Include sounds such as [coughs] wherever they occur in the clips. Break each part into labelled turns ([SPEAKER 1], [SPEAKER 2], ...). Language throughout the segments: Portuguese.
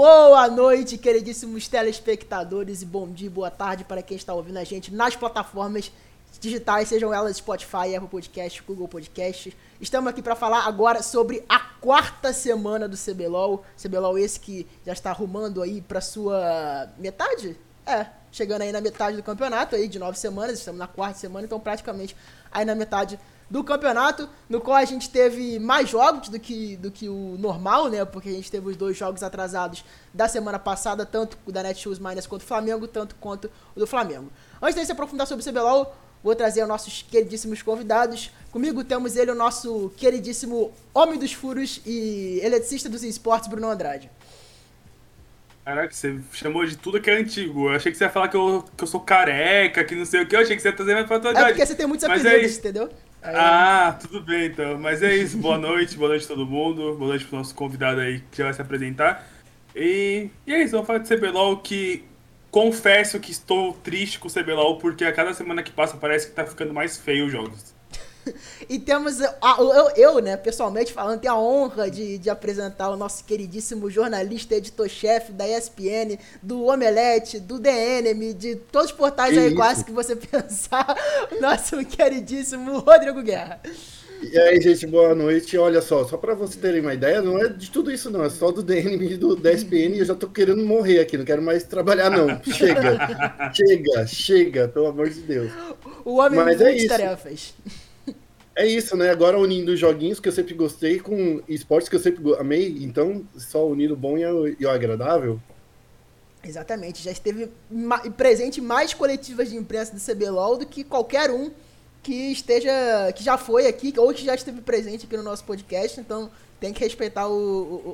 [SPEAKER 1] Boa noite, queridíssimos telespectadores, e bom dia, boa tarde para quem está ouvindo a gente nas plataformas digitais, sejam elas Spotify, Apple Podcast, Google Podcast. Estamos aqui para falar agora sobre a quarta semana do CBLOL. CBLOL esse que já está arrumando aí para sua metade? É, chegando aí na metade do campeonato aí de nove semanas, estamos na quarta semana, então praticamente aí na metade do campeonato, no qual a gente teve mais jogos do que, do que o normal, né? Porque a gente teve os dois jogos atrasados da semana passada, tanto o da Netshoes Miners quanto o Flamengo, tanto quanto o do Flamengo. Antes de se aprofundar sobre o CBLOL, vou trazer os nossos queridíssimos convidados. Comigo temos ele, o nosso queridíssimo Homem dos Furos e eletricista dos esportes, Bruno Andrade.
[SPEAKER 2] Caraca, você chamou de tudo que é antigo. Eu achei que você ia falar que eu, que eu sou careca, que não sei o que. Eu achei que você ia trazer mais pra tua
[SPEAKER 1] É porque você tem muitos
[SPEAKER 2] Mas
[SPEAKER 1] apelidos,
[SPEAKER 2] é-
[SPEAKER 1] entendeu? Aí-
[SPEAKER 2] Ah, tudo bem então. Mas é isso. Boa noite, boa noite a todo mundo. Boa noite pro nosso convidado aí que já vai se apresentar. E, e é isso, vamos falar de CBLOL que confesso que estou triste com o CBLOL porque a cada semana que passa parece que tá ficando mais feio os jogos. [laughs]
[SPEAKER 1] E temos, a- eu, eu, né, pessoalmente falando, tenho a honra de, de apresentar o nosso queridíssimo jornalista, editor-chefe da ESPN, do Omelete, do Enemy, de todos os portais
[SPEAKER 3] Que
[SPEAKER 1] aí
[SPEAKER 3] isso?
[SPEAKER 1] quase que você [laughs] pensar, nosso queridíssimo Rodrigo Guerra.
[SPEAKER 3] E aí, gente, boa noite. Olha só, só pra vocês terem uma ideia, não é de tudo isso não, é só do DNM e do da SPN e eu já tô querendo morrer aqui, não quero mais trabalhar não. [laughs] Chega, chega, chega, pelo amor de Deus.
[SPEAKER 1] O homem
[SPEAKER 3] Mas é isso.
[SPEAKER 1] tarefas.
[SPEAKER 3] É isso, né? Agora unindo os joguinhos que eu sempre gostei com esportes que eu sempre amei, então só unindo o bom e o, agradável.
[SPEAKER 1] Exatamente, já esteve presente mais coletivas de imprensa do CBLOL do que qualquer um que esteja, que já foi aqui ou que já esteve presente aqui no nosso podcast, então tem que respeitar o,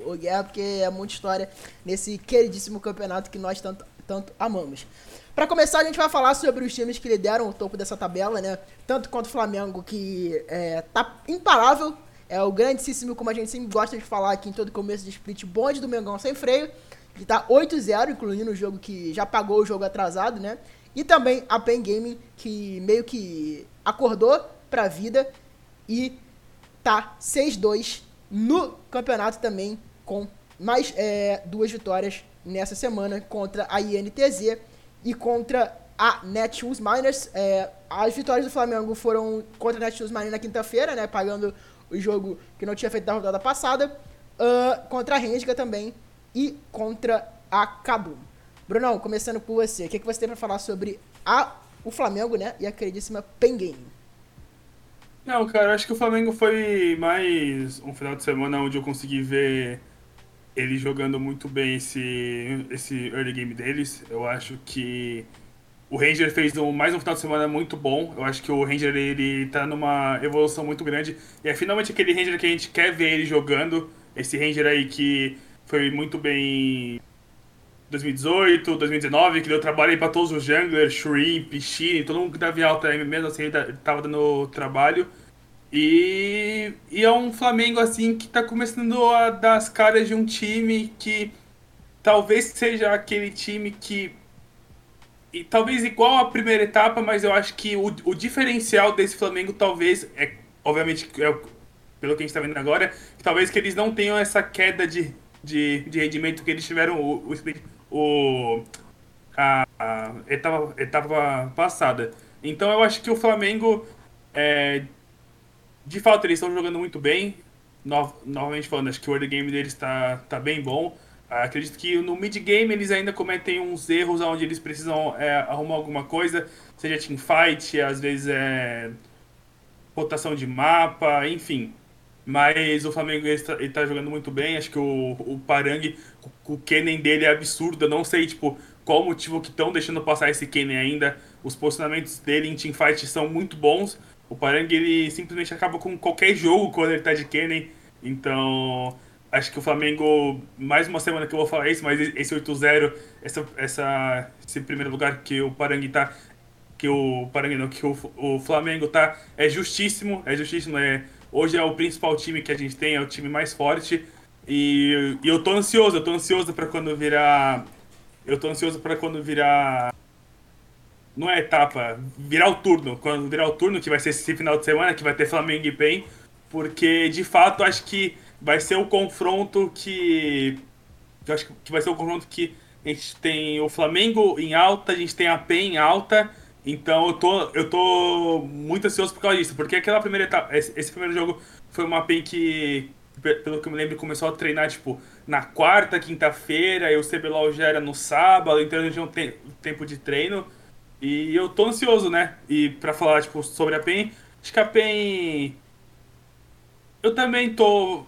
[SPEAKER 1] o, o Guerra, porque é muita história nesse queridíssimo campeonato que nós tanto, tanto amamos. Para começar, a gente vai falar sobre os times que lideram o topo dessa tabela, né? Tanto quanto o Flamengo, que é, tá imparável, é o grandíssimo, como a gente sempre gosta de falar aqui em todo começo de split, bonde do Mengão sem freio, que tá 8-0, incluindo o jogo que já pagou o jogo atrasado, né? E também a Pen Gaming, que meio que acordou pra vida e tá 6-2 no campeonato também, com mais é, duas vitórias nessa semana contra a INTZ e contra a Netshoes Miners. É, as vitórias do Flamengo foram contra a Netshoes Miners na quinta-feira, né? Pagando o jogo que não tinha feito da rodada passada. ah, contra a Renga também e contra a Kabum. Brunão, começando por você, o que, que você tem pra falar sobre a, o Flamengo, né? E a queridíssima Pen Gaming?
[SPEAKER 2] Não, cara, acho que o Flamengo foi mais um final de semana onde eu consegui ver ele jogando muito bem esse, esse early game deles. Eu acho que o Ranger fez um, mais um final de semana muito bom. Eu acho que o Ranger ele tá numa evolução muito grande. E é finalmente aquele Ranger que a gente quer ver ele jogando. Esse Ranger aí que foi muito bem em 2018, 2019, que deu trabalho aí pra todos os junglers, Shrimp, Shine, todo mundo que dava alta aí, mesmo assim ele ele tava dando trabalho. E, e é um Flamengo assim que tá começando a dar as caras de um time que talvez seja aquele time que. E talvez igual à primeira etapa, mas eu acho que o, o diferencial desse Flamengo talvez é. Obviamente, é, pelo que a gente tá vendo agora, que talvez que eles não tenham essa queda de, de, de rendimento que eles tiveram o, o a, a etapa, etapa passada. Então eu acho que o Flamengo é, de fato, eles estão jogando muito bem. No- novamente falando, acho que o early game deles está tá bem bom. Ah, acredito que no mid game eles ainda cometem uns erros onde eles precisam é, arrumar alguma coisa, seja teamfight, às vezes é rotação de mapa, enfim. Mas o Flamengo está, tá jogando muito bem. Acho que o, o Parangue, o, o Kennen dele é absurdo. Eu não sei, tipo, qual o motivo que estão deixando passar esse Kennen ainda. Os posicionamentos dele em teamfight são muito bons. O Parangue, ele simplesmente acaba com qualquer jogo quando ele tá de Kennen. Então, acho que o Flamengo, mais uma semana que eu vou falar isso, mas esse 8-0, essa, essa, esse primeiro lugar que o Parangue tá, que o Parangue não, que o, o Flamengo tá, é justíssimo, é justíssimo, é, hoje é o principal time que a gente tem, é o time mais forte, e, e eu tô ansioso, eu tô ansioso pra quando virar, eu tô ansioso pra quando virar, não é etapa, virar o turno, quando virar o turno, que vai ser esse final de semana, que vai ter Flamengo e PEN, porque de fato acho que vai ser o confronto que eu acho que vai ser o confronto que a gente tem o Flamengo em alta, a gente tem a PEN em alta, então eu tô, eu tô muito ansioso por causa disso, porque aquela primeira etapa, esse, esse primeiro jogo foi uma PEN que, pelo que eu me lembro, começou a treinar, tipo, na quarta, quinta-feira, e o CBLOL já era no sábado, então a gente não tem tempo de treino. E eu tô ansioso, né? E pra falar, tipo, sobre a PEN, acho que a PEN. Eu também tô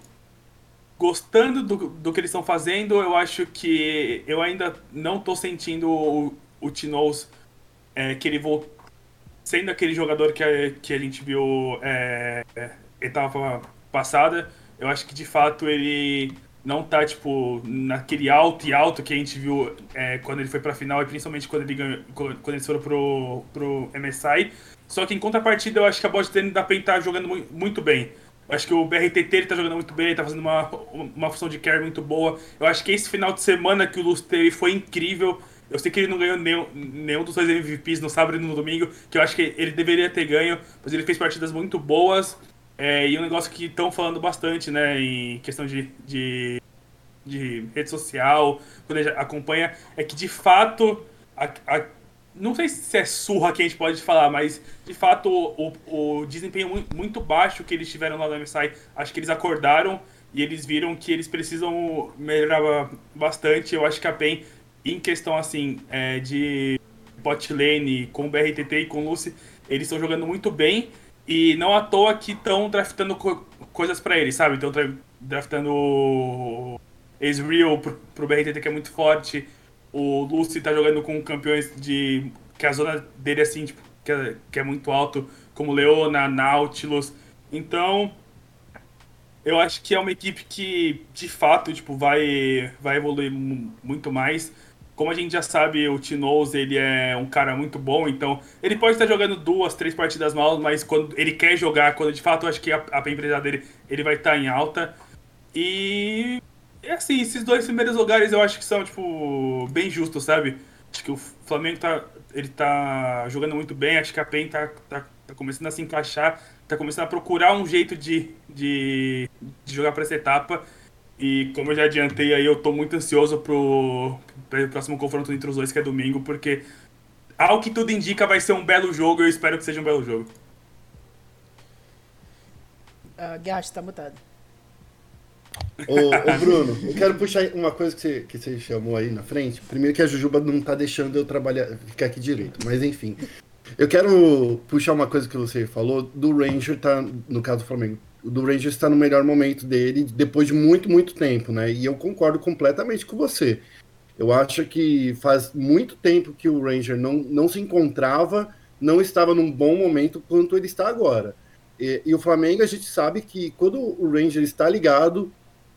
[SPEAKER 2] gostando do, do que eles estão fazendo. Eu acho que eu ainda não tô sentindo o, o Tinoz é, que ele voltou. Sendo aquele jogador que a, que a gente viu é, é, etapa passada, eu acho que de fato ele não tá, tipo, naquele alto e alto que a gente viu é, quando ele foi pra final e principalmente quando, ele ganhou, quando eles foram pro, pro MSI. Só que em contrapartida, eu acho que a bot dele da PEN tá jogando muito bem. Eu acho que o BRTT ele tá jogando muito bem, ele tá fazendo uma, uma função de carry muito boa. Eu acho que esse final de semana que o Luz teve foi incrível. Eu sei que ele não ganhou nenhum, nenhum dos dois MVPs no sábado e no domingo, que eu acho que ele deveria ter ganho, mas ele fez partidas muito boas. É, e um negócio que estão falando bastante, né, em questão de, de, de, rede social, quando a gente acompanha, é que de fato, a, a, não sei se é surra que a gente pode falar, mas de fato o, o, o desempenho muito, baixo que eles tiveram lá no MSI, acho que eles acordaram e eles viram que eles precisam melhorar bastante. Eu acho que a PEN em questão assim é, de bot lane com BRTT e com Lucy, eles estão jogando muito bem e não à toa que estão draftando co coisas para eles, sabe? Então draftando Ezreal pro, pro BRTT que é muito forte, o Lucy tá jogando com campeões de que a zona dele assim, tipo, que é, que é muito alto, como Leona, Nautilus. Então, eu acho que é uma equipe que de fato, tipo, vai vai evoluir muito mais como a gente já sabe, o Tinoz, ele é um cara muito bom, então ele pode estar jogando duas, três partidas mal, mas quando ele quer jogar, quando de fato eu acho que a, a empresa dele, ele vai estar em alta. E é assim, esses dois primeiros lugares eu acho que são, tipo, bem justos, sabe? Acho que o Flamengo tá, ele tá jogando muito bem, acho que a PEN tá, tá, tá começando a se encaixar, tá começando a procurar um jeito de, de, de jogar para essa etapa. E como eu já adiantei aí, eu tô muito ansioso pro, pro próximo confronto entre os dois, que é domingo, porque ao que tudo indica vai ser um belo jogo, eu espero que seja um belo jogo.
[SPEAKER 1] Uh, Guerra, tá mutado.
[SPEAKER 3] Ô, ô, Bruno, eu quero puxar uma coisa que você, que você chamou aí na frente. Primeiro que a Jujuba não tá deixando eu trabalhar, ficar aqui direito, mas enfim. Eu quero puxar uma coisa que você falou do Ranger tá, no caso do Flamengo, do Ranger está no melhor momento dele depois de muito, muito tempo, né? E eu concordo completamente com você. Eu acho que faz muito tempo que o Ranger não, não se encontrava, não estava num bom momento quanto ele está agora. E, e o Flamengo, a gente sabe que quando o Ranger está ligado,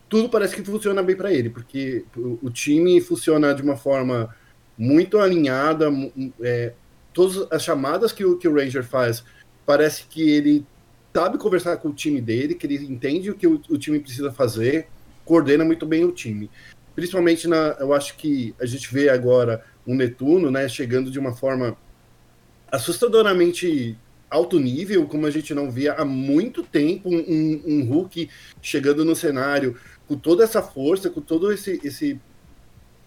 [SPEAKER 3] tudo parece que funciona bem para ele, porque o, o, time funciona de uma forma muito alinhada, é, todas as chamadas que o, que o Ranger faz, parece que ele sabe conversar com o time dele, que ele entende o que o, o, time precisa fazer, coordena muito bem o time. Principalmente na, eu acho que a gente vê agora um Netuno, né, chegando de uma forma assustadoramente alto nível, como a gente não via há muito tempo, um, um, Hulk chegando no cenário com toda essa força, com todo esse, esse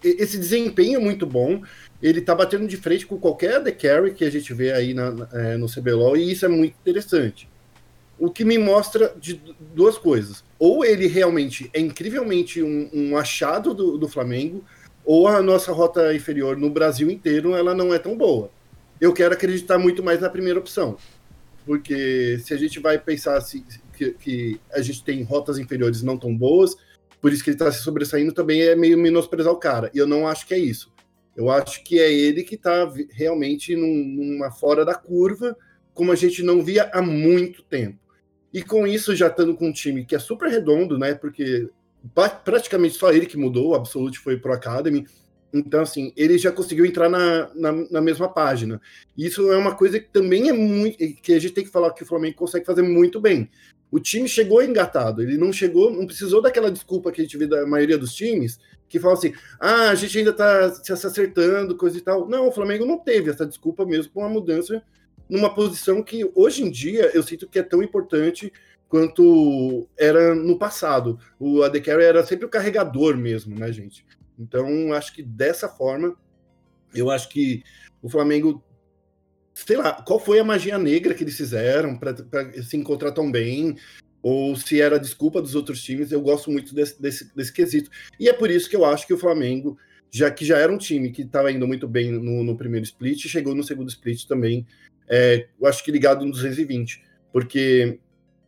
[SPEAKER 3] esse desempenho muito bom. Ele tá batendo de frente com qualquer AD Carry que a gente vê aí na, é, no CBLOL, e isso é muito interessante o que me mostra de duas coisas. Ou ele realmente é incrivelmente um, um achado do, do, Flamengo, ou a nossa rota inferior no Brasil inteiro ela não é tão boa. Eu quero acreditar muito mais na primeira opção. Porque se a gente vai pensar assim, que, que a gente tem rotas inferiores não tão boas, por isso que ele está se sobressaindo também é meio menosprezar o cara. E eu não acho que é isso. Eu acho que é ele que está realmente num, numa fora da curva, como a gente não via há muito tempo. E com isso, já estando com um time que é super redondo, né? Porque praticamente só ele que mudou, o Absolute foi pro Academy. Então, assim, ele já conseguiu entrar na, na, na, mesma página. Isso é uma coisa que também é muito. que a gente tem que falar que o Flamengo consegue fazer muito bem. O time chegou engatado, ele não chegou, não precisou daquela desculpa que a gente vê da maioria dos times, que falam assim: ah, a gente ainda tá se acertando, coisa e tal. Não, o Flamengo não teve essa desculpa mesmo com a mudança numa posição que hoje em dia eu sinto que é tão importante quanto era no passado. O AD Carry era sempre o carregador mesmo, né, gente? Então, acho que dessa forma, eu acho que o Flamengo sei lá, qual foi a magia negra que eles fizeram para se encontrar tão bem, ou se era desculpa dos outros times, eu gosto muito desse, desse, desse quesito. E é por isso que eu acho que o Flamengo, já que já era um time que estava indo muito bem no, no, primeiro split, chegou no segundo split também, é, eu acho que ligado no 220, porque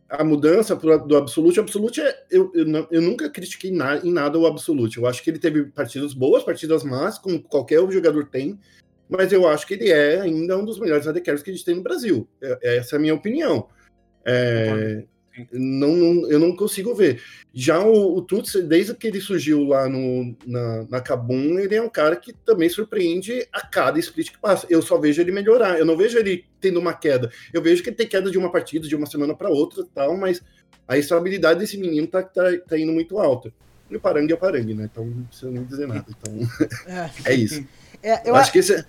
[SPEAKER 3] a mudança do Absolute, o Absolute é, eu, eu, eu, nunca critiquei na, em nada o Absolute, eu acho que ele teve partidas boas, partidas más, como qualquer jogador tem, mas eu acho que ele é ainda um dos melhores AD que a gente tem no Brasil. É, essa é a minha opinião. É, não, não, eu não consigo ver. Já o, o Tuts, desde que ele surgiu lá no, na, na Kabum, ele é um cara que também surpreende a cada split que passa. Eu só vejo ele melhorar. Eu não vejo ele tendo uma queda. Eu vejo que ele tem queda de uma partida, de uma semana para outra tal, mas a estabilidade desse menino tá, tá, tá indo muito alta. E o Parangue é o Parangue, né? Então não precisa nem dizer nada. Então [laughs] é, é isso. É, eu, acho que esse é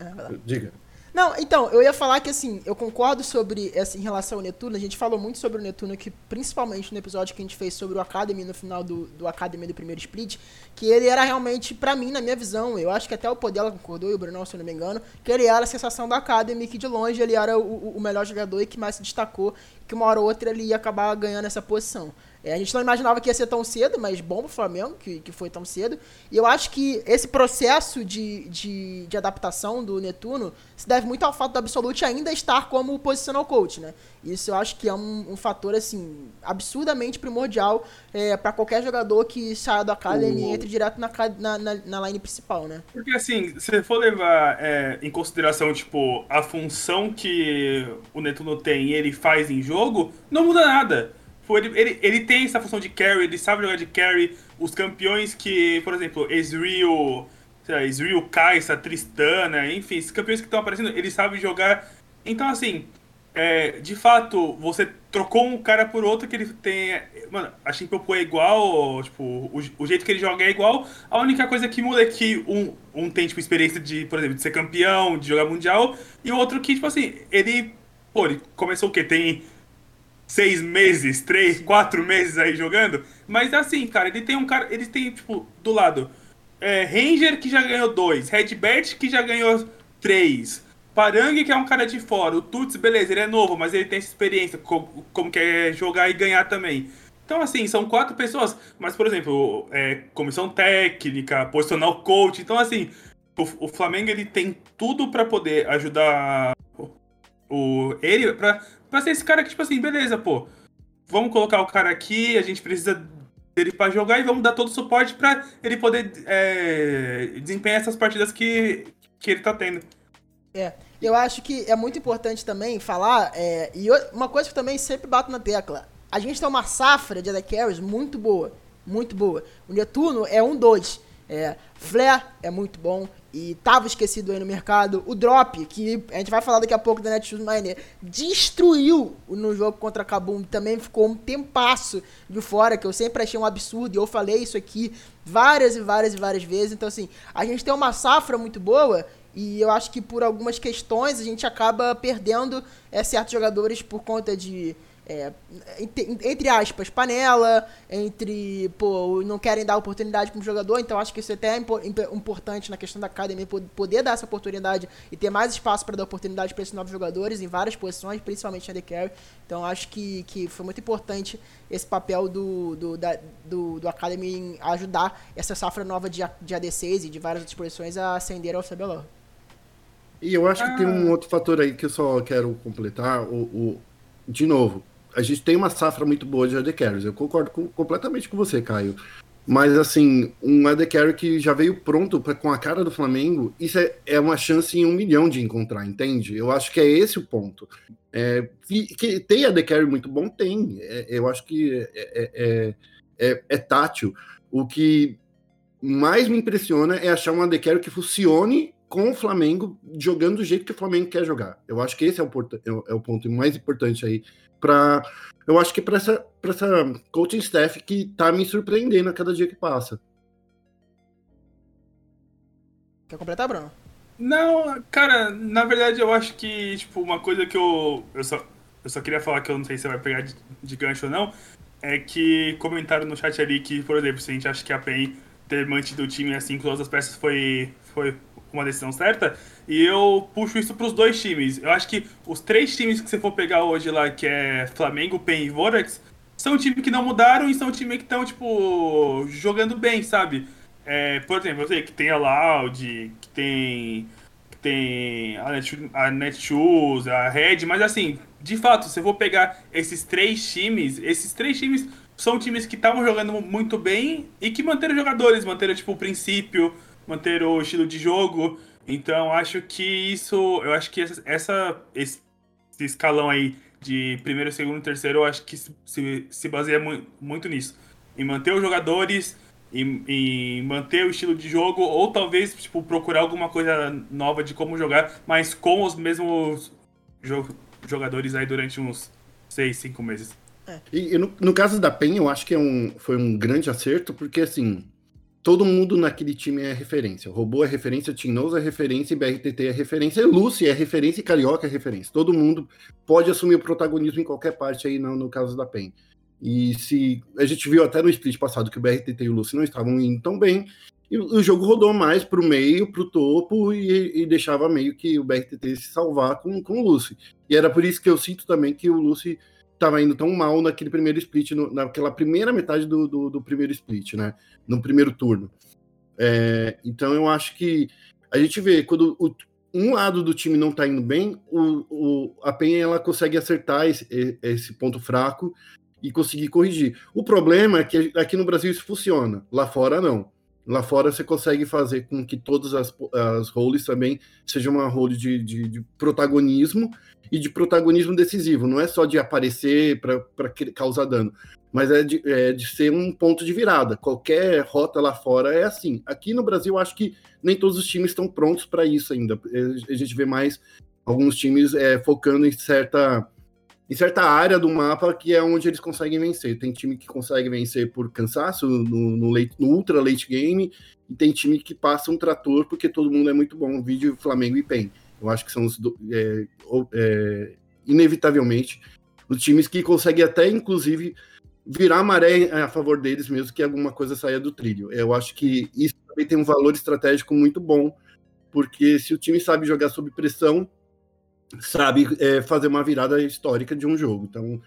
[SPEAKER 1] é, Diga. Não, então, eu ia falar que assim, eu concordo sobre essa em relação ao Netuno. A gente falou muito sobre o Netuno aqui, principalmente no episódio que a gente fez sobre o Academy no final do, do Academy do primeiro split, que ele era realmente, para mim, na minha visão, eu acho que até o Podela concordou, e o Bruno, se eu não me engano, que ele era a sensação da Academy, que de longe ele era o, o melhor jogador e que mais se destacou, que uma hora ou outra ele ia acabar ganhando essa posição. É, a gente não imaginava que ia ser tão cedo, mas bom pro Flamengo que, que foi tão cedo. E eu acho que esse processo de, de, de adaptação do Netuno se deve muito ao fato do Absolute ainda estar como positional coach, né? Isso eu acho que é um, um fator, assim, absurdamente primordial é, para qualquer jogador que saia do Academy e entre direto na, na, na, na, line principal, né?
[SPEAKER 2] Porque, assim, se for levar é, em consideração, tipo, a função que o Netuno tem e ele faz em jogo, não muda nada Tipo, ele, ele, ele tem essa função de carry, ele sabe jogar de carry. Os campeões que, por exemplo, Ezreal, Ezreal, Kai'Sa, Tristana, enfim, esses campeões que estão aparecendo, ele sabe jogar. Então, assim, é, de fato, você trocou um cara por outro que ele tem. Mano, a Shimpopo é igual, tipo, o, o, jeito que ele joga é igual. A única coisa que muda é que um, um tem, tipo, experiência de, por exemplo, de ser campeão, de jogar mundial, e o outro que, tipo assim, ele. Pô, ele começou o quê? Tem seis meses, três, quatro meses aí jogando. Mas assim, cara, ele tem um cara. Ele tem, tipo, do lado. É, Ranger que já ganhou dois. Redbert que já ganhou três. Parangue, que é um cara de fora. O Tuts, beleza, ele é novo, mas ele tem essa experiência, como, como que é jogar e ganhar também. Então, assim, são quatro pessoas. Mas, por exemplo, é, comissão técnica, posicional coach. Então, assim, o, o Flamengo ele tem tudo para poder ajudar o, ele, pra, Pra ser esse cara que, tipo assim, beleza, pô. Vamos colocar o cara aqui, a gente precisa dele para jogar e vamos dar todo o suporte para ele poder é, desempenhar essas partidas que, que ele tá tendo.
[SPEAKER 1] É, eu acho que é muito importante também falar, é, e uma coisa que também sempre bato na tecla, a gente tem uma safra de AD Carries muito boa, muito boa. O Netuno é um dois. É, Flare é muito bom e tava esquecido aí no mercado. O Drop, que a gente vai falar daqui a pouco da Netshoes Miner, destruiu no jogo contra a Kabum. Também ficou um tempasso de fora, que eu sempre achei um absurdo. E eu falei isso aqui várias e várias e várias vezes. Então, assim, a gente tem uma safra muito boa. E eu acho que por algumas questões a gente acaba perdendo é, certos jogadores por conta de é, entre aspas, panela, entre, pô, não querem dar oportunidade para um jogador, então acho que isso é até é importante na questão da academia, poder dar essa oportunidade e ter mais espaço para dar oportunidade para esses novos jogadores em várias posições, principalmente na The Carry. Então acho que, que foi muito importante esse papel do, do, da, do, do Academy em ajudar essa safra nova de, de AD6 e de várias outras posições a ascender ao CBLOL.
[SPEAKER 3] E eu acho que tem um ah. outro fator aí que eu só quero completar. O, o, de novo, a gente tem uma safra muito boa de AD Carries. Eu concordo com, completamente com você, Caio. Mas, assim, um AD Carry que já veio pronto pra, com a cara do Flamengo, isso é, é uma chance em um milhão de encontrar, entende? Eu acho que é esse o ponto. É, que, que tem AD Carry muito bom? Tem. É, eu acho que é, é, é, é, tátil. O que mais me impressiona é achar um AD Carry que funcione com o Flamengo jogando do jeito que o Flamengo quer jogar. Eu acho que esse é o, é o ponto mais importante aí para eu acho que para essa, pra essa coaching staff que tá me surpreendendo a cada dia que passa.
[SPEAKER 1] Quer completar, Bruno?
[SPEAKER 2] Não, cara, na verdade eu acho que, tipo, uma coisa que eu. Eu só, eu só queria falar que eu não sei se você vai pegar de, de gancho ou não. É que comentaram no chat ali que, por exemplo, se a gente acha que a PEN ter mantido o time assim com todas as peças foi, foi uma decisão certa. E eu puxo isso para os dois times. Eu acho que os três times que você for pegar hoje lá, que é Flamengo, PEN e Vorax, são times que não mudaram e são times que estão, tipo, jogando bem, sabe? É, por exemplo, eu sei que tem a Loud, que tem, que tem a, Net, a Netshoes, a Red, mas assim, de fato, se eu for pegar esses três times, esses três times são times que estavam jogando muito bem e que manteram jogadores, manteram, tipo, o princípio, manteram o estilo de jogo. Então, acho que isso, eu acho que essa, esse, escalão aí de primeiro, segundo, terceiro, eu acho que se, se baseia mu muito nisso. Em manter os jogadores, em, em, manter o estilo de jogo, ou talvez tipo, procurar alguma coisa nova de como jogar, mas com os mesmos jo jogadores aí durante uns seis, cinco meses.
[SPEAKER 3] É. E, e no, no, caso da PEN, eu acho que é um, foi um grande acerto, porque assim, todo mundo naquele time é referência. O Robô é referência, Tinoz é referência, BRTT é referência, Lucy é referência e Carioca é referência. Todo mundo pode assumir o protagonismo em qualquer parte aí no, no caso da PEN. E se a gente viu até no split passado que o BRTT e o Lucy não estavam indo tão bem, e o jogo rodou mais para o meio, para o topo, e, e, deixava meio que o BRTT se salvar com, com o Lucy. E era por isso que eu sinto também que o Lucy estava indo tão mal naquele primeiro split, no, naquela primeira metade do, do, do, primeiro split, né? No primeiro turno. É, então eu acho que a gente vê quando o, um lado do time não está indo bem, o, o, a Penha ela consegue acertar esse, esse ponto fraco e conseguir corrigir. O problema é que aqui no Brasil isso funciona, lá fora não. Lá fora você consegue fazer com que todas as, as roles também sejam uma role de, de, de protagonismo e de protagonismo decisivo. Não é só de aparecer para causar dano, mas é de, é de ser um ponto de virada. Qualquer rota lá fora é assim. Aqui no Brasil, acho que nem todos os times estão prontos para isso ainda. A gente vê mais alguns times é, focando em certa em certa área do mapa que é onde eles conseguem vencer. Tem time que consegue vencer por cansaço no, no, late, no ultra late game, e tem time que passa um trator porque todo mundo é muito bom. Vídeo Flamengo e PEN. Eu acho que são os do, é, é, inevitavelmente os times que conseguem até, inclusive, virar maré a favor deles, mesmo que alguma coisa saia do trilho. Eu acho que isso também tem um valor estratégico muito bom, porque se o time sabe jogar sob pressão, sabe é, fazer uma virada histórica de um jogo. Então,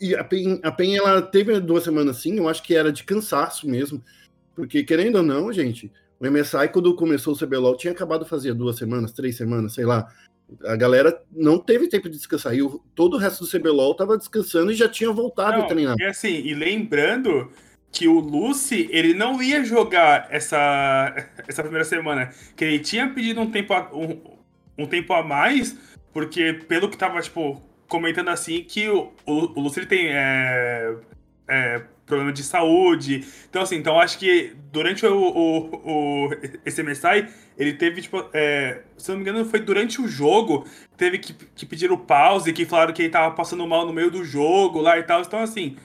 [SPEAKER 3] e a PEN, a PEN ela teve duas semanas assim, eu acho que era de cansaço mesmo, porque querendo ou não, gente, o MSI quando começou o CBLOL tinha acabado fazer duas semanas, três semanas, sei lá. A galera não teve tempo de descansar. E o, todo o resto do CBLOL estava descansando e já tinha voltado não, a treinar.
[SPEAKER 2] E assim, e lembrando que o Lucy, ele não ia jogar essa, essa primeira semana, que ele tinha pedido um tempo a, um, um tempo a mais porque, pelo que tava, tipo, comentando assim, que o, o, o tem é, é, problema de saúde. Então, assim, então acho que durante o, o, o esse MSI, ele teve, tipo, é, se não me engano, foi durante o jogo, teve que, que pedir o pause, que falaram que ele tava passando mal no meio do jogo lá e tal. Então, assim,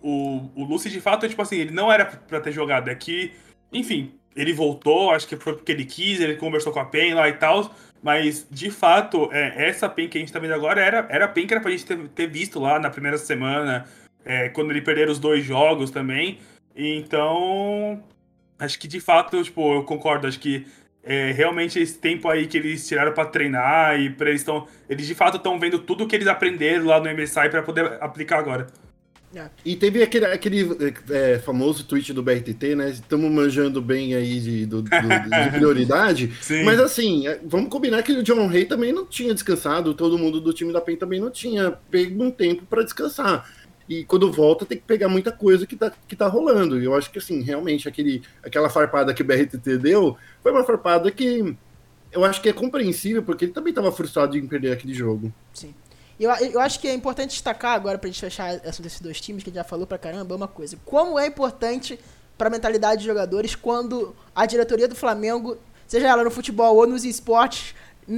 [SPEAKER 2] o, o Lucy, de fato, tipo assim, ele não era pra ter jogado. É que, enfim, ele voltou, acho que foi porque ele quis, ele conversou com a PEN lá e tal. Mas, de fato, é, essa PEN que a gente tá vendo agora era, era a PEN que era pra gente ter, ter visto lá na primeira semana, é, quando ele perderam os dois jogos também. Então, acho que de fato, tipo, eu concordo, acho que é, realmente esse tempo aí que eles tiraram para treinar e pra eles estão. Eles de fato estão vendo tudo que eles aprenderam lá no MSI para poder aplicar agora.
[SPEAKER 3] É. E teve aquele, aquele é, famoso tweet do BRTT, né? Estamos manjando bem aí de, do, do, de [laughs] prioridade. mas assim, é, vamos combinar que o John Rey também não tinha descansado, todo mundo do time da PEN também não tinha pego um tempo para descansar. E quando volta, tem que pegar muita coisa que tá, que tá rolando. E eu acho que, assim, realmente, aquele, aquela farpada que o BRTT deu foi uma farpada que eu acho que é compreensível, porque ele também estava frustrado em perder aquele jogo.
[SPEAKER 1] Sim. Eu, eu acho que é importante destacar agora, pra gente fechar essa desses dois times, que a gente já falou pra caramba, uma coisa. Como é importante pra mentalidade dos jogadores quando a diretoria do Flamengo, seja ela no futebol ou nos esportes,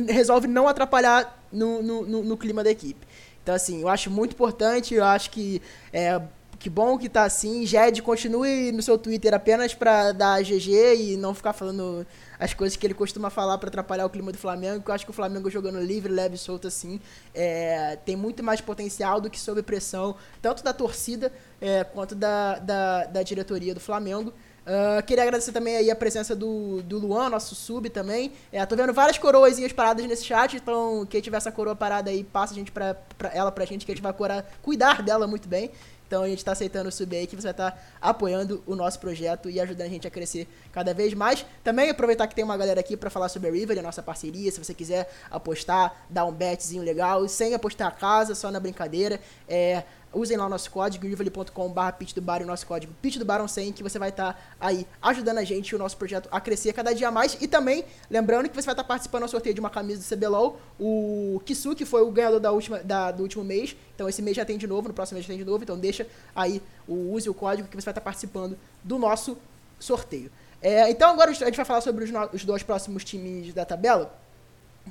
[SPEAKER 1] resolve não atrapalhar no, no, no, no clima da equipe. Então, assim, eu acho muito importante, eu acho que é, que bom que tá assim. Jed, continue no seu Twitter apenas para dar GG e não ficar falando as coisas que ele costuma falar para atrapalhar o clima do Flamengo. Que eu acho que o Flamengo jogando livre, leve solto assim é, tem muito mais potencial do que sob pressão, tanto da torcida é, quanto da, da, da, diretoria do Flamengo. Uh, queria agradecer também aí a presença do, do Luan, nosso sub também. É, tô vendo várias coroazinhas paradas nesse chat, então quem tiver essa coroa parada aí, passa a gente pra, pra ela pra gente, que a gente vai curar, cuidar dela muito bem. Então a gente está aceitando o sub aí que você vai estar tá apoiando o nosso projeto e ajudando a gente a crescer cada vez mais. Também aproveitar que tem uma galera aqui para falar sobre a River, a nossa parceria. Se você quiser apostar, dar um betzinho legal, sem apostar a casa, só na brincadeira. É, usem lá o nosso código, rivali.com.br pitch o nosso código pitch do Baron 100, que você vai estar tá aí ajudando a gente e o nosso projeto a crescer cada dia mais. E também, lembrando que você vai estar tá participando do sorteio de uma camisa do CBLOL, o Kisu, que foi o ganhador da última, da, do último mês. Então esse mês já tem de novo, no próximo mês já tem de novo. Então deixa aí, o, use o código que você vai estar tá participando do nosso sorteio. É, então agora a gente vai falar sobre os, os dois próximos times da tabela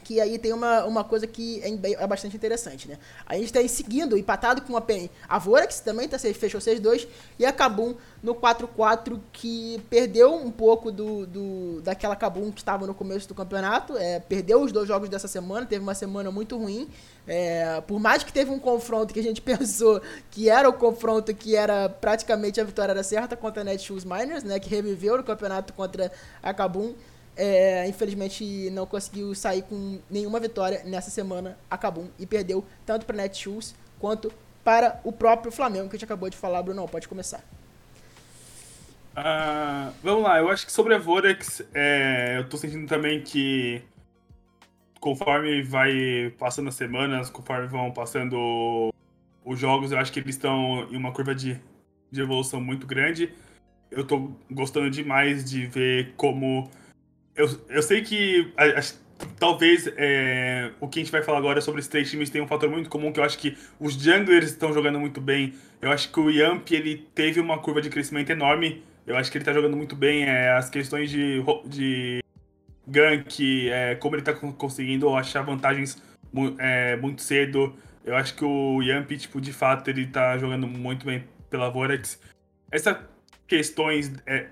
[SPEAKER 1] que aí tem uma, uma coisa que é, é bastante interessante, né? A gente está seguindo, empatado com a PEN. A Vorax também tá, fechou 6-2 e a Kabum no 4-4 que perdeu um pouco do, do daquela Kabum que estava no começo do campeonato. É, perdeu os dois jogos dessa semana, teve uma semana muito ruim. É, por mais que teve um confronto que a gente [laughs] pensou que era o confronto que era praticamente a vitória era certa contra a Netshoes Miners, né? Que reviveu no campeonato contra a Kabum é, infelizmente não conseguiu sair com nenhuma vitória nessa semana, acabou e perdeu tanto para Netshoes quanto para o próprio Flamengo, que a gente acabou de falar, Bruno. Pode começar.
[SPEAKER 2] Uh, vamos lá, eu acho que sobre a Vorex, é, eu tô sentindo também que conforme vai passando as semanas, conforme vão passando os jogos, eu acho que eles estão em uma curva de, de evolução muito grande. Eu tô gostando demais de ver como eu, eu sei que a, a, talvez é, o que a gente vai falar agora sobre os três times tem um fator muito comum que eu acho que os junglers estão jogando muito bem. Eu acho que o Yamp ele teve uma curva de crescimento enorme. Eu acho que ele está jogando muito bem. É, as questões de, de gank, é, como ele está conseguindo achar vantagens é, muito cedo. Eu acho que o Yamp, tipo, de fato, ele tá jogando muito bem pela Vorax. Essas questões é,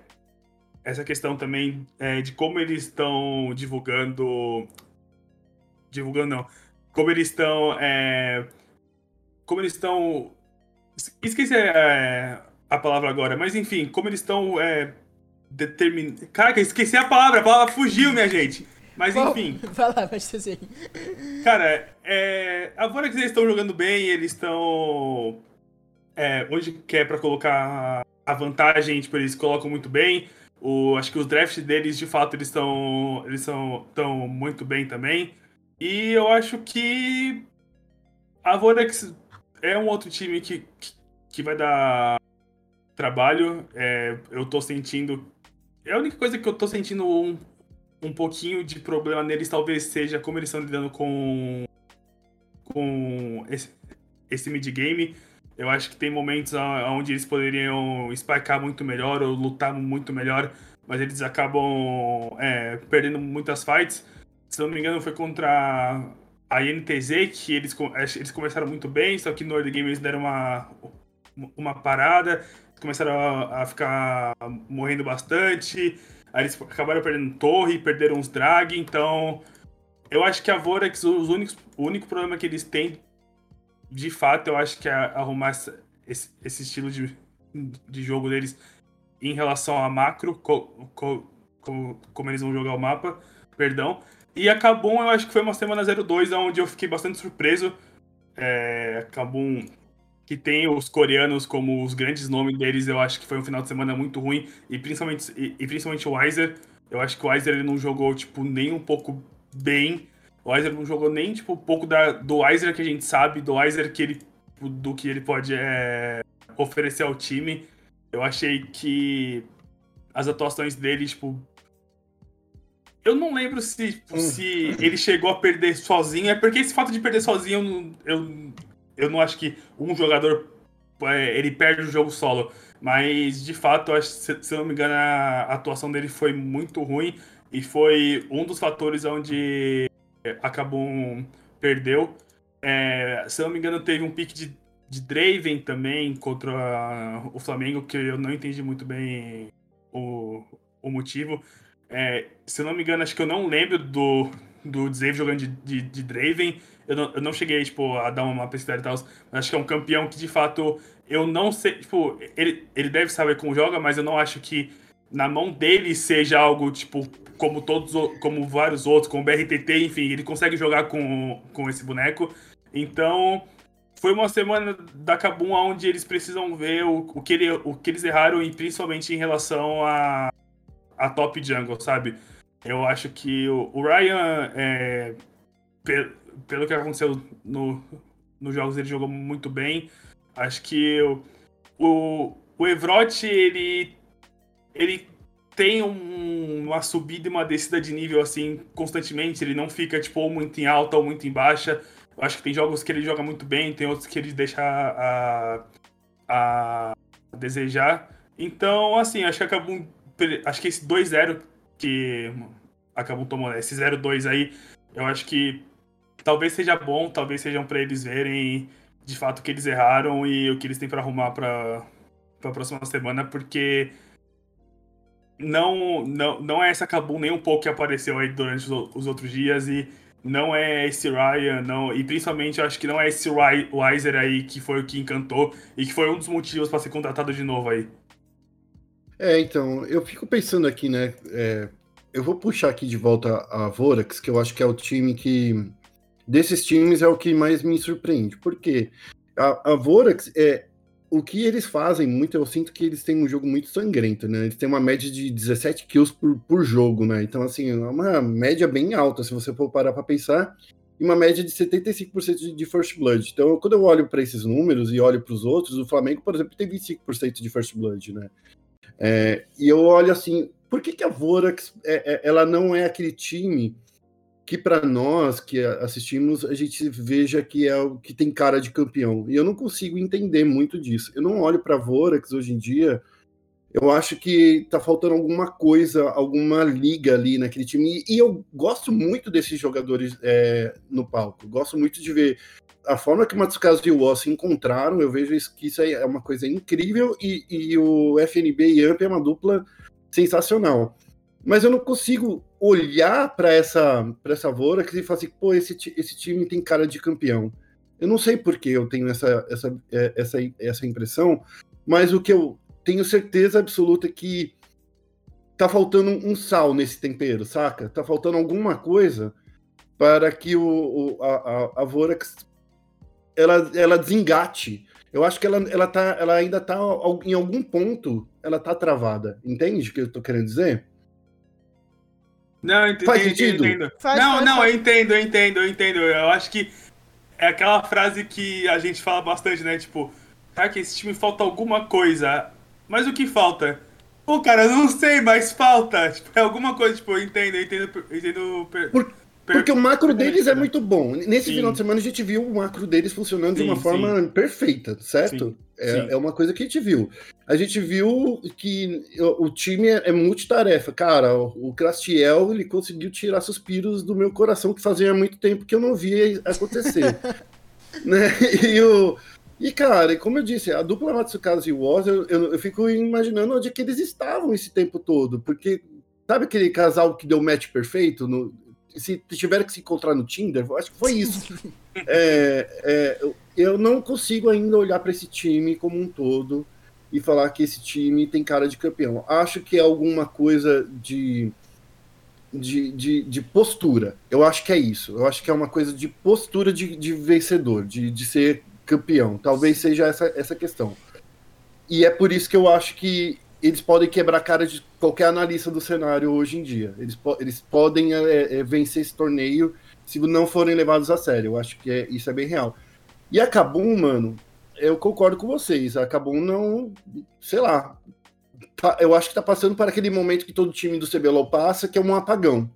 [SPEAKER 2] essa questão também é, de como eles estão divulgando. Divulgando não. Como eles estão. É, como eles estão. Esqueci é, a palavra agora, mas enfim, como eles estão. É, determin... Caraca, esqueci a palavra, a palavra fugiu, minha gente. Mas enfim. [laughs]
[SPEAKER 1] Vai lá, vai ser
[SPEAKER 2] Cara, é, agora que eles estão jogando bem, eles estão. É, onde quer para colocar a vantagem, tipo, eles colocam muito bem. O, acho que os drafts deles, de fato, eles estão eles estão muito bem também. E eu acho que a Vorax é um outro time que, que vai dar trabalho. É, eu tô sentindo. É a única coisa que eu tô sentindo um, um pouquinho de problema neles talvez seja como eles estão lidando com, com esse, esse mid-game. Eu acho que tem momentos onde eles poderiam spikear muito melhor ou lutar muito melhor, mas eles acabam é, perdendo muitas fights. Se não me engano, foi contra a INTZ que eles, eles começaram muito bem, só que no early game eles deram uma, uma parada, começaram a, a ficar morrendo bastante. Aí eles acabaram perdendo torre, perderam uns drag, então eu acho que a Vorax, os únicos, o único problema que eles têm de fato, eu acho que arrumar esse, esse estilo de, de jogo deles em relação a macro, co, co, co, como eles vão jogar o mapa, perdão. E a Kabum, eu acho que foi uma semana 02, onde eu fiquei bastante surpreso. É, Kabum, que tem os coreanos como os grandes nomes deles, eu acho que foi um final de semana muito ruim. E principalmente, e, e principalmente o Weiser. Eu acho que o Weiser ele não jogou, tipo, nem um pouco bem. O Weiser não jogou nem, tipo, um pouco da, do Weiser que a gente sabe, do Weiser que ele, do que ele pode é, oferecer ao time. Eu achei que as atuações dele, tipo. Eu não lembro se, tipo, hum. se ele chegou a perder sozinho. É porque esse fato de perder sozinho, eu não, eu, eu não acho que um jogador é, ele perde o jogo solo. Mas, de fato, acho, se, se eu não me engano, a atuação dele foi muito ruim. E foi um dos fatores onde acabou perdeu. É, se eu não me engano, teve um pique de, de Draven também contra o Flamengo, que eu não entendi muito bem o, o motivo. É, se eu não me engano, acho que eu não lembro do, do Dzave jogando de, de, de, Draven. Eu não, eu não cheguei tipo, a dar uma pesquisa e tal, mas acho que é um campeão que de fato eu não sei. Tipo, ele, ele deve saber como joga, mas eu não acho que na mão dele seja algo, tipo, como todos, como vários outros, como o BRTT, enfim, ele consegue jogar com, com esse boneco. Então, foi uma semana da Kabum onde eles precisam ver o, o, que, ele, o que eles erraram, e principalmente em relação a, a top jungle, sabe? Eu acho que o, o Ryan, é, pe, pelo que aconteceu no, nos jogos, ele jogou muito bem. Acho que o, o, o Evrot, ele, ele tem um, uma subida e uma descida de nível assim constantemente. Ele não fica tipo muito em alta ou muito em baixa. Eu acho que tem jogos que ele joga muito bem, tem outros que ele deixa a, a, a desejar. Então, assim, acho que acabou. Acho que esse 2-0 que acabou tomando, esse 0-2 aí, eu acho que talvez seja bom, talvez sejam para eles verem de fato o que eles erraram e o que eles têm para arrumar para a próxima semana, porque não, não, não é essa Kabum nem um pouco que apareceu aí durante os, os outros dias e não é esse Ryan, não, e principalmente eu acho que não é esse Wiser aí que foi o que encantou e que foi um dos motivos para ser contratado de novo aí.
[SPEAKER 3] É, então, eu fico pensando aqui, né? É, eu vou puxar aqui de volta a Vorax, que eu acho que é o time que. Desses times é o que mais me surpreende. Por quê? A, a Vorax é, o que eles fazem muito, eu sinto que eles têm um jogo muito sangrento, né? Eles têm uma média de 17 kills por, por jogo, né? Então, assim, é uma média bem alta, se você for parar para pensar, e uma média de 75% de, de First Blood. Então, quando eu olho para esses números e olho para os outros, o Flamengo, por exemplo, tem 25% de First Blood, né? É, e eu olho assim, por que, que a Vorax é, é, ela não é aquele time que para nós que assistimos a gente veja que é o que tem cara de campeão. E eu não consigo entender muito disso. Eu não olho para Vorax hoje em dia. Eu acho que tá faltando alguma coisa, alguma liga ali naquele time. E, eu gosto muito desses jogadores é, no palco. Gosto muito de ver a forma que o e o Oss encontraram. Eu vejo isso, que isso é uma coisa incrível. E, e o FNB e Amp é uma dupla sensacional mas eu não consigo olhar para essa para essa Vorax e falar assim, pô, esse, esse time tem cara de campeão. Eu não sei por que eu tenho essa, essa, é, essa, essa impressão, mas o que eu tenho certeza absoluta é que tá faltando um sal nesse tempero, saca? Tá faltando alguma coisa para que o, o a, a, Vorax ela, ela desengate. Eu acho que ela, ela, tá, ela ainda tá em algum ponto, ela tá travada. Entende o que eu tô querendo dizer?
[SPEAKER 2] Não, entendo. Faz sentido? Entendo. Faz, não, faz, não, faz. eu entendo, eu entendo, eu entendo. Eu acho que é aquela frase que a gente fala bastante, né? Tipo, tá que esse time falta alguma coisa. Mas o que falta? Pô, cara, eu não sei, mas falta. Tipo, é alguma coisa, tipo, eu entendo, eu entendo, eu entendo.
[SPEAKER 3] Por, porque o macro deles é muito bom. Nesse sim. final de semana a gente viu o macro deles funcionando sim, de uma forma sim. perfeita, certo? É, é, uma coisa que a gente viu. A gente viu que o, time é, é multitarefa. Cara, o, o Crastiel ele conseguiu tirar suspiros do meu coração que fazia muito tempo que eu não via acontecer. [laughs] né? E o. E, cara, como eu disse, a dupla Matsukazu e Woz, eu, eu, eu, fico imaginando onde é que eles estavam esse tempo todo, porque sabe aquele casal que deu match perfeito? No, se tiveram que se encontrar no Tinder, acho que foi isso. é, é, eu não consigo ainda olhar para esse time como um todo e falar que esse time tem cara de campeão. Acho que é alguma coisa de, de, de, de postura. Eu acho que é isso. Eu acho que é uma coisa de postura de, de vencedor, de, de ser campeão. Talvez seja essa, essa questão. E é por isso que eu acho que eles podem quebrar a cara de qualquer analista do cenário hoje em dia. Eles, po eles podem é, é, vencer esse torneio se não forem levados a sério. Eu acho que é, isso é bem real. E a Kabum, mano, eu concordo com vocês. A Kabum não. Sei lá. Tá, eu acho que tá passando para aquele momento que todo time do CBLOL passa, que é um apagão.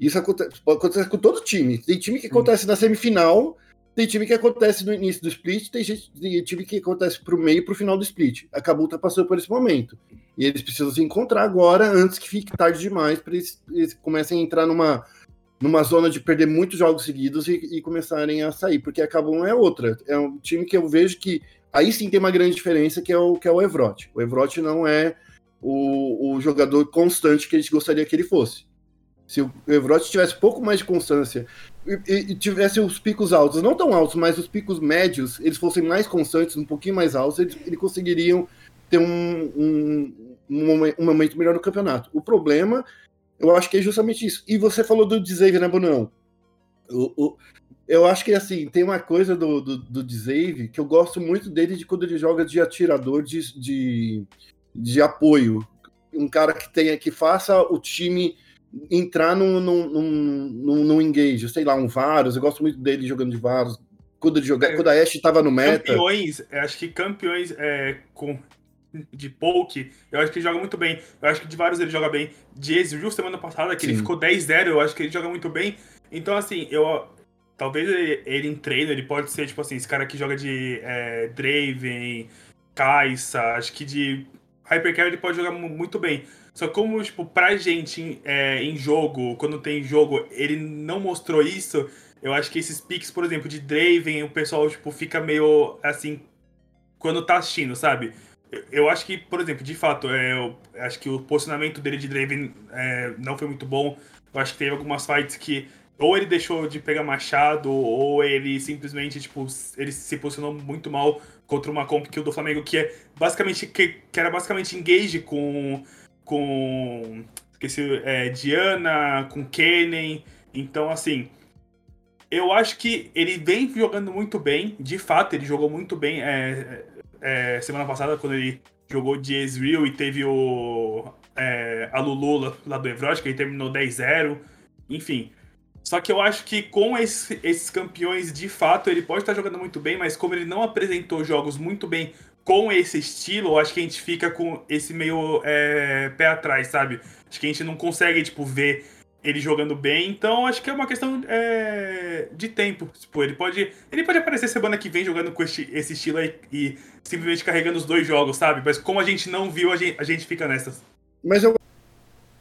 [SPEAKER 3] Isso acontece, acontece com todo time. Tem time que acontece na semifinal tem time que acontece no início do split, tem, gente, tem time que acontece pro meio e pro final do split. A Cabu tá passando por esse momento. E eles precisam se encontrar agora, antes que fique tarde demais, para eles, eles, comecem a entrar numa, numa zona de perder muitos jogos seguidos e, e começarem a sair. Porque a Cabu é outra. É um time que eu vejo que aí sim tem uma grande diferença, que é o, que é o Evrot. O Evrot não é o, o jogador constante que a gente gostaria que ele fosse. Se o Evrot tivesse pouco mais de constância e, e, tivesse os picos altos, não tão altos, mas os picos médios, eles fossem mais constantes, um pouquinho mais altos, eles, eles conseguiriam ter um, um, um momento melhor no campeonato. O problema, eu acho que é justamente isso. E você falou do Dzave, né, Bonão? O, o, eu acho que assim, tem uma coisa do, do, do Dzave que eu gosto muito dele de quando ele joga de atirador de, de, de apoio. Um cara que tenha que faça o time entrar num, num, num, num engage, sei lá, um Varus. Eu gosto muito dele jogando de Varus. Quando, ele joga, é, quando a Ashe tava no meta.
[SPEAKER 2] Campeões, acho que campeões é, com, de poke, eu acho que ele joga muito bem. Eu acho que de vários ele joga bem. De Ezreal semana passada, que Sim. ele ficou 10-0, eu acho que ele joga muito bem. Então, assim, eu. Talvez ele, ele em treino, ele pode ser, tipo assim, esse cara que joga de é, Draven, Kai'Sa, acho que de Hypercarry ele pode jogar muito bem. Só como, tipo, pra gente é, em jogo, quando tem jogo, ele não mostrou isso, eu acho que esses picks, por exemplo, de Draven, o pessoal, tipo, fica meio, assim, quando tá assistindo, sabe? Eu acho que, por exemplo, de fato, é, eu acho que o posicionamento dele de Draven é, não foi muito bom. Eu acho que teve algumas fights que ou ele deixou de pegar machado, ou ele simplesmente, tipo, ele se posicionou muito mal contra uma comp o do Flamengo, que é basicamente, que, que era basicamente engage com, com, esqueci, é, Diana, com Kennen, então, assim, eu acho que ele vem jogando muito bem, de fato, ele jogou muito bem é, é, semana passada, quando ele jogou de Ezreal e teve o é, a Lulu lá do que ele terminou 10-0, enfim. Só que eu acho que com esse, esses campeões, de fato, ele pode estar jogando muito bem, mas como ele não apresentou jogos muito bem com esse estilo, acho que a gente fica com esse meio é, pé atrás, sabe? Acho que a gente não consegue, tipo, ver ele jogando bem, então acho que é uma questão é, de tempo. Tipo, ele pode. Ele pode aparecer semana que vem jogando com esse, esse estilo aí e simplesmente carregando os dois jogos, sabe? Mas como a gente não viu, a gente, a gente fica nessas.
[SPEAKER 3] Mas eu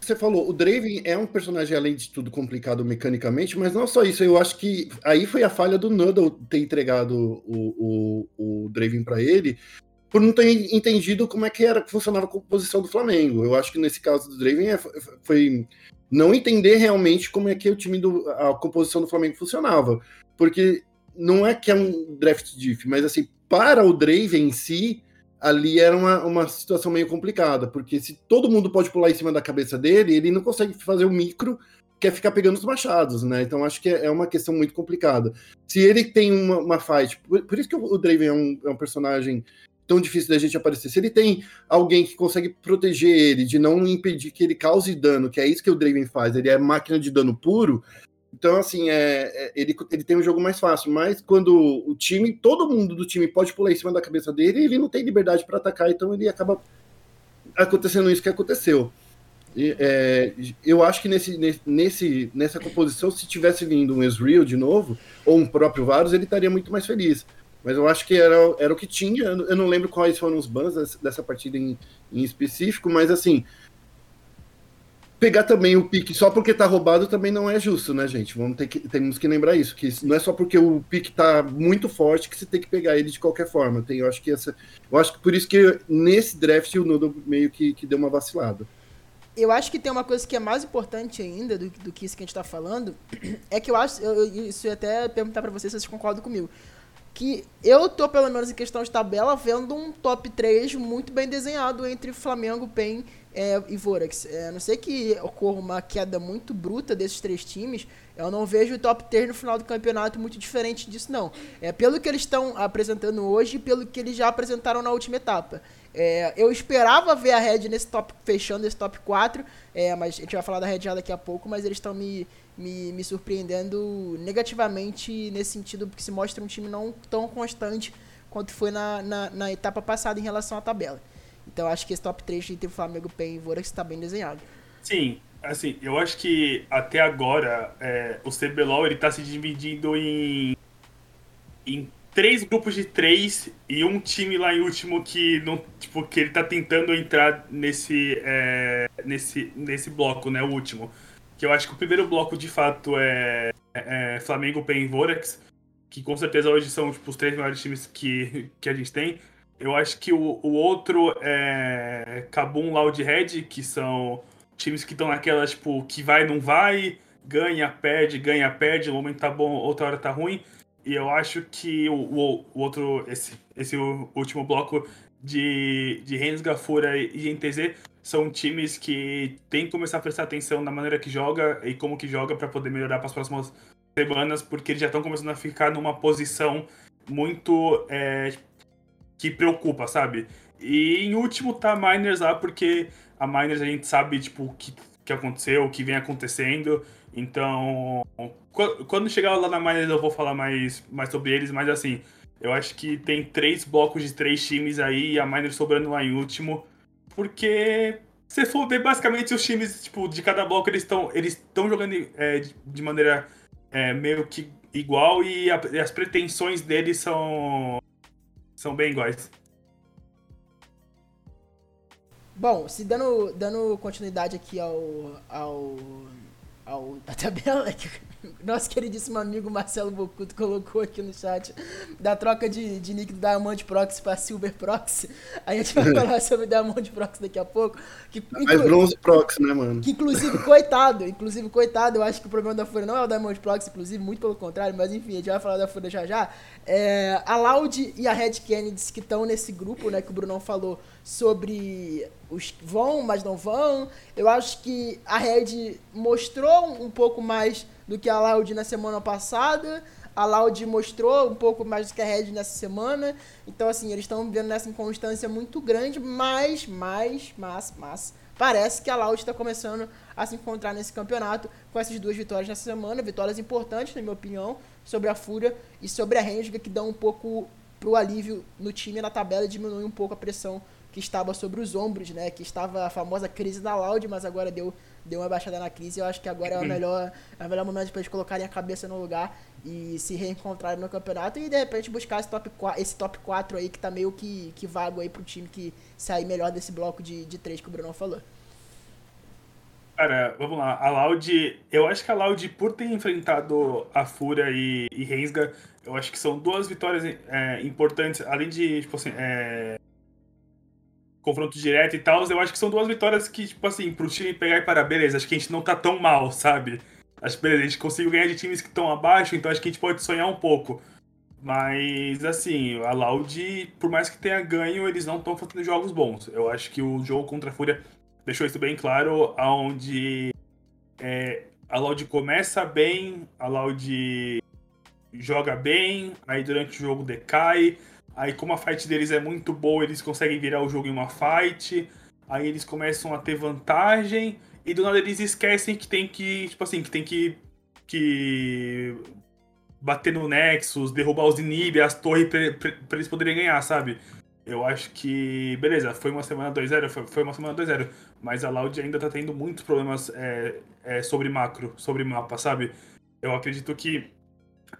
[SPEAKER 3] você falou, o Draven é um personagem, além de tudo, complicado mecanicamente, mas não só isso, eu acho que aí foi a falha do Nuddle ter entregado o, o, o Draven para ele, por não ter entendido como é que era que funcionava a composição do Flamengo. Eu acho que nesse caso do Draven é, foi não entender realmente como é que o time do a composição do Flamengo funcionava, porque não é que é um draft diff, mas assim, para o Draven em si, ali era uma, uma situação meio complicada, porque se todo mundo pode pular em cima da cabeça dele, ele não consegue fazer o micro, que é ficar pegando os machados, né? Então acho que é, é uma questão muito complicada. Se ele tem uma, uma fight, por, por, isso que o Draven é um, é um personagem tão difícil da gente aparecer. Se ele tem alguém que consegue proteger ele, de não impedir que ele cause dano, que é isso que o Draven faz, ele é máquina de dano puro, então, assim, é, é, ele, ele tem um jogo mais fácil, mas quando o time, todo mundo do time pode pular em cima da cabeça dele, ele não tem liberdade para atacar, então ele acaba acontecendo isso que aconteceu. E, é, eu acho que nesse, nesse, nessa composição, se tivesse vindo um Ezreal de novo, ou um próprio Varus, ele estaria muito mais feliz. Mas eu acho que era, era o que tinha. Eu não lembro quais foram os bans dessa partida em, em específico, mas assim, pegar também o pique só porque tá roubado também não é justo, né, gente? Vamos ter que, temos que lembrar isso, que não é só porque o pique tá muito forte que você tem que pegar ele de qualquer forma. Tem, eu acho que essa, eu acho que por isso que nesse draft o Nudo meio que, que deu uma vacilada.
[SPEAKER 1] Eu acho que tem uma coisa que é mais importante ainda do, do que isso que a gente tá falando, [clears throat] é que eu acho, eu, isso eu até perguntar para vocês se vocês concordam comigo que eu tô, pelo menos em questão de tabela, vendo um top 3 muito bem desenhado entre Flamengo, PEN é, e Vorax. É, a não sei que ocorra uma queda muito bruta desses três times, eu não vejo o top 3 no final do campeonato muito diferente disso, não. É pelo que eles estão apresentando hoje e pelo que eles já apresentaram na última etapa. É, eu esperava ver a Red nesse top, fechando esse top 4, é, mas a gente vai falar da Red já daqui a pouco, mas eles estão me, me, me surpreendendo negativamente nesse sentido, porque se mostra um time não tão constante quanto foi na, na, na etapa passada em relação à tabela. Então acho que esse top 3 entre Flamengo, PEN e Vorax está bem desenhado.
[SPEAKER 2] Sim, assim, eu acho que até agora é, o CBLOL ele tá se dividindo em, em três grupos de três e um time lá em último que não tipo que ele tá tentando entrar nesse é, nesse nesse bloco né o último que eu acho que o primeiro bloco de fato é, é Flamengo PEN e Vorax que com certeza hoje são tipo, os três maiores times que, que a gente tem eu acho que o, o outro é Kabum Loud Red que são times que estão naquela, tipo, que vai, não vai, ganha, perde, ganha, perde, o momento tá bom, outra hora tá ruim. E eu acho que o, o, o outro, esse, esse último bloco de, de Rennes, Gafura e NTZ são times que tem que começar a prestar atenção na maneira que joga e como que joga para poder melhorar para as próximas semanas, porque eles já estão começando a ficar numa posição muito é, que preocupa, sabe? E em último tá a Miners lá, porque a Miners a gente sabe, tipo, o que, que aconteceu, o que vem acontecendo. Então, quando chegar lá na Miners eu vou falar mais, mais sobre eles, mas assim, eu acho que tem três blocos de três times aí e a Miners sobrando lá em último. Porque se for ver basicamente os times, tipo, de cada bloco, eles estão eles estão jogando é, de, maneira é, meio que igual e, a, e, as pretensões deles são são bem iguais.
[SPEAKER 1] Bom, se dando, dando continuidade aqui ao, ao, ao [laughs] a tabela que [laughs] nosso queridíssimo amigo Marcelo Bocuto colocou aqui no chat da troca de, de nick do Diamond Proxy para Silver Proxy. A gente vai [laughs] falar sobre Diamond Proxy daqui a pouco.
[SPEAKER 3] Que, Mais bronze Proxy, né, mano?
[SPEAKER 1] Que inclusive, coitado, inclusive, coitado, eu acho que o problema da Fúria não é o Diamond Proxy, inclusive, muito pelo contrário, mas enfim, a gente vai falar da Fúria já já. É, a Loud e a Red Kennedy que estão nesse grupo, né, que o Brunão falou sobre os que vão, mas não vão. Eu acho que a Red mostrou um pouco mais do que a Loud na semana passada. A Loud mostrou um pouco mais do que a Red nessa semana. Então, assim, eles estão vendo nessa inconstância muito grande, mas, mas, mas, mas, parece que a Loud está começando a se encontrar nesse campeonato com essas duas vitórias nessa semana. Vitórias importantes, na minha opinião, sobre a Fúria e sobre a Renga, que dão um pouco pro alívio no time na tabela diminui um pouco a pressão que estava sobre os ombros, né? Que estava a famosa crise da Loud, mas agora deu deu uma baixada na crise. Eu acho que agora é o melhor, é o melhor momento para eles colocarem a cabeça no lugar e se reencontrarem no campeonato e de repente buscar esse top 4, esse top 4 aí que tá meio que, que vago aí pro time que sair melhor desse bloco de, de 3 que o Bruno falou.
[SPEAKER 2] Cara, vamos lá. A Loud, eu acho que a Loud, por ter enfrentado a Fúria e, e Rensga, eu acho que são duas vitórias é, importantes, além de, tipo assim, é, confronto direto e tal, eu acho que são duas vitórias que, tipo assim, pro time pegar e parar, beleza, acho que a gente não tá tão mal, sabe? Acho que beleza, a gente conseguiu ganhar de times que estão abaixo, então acho que a gente pode sonhar um pouco. Mas, assim, a Loud, por mais que tenha ganho, eles não estão fazendo jogos bons. Eu acho que o jogo contra a Fúria deixou isso bem claro, onde é, a Loud começa bem, a Loud joga bem, aí durante o jogo decai, Aí, como a fight deles é muito boa, eles conseguem virar o jogo em uma fight. Aí eles começam a ter vantagem. E do nada eles esquecem que tem que. Tipo assim, que tem que. que bater no Nexus, derrubar os inib, as torres pra, eles poderem ganhar, sabe? Eu acho que. Beleza, foi uma semana 2-0, foi, foi, uma semana 2-0. Mas a Loud ainda tá tendo muitos problemas é, é, sobre macro, sobre mapa, sabe? Eu acredito que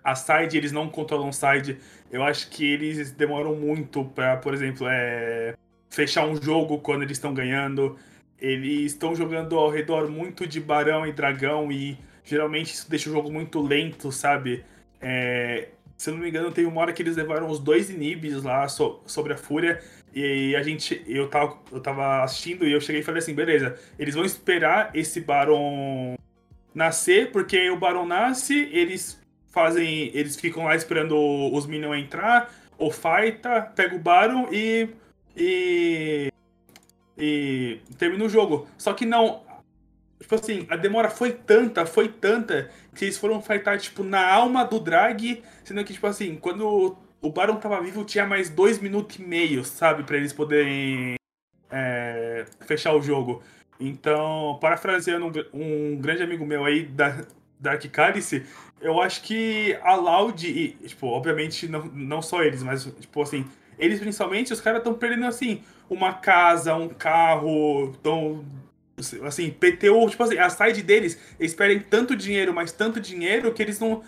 [SPEAKER 2] a side, eles não controlam side. Eu acho que eles demoram muito para, por exemplo, é, fechar um jogo quando eles estão ganhando. Eles estão jogando ao redor muito de barão e dragão e geralmente isso deixa o jogo muito lento, sabe? É, se eu não me engano, tem uma hora que eles levaram os dois inibs lá so, sobre a fúria. E a gente, eu tava, eu tava assistindo e eu cheguei e falei assim, beleza, eles vão esperar esse Baron nascer, porque o Baron nasce, eles fazem. Eles ficam lá esperando os Minions entrar, ou fighta, pega o Baron e. E. E termina o jogo. Só que não. Tipo assim, a demora foi tanta, foi tanta, que eles foram fightar, tipo, na alma do drag, sendo que, tipo assim, quando o Baron tava vivo, tinha mais dois minutos e meio, sabe? para eles poderem é, fechar o jogo. Então, parafraseando um, um, grande amigo meu aí da Dark Cálice, eu acho que a Loud, e, tipo, obviamente não, não só eles, mas, tipo assim, eles principalmente, os caras estão perdendo, assim, uma casa, um carro, estão, assim, PTU, tipo assim, a side deles, eles perdem tanto dinheiro, mas tanto dinheiro, que eles não,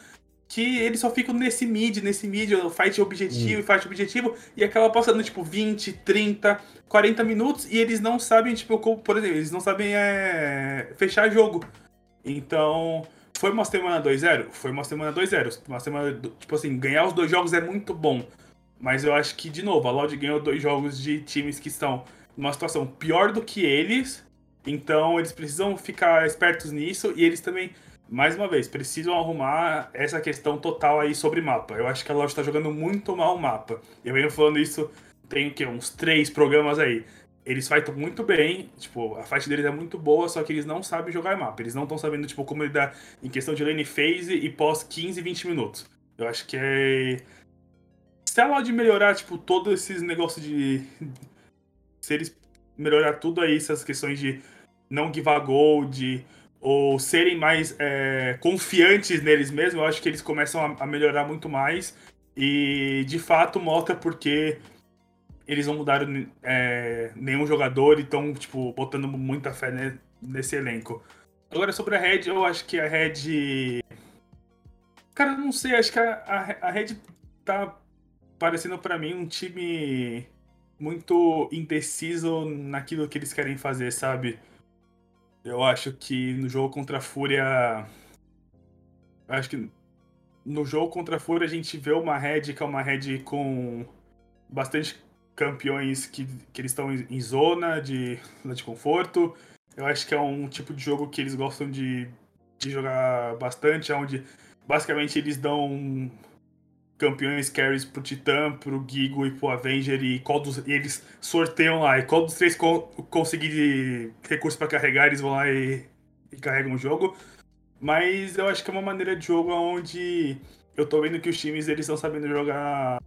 [SPEAKER 2] que eles só ficam nesse mid, nesse mid, fight objetivo, hum. fight objetivo, e acaba passando, tipo, 20, 30, 40 minutos, e eles não sabem, tipo, como, por exemplo, eles não sabem é, fechar jogo. Então, foi uma semana 2-0? Foi uma semana 2-0. Uma semana, tipo assim, ganhar os dois jogos é muito bom. Mas eu acho que, de novo, a Loud ganhou dois jogos de times que estão numa situação pior do que eles. Então eles precisam ficar espertos nisso e eles também, mais uma vez, precisam arrumar essa questão total aí sobre mapa. Eu acho que a Loud está jogando muito mal o mapa. Eu venho falando isso tem? Uns três programas aí. Eles fightam muito bem, tipo, a fight deles é muito boa, só que eles não sabem jogar mapa. Eles não estão sabendo, tipo, como lidar em questão de lane phase e pós 15, 20 minutos. Eu acho que é. Se a Loud melhorar, tipo, todos esses negócios de. Se eles melhorar tudo aí, essas questões de não give a gold, ou serem mais é, confiantes neles mesmos, eu acho que eles começam a, a melhorar muito mais. E de fato mostra porque eles não mudaram é, nenhum jogador e estão, tipo, botando muita fé ne, nesse elenco. Agora, sobre a Red, eu acho que a Red. Cara, não sei, acho que a, a, a Red tá parecendo para mim um time muito indeciso naquilo que eles querem fazer, sabe? Eu acho que no jogo contra a Fúria. Acho que no jogo contra a Fúria a gente vê uma Red que é uma Red com bastante campeões que, que eles estão em zona de, de conforto. Eu acho que é um tipo de jogo que eles gostam de, de jogar bastante, onde basicamente eles dão campeões carries pro Titã, pro Gigo e pro Avenger e, qual dos, e eles sorteiam lá. E qual dos três co conseguir recursos para carregar, eles vão lá e, e carregam o jogo. Mas eu acho que é uma maneira de jogo onde eu tô vendo que os times eles estão sabendo jogar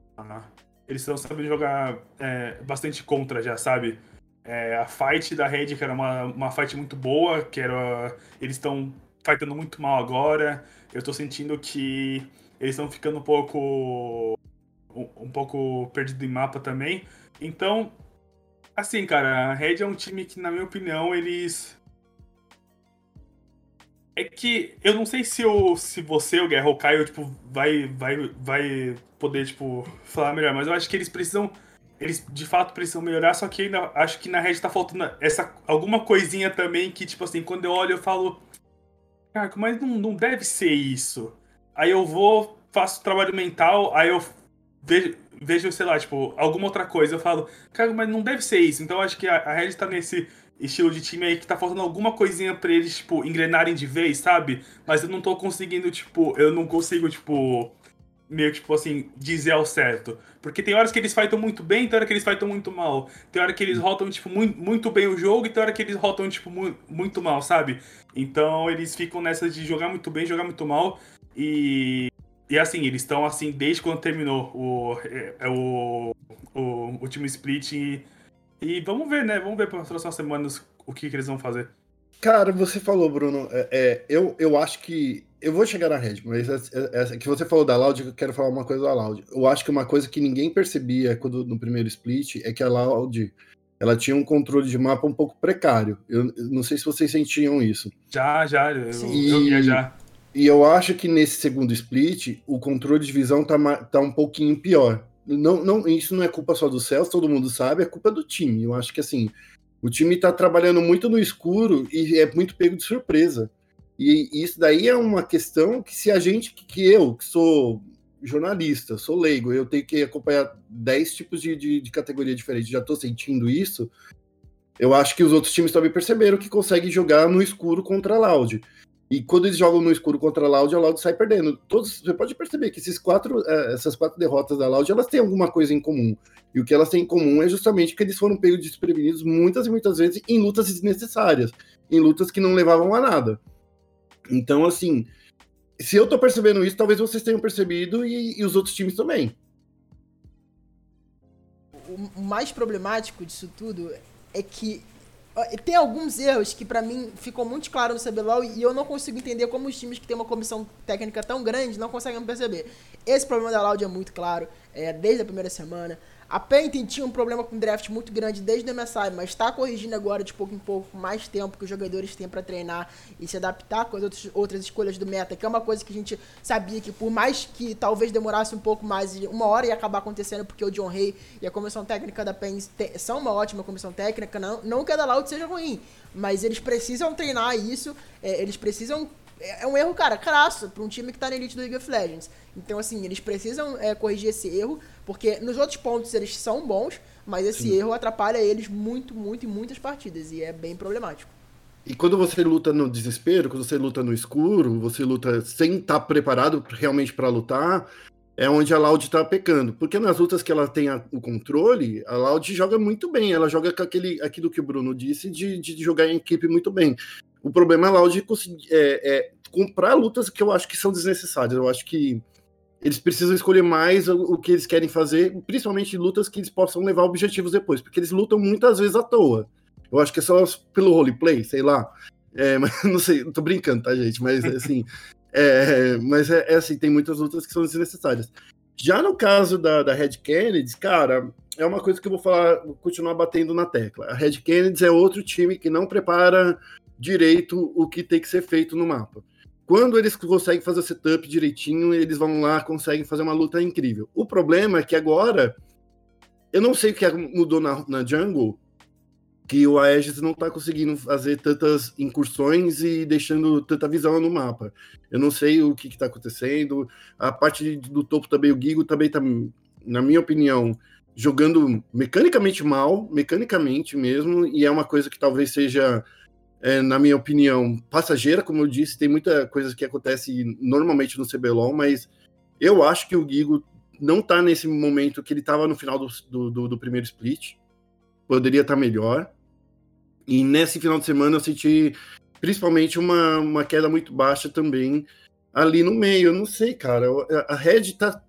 [SPEAKER 2] eles estão sabendo jogar é, bastante contra já, sabe? É, a fight da Red, que era uma, uma fight muito boa, que era. Eles estão fightando muito mal agora. Eu tô sentindo que eles estão ficando um pouco. Um, um pouco perdido em mapa também. Então, assim, cara, a Red é um time que, na minha opinião, eles é que eu não sei se, eu, se você, o Guerra ou o Caio, tipo, vai, vai, vai poder, tipo, falar melhor, mas eu acho que eles precisam. Eles de fato precisam melhorar, só que ainda acho que na rede tá faltando essa alguma coisinha também que, tipo assim, quando eu olho, eu falo. Cara, mas não, não deve ser isso. Aí eu vou, faço trabalho mental, aí eu vejo, vejo, sei lá, tipo, alguma outra coisa. Eu falo, cara, mas não deve ser isso. Então acho que a, a Red tá nesse estilo de time aí que tá faltando alguma coisinha pra eles, tipo, engrenarem de vez, sabe? Mas eu não tô conseguindo, tipo, eu não consigo, tipo, meio que, tipo assim, dizer ao certo. Porque tem horas que eles fightam muito bem, tem hora que eles fightam muito mal. Tem hora que eles rotam, tipo, muito, muito bem o jogo e tem hora que eles rotam, tipo, muito, muito mal, sabe? Então eles ficam nessa de jogar muito bem, jogar muito mal. E. E assim, eles estão assim desde quando terminou o, é, é o, o, o time split. E vamos ver, né? Vamos ver para as próximas semanas o que, que, eles vão fazer.
[SPEAKER 3] Cara, você falou, Bruno. É, é, eu, eu acho que. Eu vou chegar na Red, mas essa, essa, que você falou da Loud, eu quero falar uma coisa da Loud. Eu acho que uma coisa que ninguém percebia quando, no primeiro split é que a Loud ela tinha um controle de mapa um pouco precário. Eu, eu não sei se vocês sentiam isso.
[SPEAKER 2] Já, já, eu, e, eu ia já.
[SPEAKER 3] E eu acho que nesse segundo split, o controle de visão tá, tá um pouquinho pior não, não, isso não é culpa só do Celso, todo mundo sabe, é culpa do time. Eu acho que assim, o time tá trabalhando muito no escuro e é muito pego de surpresa. E isso daí é uma questão que se a gente, que eu, que sou jornalista, sou leigo, eu tenho que acompanhar 10 tipos de, de, de categoria diferente, já tô sentindo isso, eu acho que os outros times também perceberam que conseguem jogar no escuro contra a Loud. E quando eles jogam no escuro contra a Loud, a Loud sai perdendo. Todos, você pode perceber que esses quatro, é, essas quatro derrotas da Loud, elas têm alguma coisa em comum. E o que elas têm em comum é justamente que eles foram pegos desprevenidos muitas e muitas vezes em lutas desnecessárias, em lutas que não levavam a nada. Então, assim, se eu tô percebendo isso, talvez vocês tenham percebido e, e os outros times também.
[SPEAKER 1] O mais problemático disso tudo é que tem alguns erros que para mim ficou muito claro no CBLOL e eu não consigo entender como os times que têm uma comissão técnica tão grande não conseguem perceber. Esse problema da Loud é muito claro, é, desde a primeira semana. A Painting tinha um problema com draft muito grande desde o MSI, mas está corrigindo agora de pouco em pouco, mais tempo que os jogadores têm para treinar e se adaptar com as outras, outras escolhas do meta, que é uma coisa que a gente sabia que por mais que talvez demorasse um pouco mais, uma hora ia acabar acontecendo, porque o John Hay e a comissão técnica da PEN são uma ótima comissão técnica, não, não que a da Loud seja ruim, mas eles precisam treinar isso, é, eles precisam é, é um erro, cara, crasso para um time que tá na elite do League of Legends. Então, assim, eles precisam é, corrigir esse erro, porque nos outros pontos eles são bons, mas esse Sim. erro atrapalha eles muito, muito em muitas partidas, e é bem problemático.
[SPEAKER 3] E quando você luta no desespero, quando você luta no escuro, você luta sem estar tá preparado realmente para lutar, é onde a Loud tá pecando. Porque nas lutas que ela tem a, o controle, a Loud joga muito bem. Ela joga com aquele, aquilo que o Bruno disse de, de jogar em equipe muito bem. O problema é a conseguir, é, é, comprar lutas que eu acho que são desnecessárias. Eu acho que eles precisam escolher mais o, o, que eles querem fazer, principalmente lutas que eles possam levar objetivos depois, porque eles lutam muitas vezes à toa. Eu acho que é só pelo roleplay, sei lá. É, [laughs] mas não sei, tô brincando, tá, gente? Mas assim, é, mas é, é, assim, tem muitas lutas que são desnecessárias. Já no caso da, da Red Kennedy, cara, é uma coisa que eu vou falar, vou continuar batendo na tecla. A Red Kennedy é outro time que não prepara direito o que tem que ser feito no mapa. Quando eles conseguem fazer o setup direitinho, eles vão lá, conseguem fazer uma luta incrível. O problema é que agora, eu não sei o que mudou na, na jungle, que o Aegis não está conseguindo fazer tantas incursões e deixando tanta visão no mapa. Eu não sei o que está acontecendo. A parte do topo também, o Gigo também está, na minha opinião, jogando mecanicamente mal, mecanicamente mesmo, e é uma coisa que talvez seja, é, na minha opinião, passageira, como eu disse, tem muita coisa que acontece normalmente no CBLOL, mas eu acho que o Gigo não está nesse momento que ele estava no final do, do, do primeiro split. Poderia estar tá melhor. E nesse final de semana eu senti principalmente uma, uma queda muito baixa também ali no meio. Eu não sei, cara. A Red tá.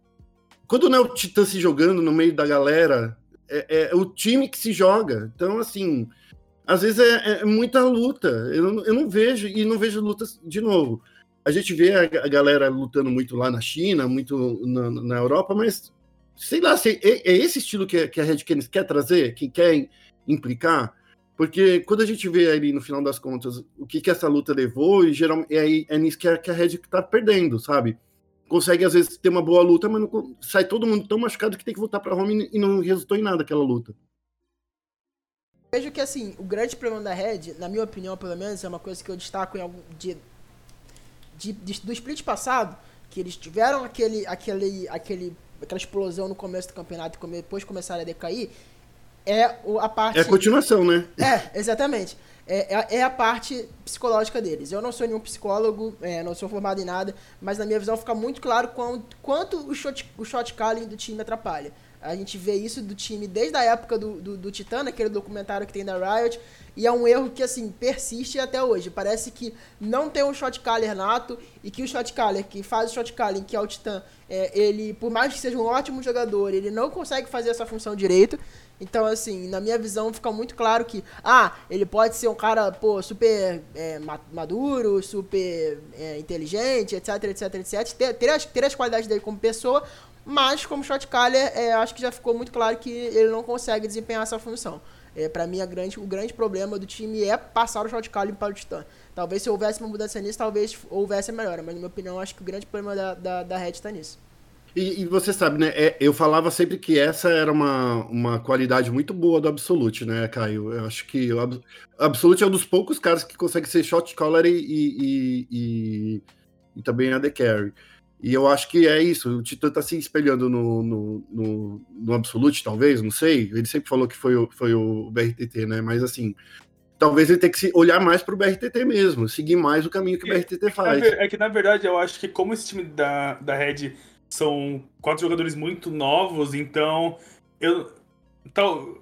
[SPEAKER 3] Quando o Titã se jogando no meio da galera, é, é o time que se joga. Então, assim, às vezes é, é muita luta. Eu eu não vejo, e não vejo lutas de novo. A gente vê a, a galera lutando muito lá na China, muito na, na Europa, mas sei lá, se é, é esse estilo que, que a Red Canids quer trazer, que quer implicar. Porque quando a gente vê ali no final das contas o que, que essa luta levou, e geralmente é, aí, é nisso que a, que a Red tá perdendo, sabe? Consegue às vezes ter uma boa luta, mas não, sai todo mundo tão machucado que tem que voltar para home e não resultou em nada aquela luta.
[SPEAKER 1] Vejo que assim, o grande problema da Red, na minha opinião, pelo menos, é uma coisa que eu destaco em algum de, de, de do split passado, que eles tiveram aquele, aquele, aquele, aquela explosão no começo do campeonato e depois começaram a decair, é a parte.
[SPEAKER 3] É a continuação, né?
[SPEAKER 1] É, exatamente. É, é, é, a parte psicológica deles. Eu não sou nenhum psicólogo, é, não sou formado em nada, mas na minha visão fica muito claro quanto, quanto o, shot, o shot calling do time atrapalha. A gente vê isso do time desde a época do, do, do Titã, aquele documentário que tem da Riot, e é um erro que, assim, persiste até hoje. Parece que não tem um shot caller nato e que o shot caller que faz o shot calling, que é o Titã, é, ele, por mais que seja um ótimo jogador, ele não consegue fazer essa função direito. Então, assim, na minha visão fica muito claro que, ah, ele pode ser um cara, pô, super é, maduro, super é, inteligente, etc, etc, etc. Ter, ter, as, ter as qualidades dele como pessoa, mas como shot caller, é, acho que já ficou muito claro que ele não consegue desempenhar essa função. É, para mim, grande, o grande problema do time é passar o shot caller para o Titã. Talvez se houvesse uma mudança nisso, talvez houvesse a melhora, mas na minha opinião, acho que o grande problema da, da, da Red está nisso.
[SPEAKER 3] E, e, você sabe, né? É, eu falava sempre que essa era uma, uma qualidade muito boa do Absolute, né, Caio? Eu acho que o Absolute é um dos poucos caras que consegue ser shot caller e, e, e, e também AD Carry. E eu acho que é isso. O Titã tá se espelhando no, no, no, no Absolute, talvez, não sei. Ele sempre falou que foi o, foi o BRTT, né? Mas assim, talvez ele tenha que olhar mais para o BRTT mesmo, seguir mais o caminho que o BRTT faz.
[SPEAKER 2] É que, na verdade, eu acho que como esse time da, da Red são quatro jogadores muito novos, então eu então,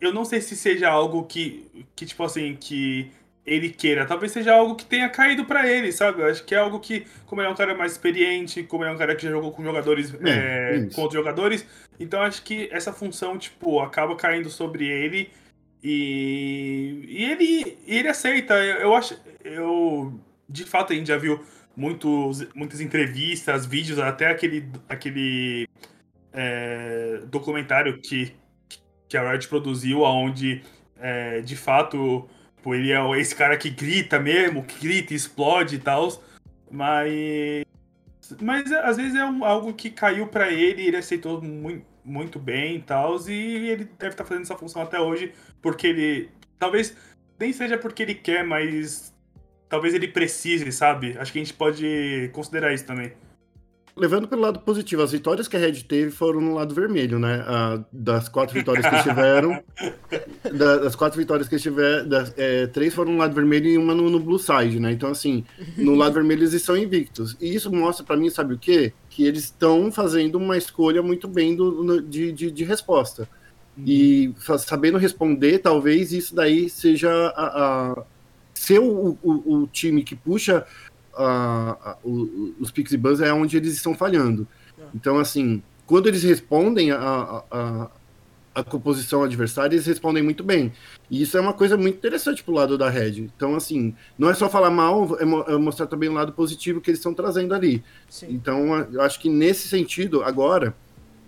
[SPEAKER 2] eu não sei se seja algo que, que tipo assim, que ele queira. Talvez seja algo que tenha caído para ele, sabe? Eu acho que é algo que, como ele é um cara mais experiente, como ele é um cara que já jogou com jogadores, é, é, com outros jogadores, então acho que essa função, tipo, acaba caindo sobre ele e, e ele, ele aceita. Eu, eu acho, eu, de fato, a gente já viu muitos, muitas entrevistas, vídeos, até aquele, aquele é, documentário que, que a Riot produziu, onde é, de fato pô, ele é esse cara que grita mesmo, que grita, explode e tal, mas mas às vezes é um, algo que caiu para ele, ele aceitou muito, muito bem e tal, e ele deve estar tá fazendo essa função até hoje, porque ele. Talvez nem seja porque ele quer, mas talvez ele precise, sabe? Acho que a gente pode considerar isso também.
[SPEAKER 3] levando pelo lado positivo, as vitórias que a Red teve foram no lado vermelho, né? Ah, das quatro vitórias que tiveram, [laughs] da, das quatro vitórias que tiveram, é, três foram no lado vermelho e uma no, no, blue side, né? Então, assim, no lado vermelho eles estão invictos. E isso mostra para mim, sabe o quê? Que eles estão fazendo uma escolha muito bem do, no, de, de, de, resposta. E sabendo responder, talvez isso daí seja a, a ser o, o, o time que puxa a, a, os Pix e Buzz é onde eles estão falhando. É. Então, assim, quando eles respondem a, a, a, composição adversária, eles respondem muito bem. E isso é uma coisa muito interessante pro lado da Red. Então, assim, não é só falar mal, é, é mostrar também o lado positivo que eles estão trazendo ali. Sim. Então, eu acho que nesse sentido, agora,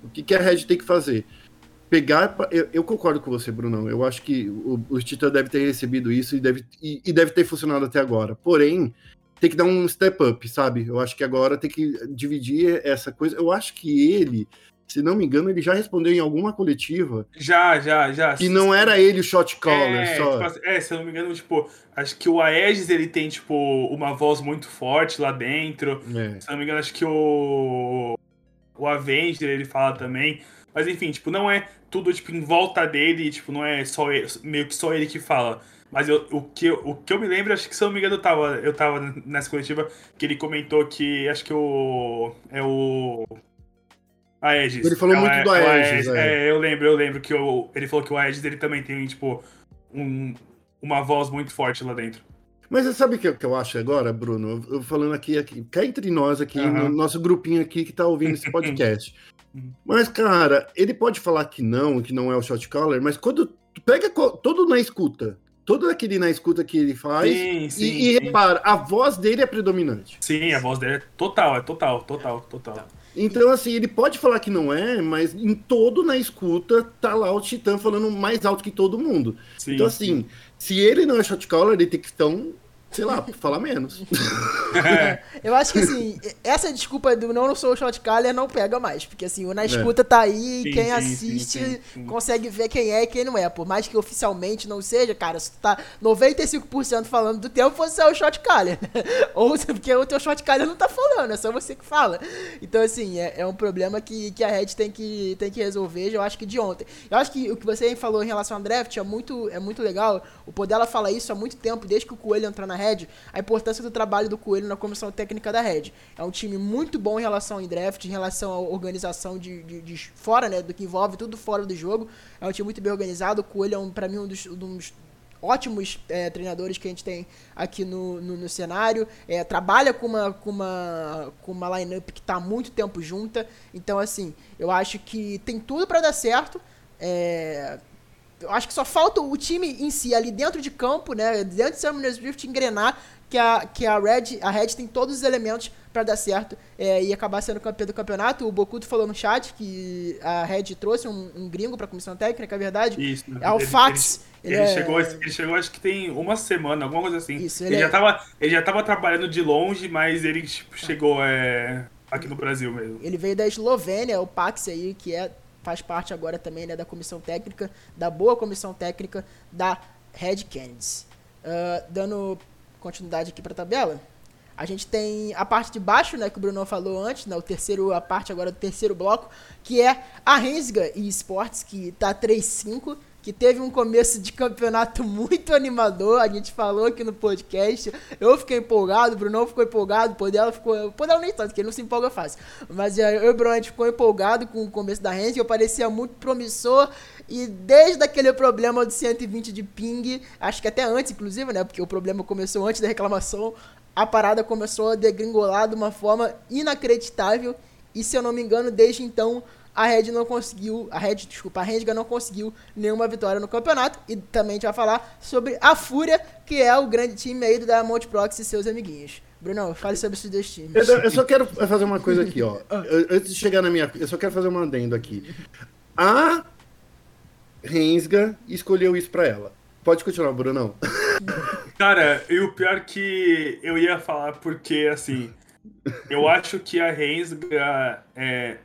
[SPEAKER 3] o que, que a Red tem que fazer? Pegar. Eu, eu, concordo com você, Brunão. Eu acho que o, o Titã deve ter recebido isso e deve, e, e, deve ter funcionado até agora. Porém, tem que dar um step up, sabe? Eu acho que agora tem que dividir essa coisa. Eu acho que ele, se não me engano, ele já respondeu em alguma coletiva.
[SPEAKER 2] Já, já, já.
[SPEAKER 3] Que não era ele o shot caller
[SPEAKER 2] é,
[SPEAKER 3] só.
[SPEAKER 2] Tipo, assim, é, se eu não me engano, tipo, acho que o Aegis ele tem, tipo, uma voz muito forte lá dentro. É. Se eu não me engano, acho que o. O Avenger ele fala também. Mas enfim, tipo, não é tudo, tipo, em volta dele, tipo, não é só ele, meio que só ele que fala. Mas eu, o, que, o que eu me lembro, acho que se eu não me engano, eu tava, eu tava nessa coletiva que ele comentou que acho que o. É o. A Aegis.
[SPEAKER 3] Ele falou muito
[SPEAKER 2] é,
[SPEAKER 3] do Aegis.
[SPEAKER 2] É. é, eu lembro, eu lembro que eu, ele falou que o Aegis ele também tem, tipo, um, uma voz muito forte lá dentro.
[SPEAKER 3] Mas você sabe o que, que, eu acho agora, Bruno? Eu falando aqui, aqui cá entre nós aqui, uhum. no nosso grupinho aqui que tá ouvindo esse podcast. [laughs] mas, cara, ele pode falar que não, que não é o shot caller, mas quando pega todo na escuta, todo aquele na escuta que ele faz. Sim, sim, e, e repara, a voz dele é predominante.
[SPEAKER 2] Sim, a voz dele é total, é total, total, total.
[SPEAKER 3] Então, assim, ele pode falar que não é, mas em todo na escuta tá lá o Titã falando mais alto que todo mundo. Sim, então, assim, sim. se ele não é shot caller, ele tem que então sei lá, falar menos. [laughs]
[SPEAKER 1] eu acho que assim, essa desculpa do não, sou o shot caller não pega mais. Porque assim, o na é. escuta é. tá aí e quem sim, assiste sim, sim, consegue ver quem é e quem não é. Por mais que oficialmente não seja, cara, se tu tá 95% falando do tempo, você é o shot caller. [laughs] Ou porque o teu shot caller não tá falando, é só você que fala. Então, assim, é, é um problema que, que a Red tem que, tem que resolver, eu acho que de ontem. Eu acho que o que você falou em relação ao draft é muito, é muito legal. O Podela fala isso há muito tempo, desde que o Coelho entrou na Red, a importância do trabalho do Coelho na comissão técnica da Red. É um time muito bom em relação ao draft, em relação à organização de, de, de, fora, né, do que envolve tudo fora do jogo. É um time muito bem organizado. O Coelho é, um, para mim, um dos, um dos ótimos é, treinadores que a gente tem aqui no, no, no cenário. É, trabalha com uma, com uma, com uma lineup que está há muito tempo junta. Então, assim, eu acho que tem tudo para dar certo. É, acho que só falta o time em si, ali dentro de campo, né? Dentro de Summoner's Rift, engrenar que a, que a Red, a Red tem todos os elementos para dar certo é, e acabar sendo campeão do campeonato. O Bokuto falou no chat que a Red trouxe um, um gringo para a comissão técnica, é verdade.
[SPEAKER 2] Isso.
[SPEAKER 1] É o Fax.
[SPEAKER 2] Ele, ele, ele é... chegou, ele chegou, acho que tem uma semana, alguma coisa assim. Isso, ele, ele é... já tava, ele já tava trabalhando de longe, mas ele tipo, chegou é, aqui no Brasil mesmo.
[SPEAKER 1] Ele veio da Eslovênia, o Pax aí, que é faz parte agora também né, da comissão técnica, da boa comissão técnica da Red Kennedy. Uh, dando continuidade aqui para a tabela, a gente tem a parte de baixo, né, que o Bruno falou antes, né, o terceiro, a parte agora do terceiro bloco, que é a Rensga e Esportes, que está 3-5, que teve um começo de campeonato [laughs] muito animador. A gente falou aqui no podcast. Eu fiquei empolgado, o Bruno ficou empolgado, o Podela ficou. O Podela nem tanto, porque ele não se empolga fácil. Mas eu e o Bruno a gente ficou empolgado com o começo da Renzi, eu parecia muito promissor. E desde aquele problema de 120 de ping, acho que até antes, inclusive, né? Porque o problema começou antes da reclamação. A parada começou a degringolar de uma forma inacreditável. E se eu não me engano, desde então a Red não conseguiu, a Red, desculpa, a Rendiga não conseguiu nenhuma vitória no campeonato e também a gente vai falar sobre a Fúria, que é o grande time aí do Diamond Proxy e seus amiguinhos. Bruno, fale sobre esses dois times.
[SPEAKER 3] Eu, eu, só quero fazer uma coisa aqui, ó. [laughs] Antes de chegar na minha, eu só quero fazer um adendo aqui. A Rensga escolheu isso para ela. Pode continuar, Brunão. [laughs]
[SPEAKER 2] Cara, e o pior que eu ia falar porque assim, eu acho que a Rensga é,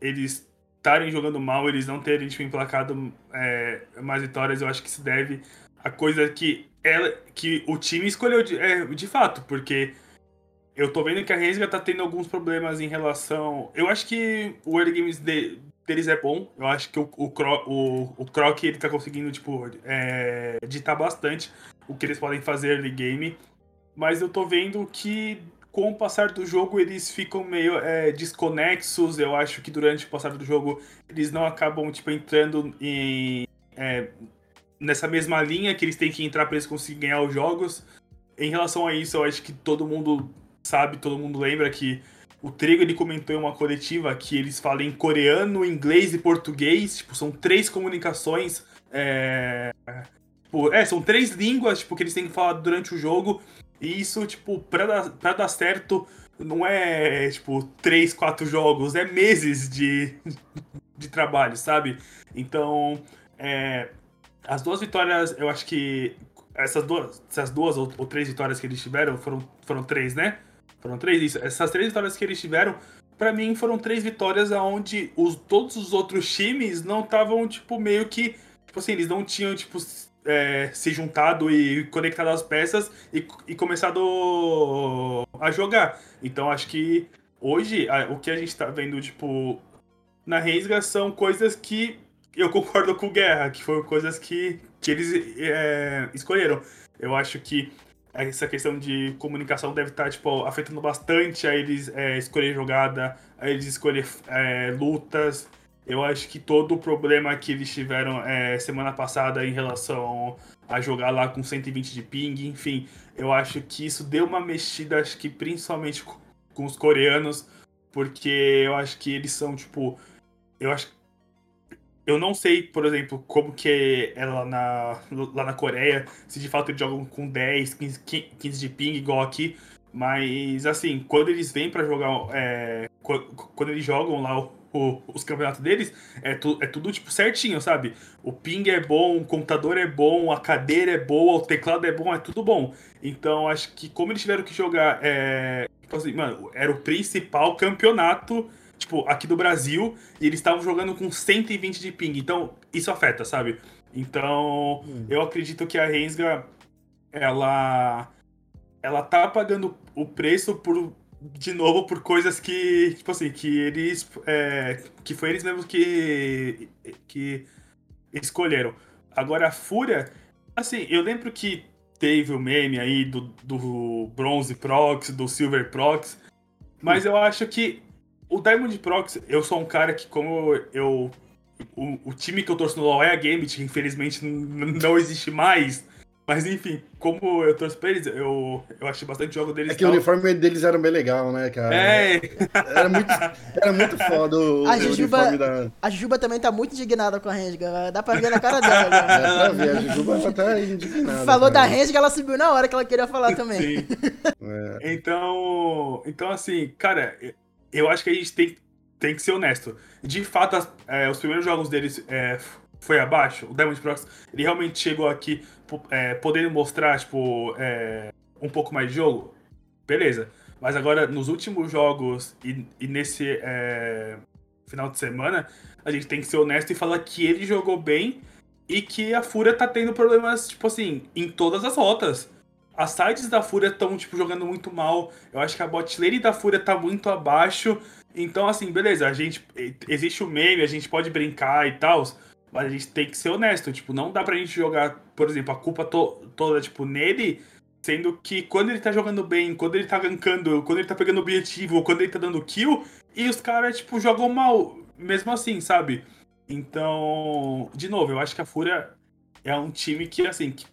[SPEAKER 2] eles estarem jogando mal, eles não terem tipo, emplacado é, mais vitórias, eu acho que se deve a coisa que ela, que o time escolheu de, é, de fato, porque eu tô vendo que a Rensga tá tendo alguns problemas em relação. Eu acho que o early games de, deles é bom. Eu acho que o, o, o, o Croc ele tá conseguindo, tipo, é, editar bastante o que eles podem fazer early game. Mas eu tô vendo que com o passar do jogo eles ficam meio é, desconexos. Eu acho que durante o passar do jogo eles não acabam, tipo, entrando em. É, nessa mesma linha que eles têm que entrar para eles conseguirem ganhar os jogos. Em relação a isso, eu acho que todo mundo sabe, todo mundo lembra que o Trigo ele comentou em uma coletiva que eles falam em coreano, inglês e português, tipo, são três comunicações. É, tipo, é, são três línguas tipo, que eles têm que falar durante o jogo. E isso, tipo, pra dar, pra dar certo, não é, tipo, três, quatro jogos, é meses de, de trabalho, sabe? Então, é, as duas vitórias, eu acho que essas duas, essas duas ou, ou, três vitórias que eles tiveram, foram, foram três, né? Foram três, isso. Essas três vitórias que eles tiveram, para mim, foram três vitórias onde os, todos os outros times não estavam, tipo, meio que. Tipo assim, eles não tinham, tipo, é, se juntado e conectado as peças e, e começado a jogar. Então, acho que hoje, a, o que a gente tá vendo, tipo, na Reisga são coisas que eu [laughs] concordo com Guerra, que foram coisas que, que eles é, escolheram. Eu acho que essa questão de comunicação deve estar, tipo, afetando bastante a eles é, escolher jogada, a eles escolher é, lutas. Eu acho que todo o problema que eles tiveram é, semana passada em relação a jogar lá com 120 de ping, enfim, eu acho que isso deu uma mexida, acho que principalmente com os coreanos, porque eu acho que eles são, tipo, eu acho eu não sei, por exemplo, como que é lá na, lá na Coreia, se de fato eles jogam com 10, 15, 15 de ping igual aqui. Mas, assim, quando eles vêm para jogar. É, quando eles jogam lá o, os campeonatos deles, é, tu, é tudo, tipo, certinho, sabe? O ping é bom, o computador é bom, a cadeira é boa, o teclado é bom, é tudo bom. Então, acho que como eles tiveram que jogar. É, tipo assim, mano, era o principal campeonato tipo, aqui do Brasil, e eles estavam jogando com 120 de ping. Então, isso afeta, sabe? Então, hum. eu acredito que a Rensga, ela. Ela tá pagando o preço por. De novo, por coisas que. Tipo assim, que eles. É, que foi eles mesmos que. que escolheram. Agora, a Fúria. Assim, eu lembro que teve o meme aí do, do Bronze Prox, do Silver Prox. Mas eu acho que o Diamond Prox, eu sou um cara que, como eu. O, o time que eu torço no LoL é a Gambit, que infelizmente não existe mais. Mas enfim, como eu torço pra eles, eu, eu achei bastante jogo deles.
[SPEAKER 3] É que o uniforme deles era bem legal, né, cara?
[SPEAKER 2] É.
[SPEAKER 3] Era muito, era muito foda o,
[SPEAKER 1] a Jujuba, da... A Jujuba também tá muito indignada com a Renga. Dá pra ver na cara dela. [laughs]
[SPEAKER 3] Dá pra ver, a Jujuba tá até indignada.
[SPEAKER 1] Falou cara. da Renga, ela subiu na hora que ela queria falar também. Sim.
[SPEAKER 2] É. Então, então, assim, cara, eu acho que a gente tem, tem que ser honesto. De fato, as, é, os primeiros jogos deles é, foi abaixo. O Diamond Prox, ele realmente chegou aqui é, podendo mostrar, tipo, é, um pouco mais de jogo. Beleza. Mas agora, nos últimos jogos e, e nesse é, final de semana, a gente tem que ser honesto e falar que ele jogou bem e que a Fúria tá tendo problemas, tipo assim, em todas as rotas as sides da Fúria estão, tipo, jogando muito mal. Eu acho que a bot lane da Fúria tá muito abaixo. Então, assim, beleza, a gente. Existe o meme, a gente pode brincar e tal. Mas a gente tem que ser honesto. Tipo, não dá pra gente jogar, por exemplo, a culpa to toda, tipo, nele. Sendo que quando ele tá jogando bem, quando ele tá gankando, quando ele tá pegando objetivo, quando ele tá dando kill, e os caras, tipo, jogam mal. Mesmo assim, sabe? Então, de novo, eu acho que a Fúria é um time que, assim, que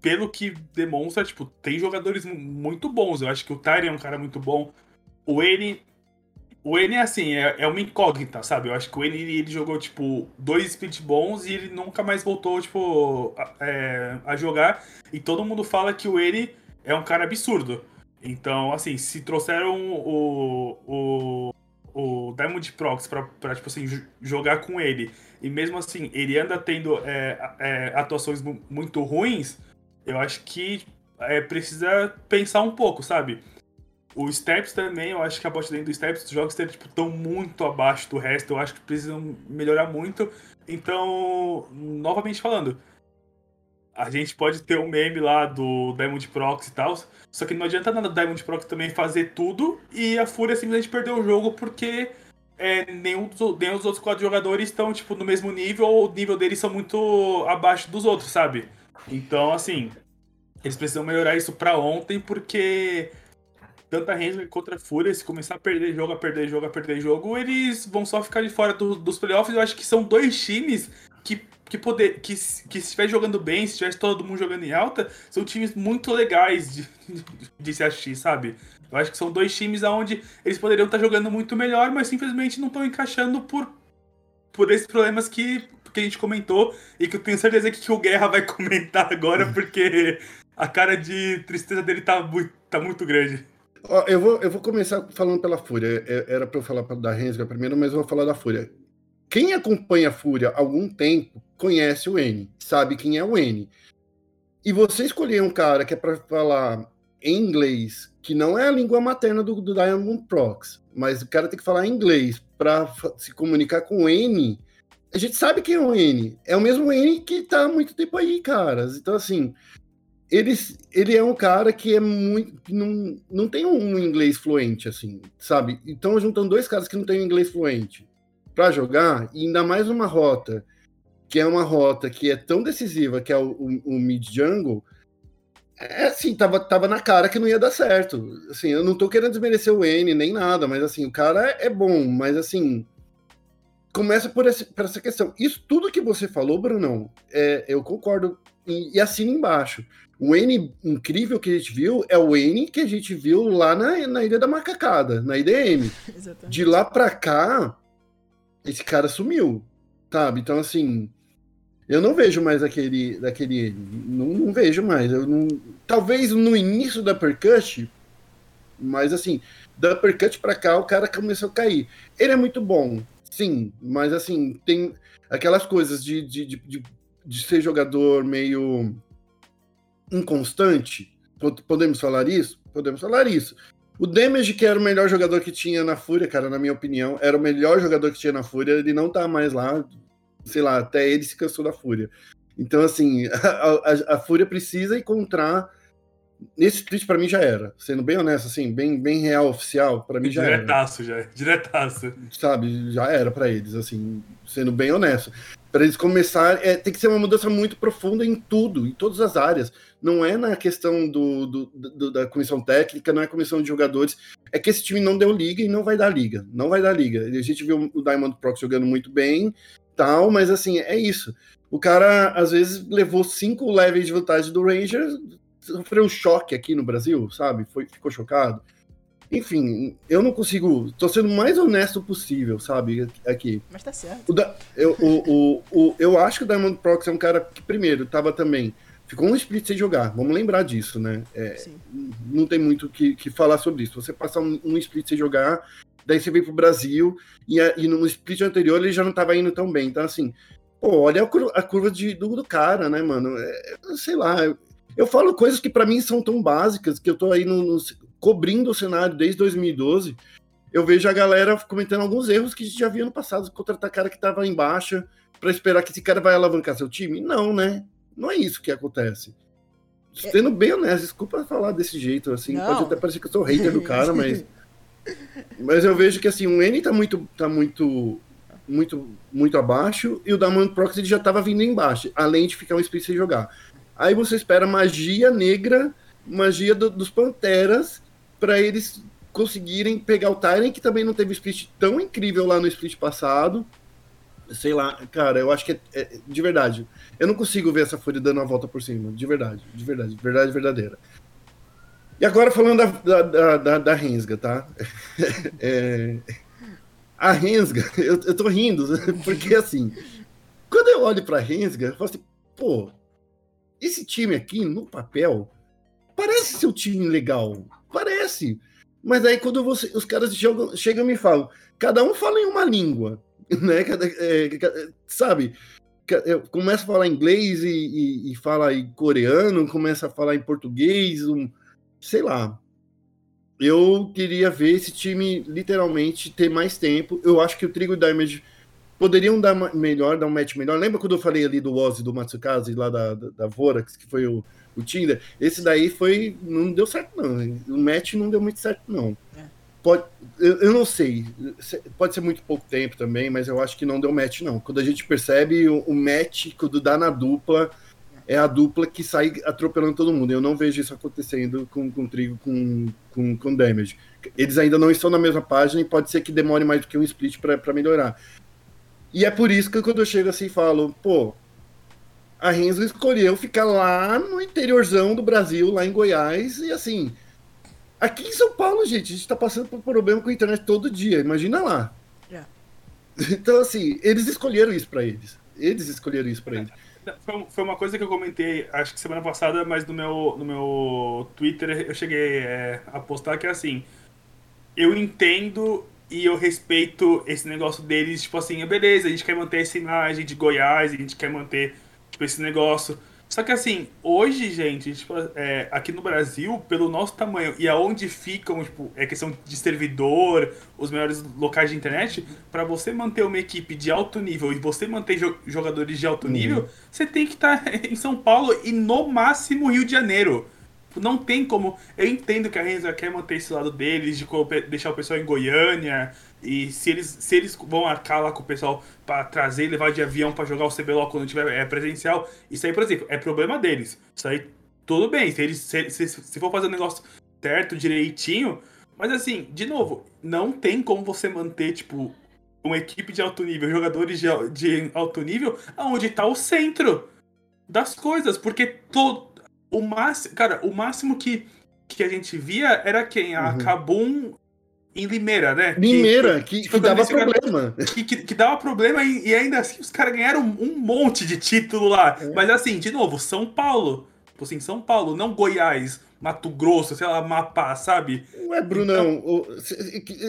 [SPEAKER 2] pelo que demonstra, tipo, tem jogadores muito bons. Eu acho que o Tyrion é um cara muito bom. O N. O N é assim, é, é uma incógnita, sabe? Eu acho que o N ele jogou, tipo, dois split bons e ele nunca mais voltou, tipo, a, é, a jogar. E todo mundo fala que o N é um cara absurdo. Então, assim, se trouxeram o, o, o Diamond Prox pra, pra, tipo assim, jogar com ele, e mesmo assim, ele anda tendo é, é, atuações muito ruins, eu acho que é, precisa pensar um pouco, sabe? O Steps também, eu acho que a bot lane do Steps, os jogos estão tipo, muito abaixo do resto, eu acho que precisam melhorar muito. Então, novamente falando, a gente pode ter um meme lá do Diamond Proxy e tal, só que não adianta nada o Diamond Proxy também fazer tudo e a Fúria simplesmente perdeu o jogo porque é, nenhum, dos, nenhum dos outros quatro jogadores estão, tipo, no mesmo nível ou o nível deles são muito abaixo dos outros, sabe? Então, assim, eles precisam melhorar isso pra ontem porque tanto a Ranger contra a Fúria, se começar a perder jogo, a perder jogo, a perder jogo, eles vão só ficar de fora do, dos playoffs. Eu acho que são dois times que, que, poder, que, que se estiver jogando bem, se estiver todo mundo jogando em alta, são times muito legais de, de, de se assistir, sabe? Eu acho que são dois times onde eles poderiam estar jogando muito melhor, mas simplesmente não estão encaixando por, por esses problemas que, que a gente comentou e que eu tenho certeza que, que o Guerra vai [laughs] comentar agora, porque a cara de tristeza dele tá muito, tá muito grande.
[SPEAKER 3] Ó, eu, vou, eu vou começar falando pela Fúria. É, era para eu falar da Rensga primeiro, mas eu vou falar da Fúria. Quem acompanha a Fúria há algum tempo conhece o N, sabe quem é o N. E você escolher um cara que é para falar em inglês, que não é a língua materna do, do Diamond Prox, mas o cara tem que falar inglês para se comunicar com o N. A gente sabe quem é o N. É o mesmo N que tá há muito tempo aí, caras. Então, assim, ele, ele é um cara que é muito. Não, não tem um inglês fluente, assim, sabe? Então, juntando dois caras que não têm um inglês fluente para jogar, e ainda mais uma rota, que é uma rota que é tão decisiva, que é o, o, o Mid Jungle, é assim, tava, tava na cara que não ia dar certo. Assim, eu não tô querendo desmerecer o N nem nada, mas assim, o cara é bom, mas assim. Começa por, esse, por essa questão. Isso tudo que você falou, Brunão, é, eu concordo e, e assino embaixo. O N incrível que a gente viu é o N que a gente viu lá na, na Ilha da Macacada, na IDM. [laughs] Exatamente. De lá pra cá, esse cara sumiu, sabe? Então, assim, eu não vejo mais aquele, daquele N. Não, não vejo mais. Eu não, talvez no início da Percut, mas assim, da Percut pra cá, o cara começou a cair. Ele é muito bom, sim, mas assim, tem aquelas coisas de, de, de, de, de ser jogador meio inconstante. Podemos falar isso? Podemos falar isso. O Damage, que era o melhor jogador que tinha na Fúria, cara, na minha opinião, era o melhor jogador que tinha na Fúria, ele não tá mais lá, sei lá, até ele se cansou da Fúria. Então, assim, [laughs] a, a, a Fúria precisa encontrar. Nesse split, para mim, já era. Sendo bem honesto, assim, bem, bem real, oficial, para mim já
[SPEAKER 2] diretaço, era. Diretaço, já. Diretaço.
[SPEAKER 3] Sabe, já era para eles, assim, sendo bem honesto para eles começarem. É, tem que ser uma mudança muito profunda em tudo, em todas as áreas. Não é na questão do, do, do, da comissão técnica, não é comissão de jogadores. É que esse time não deu liga e não vai dar liga. Não vai dar liga. A gente viu o Diamond Prox jogando muito bem, tal, mas assim, é isso. O cara, às vezes, levou cinco levels de vantagem do Ranger, sofreu um choque aqui no Brasil, sabe? Foi, ficou chocado. Enfim, eu não consigo. Tô sendo o mais honesto possível, sabe? Aqui.
[SPEAKER 1] Mas tá certo.
[SPEAKER 3] O da, eu, o, o, eu acho que o Diamond Prox é um cara que, primeiro, tava também. Ficou um split sem jogar, vamos lembrar disso, né? É, não tem muito o que, que falar sobre isso. Você passar um, um split sem jogar, daí você vem pro Brasil, e, e no split anterior ele já não tava indo tão bem. Então, assim, pô, olha a curva, a curva de, do, do, cara, né, mano? É, sei lá. Eu, falo coisas que para mim são tão básicas que eu tô aí no, no, cobrindo o cenário desde 2012, eu vejo a galera comentando alguns erros que a gente já via no passado, contratar cara que estava em baixa para esperar que esse cara vai alavancar seu time. Não, né? Não é isso que acontece. É. Sendo bem honesto, desculpa falar desse jeito, assim, Não. pode até parecer que eu sou hater do cara, mas [laughs] mas eu vejo que assim, o N tá muito tá muito muito muito abaixo e o Damon Proxy já tava vindo embaixo, além de ficar um split sem jogar. Aí você espera magia negra, magia do, dos Panteras para eles conseguirem pegar o Tyrant, que também não teve split tão incrível lá no split passado. Sei lá, cara, eu acho que é, é, de verdade. Eu não consigo ver essa Fúria dando a volta por cima. De verdade, de verdade, de verdade verdadeira. E agora falando da, da, da, da Rensga, tá? [laughs] é, a Rensga, [laughs] eu, eu tô rindo, [laughs] porque assim, quando eu olho pra Rensga, eu falo assim, pô, esse time aqui, no papel, parece ser um time legal. Parece. Mas aí quando você, os caras jogam, chegam e me falam, cada um fala em uma língua, [laughs] né? Cada, é, sabe? Começa a falar inglês e, e, e, fala em coreano, começa a falar em português, um, sei lá. Eu queria ver esse time literalmente ter mais tempo. Eu acho que o Trigo Damage poderiam dar melhor, dar um match melhor. Lembra quando eu falei ali do Ozzy do Matsukaze lá da, da, da Vorax, que foi o, o Tinder? Esse daí foi. não deu certo, não. O match não deu muito certo, não. É. Pode, eu, eu, não sei. Pode ser muito pouco tempo também, mas eu acho que não deu match, não. Quando a gente percebe o, o match, quando dá na dupla, é a dupla que sai atropelando todo mundo. Eu não vejo isso acontecendo com, com Trigo, com, com, com Damage. Eles ainda não estão na mesma página e pode ser que demore mais do que um split para melhorar. E é por isso que quando eu chego assim e falo, pô, a Renzo escolheu ficar lá no interiorzão do Brasil, lá em Goiás, e assim, aqui em São Paulo, gente, a gente tá passando por problema com a internet todo dia, imagina lá. Yeah. É. [laughs] Então, assim, eles escolheram isso para eles. Eles escolheram isso para eles.
[SPEAKER 2] Foi uma coisa que eu comentei, acho que semana passada, mas no meu, no meu Twitter eu cheguei é, a postar que é assim. Eu entendo e eu respeito esse negócio deles, tipo assim, beleza, a gente quer manter essa imagem de Goiás, a gente quer manter tipo, esse negócio. Só que assim, hoje, gente, tipo, é, aqui no Brasil, pelo nosso tamanho e aonde ficam, tipo, é questão de servidor, os melhores locais de internet, para você manter uma equipe de alto nível e você manter jogadores de alto uhum. nível, você tem que estar tá [laughs] em São Paulo e no máximo Rio de Janeiro. Não tem como. Eu entendo que a Renzo quer manter esse lado deles, de deixar o pessoal em Goiânia. E se eles, se eles vão arcar lá com o pessoal para trazer e levar de avião para jogar o CBLOL quando tiver é, presencial, isso aí, por exemplo, é problema deles. Isso aí, tudo bem. Se, eles, se, se, se for fazer o negócio certo, direitinho. Mas assim, de novo, não tem como você manter, tipo, uma equipe de alto nível, jogadores de, de alto nível, aonde tá o centro das coisas. Porque todo o máximo, cara, o máximo que, que a gente via era quem? A uhum. Kabum em Limeira, né?
[SPEAKER 3] Limeira, que, que, que dava problema.
[SPEAKER 2] Que, que, que, dava problema e, e ainda assim os caras ganharam um monte de título lá. É. Mas assim, de novo, São Paulo. Tipo assim, São Paulo, não Goiás. Mato Grosso, sei lá, Mapá, sabe?
[SPEAKER 3] Ué, Brunão, então...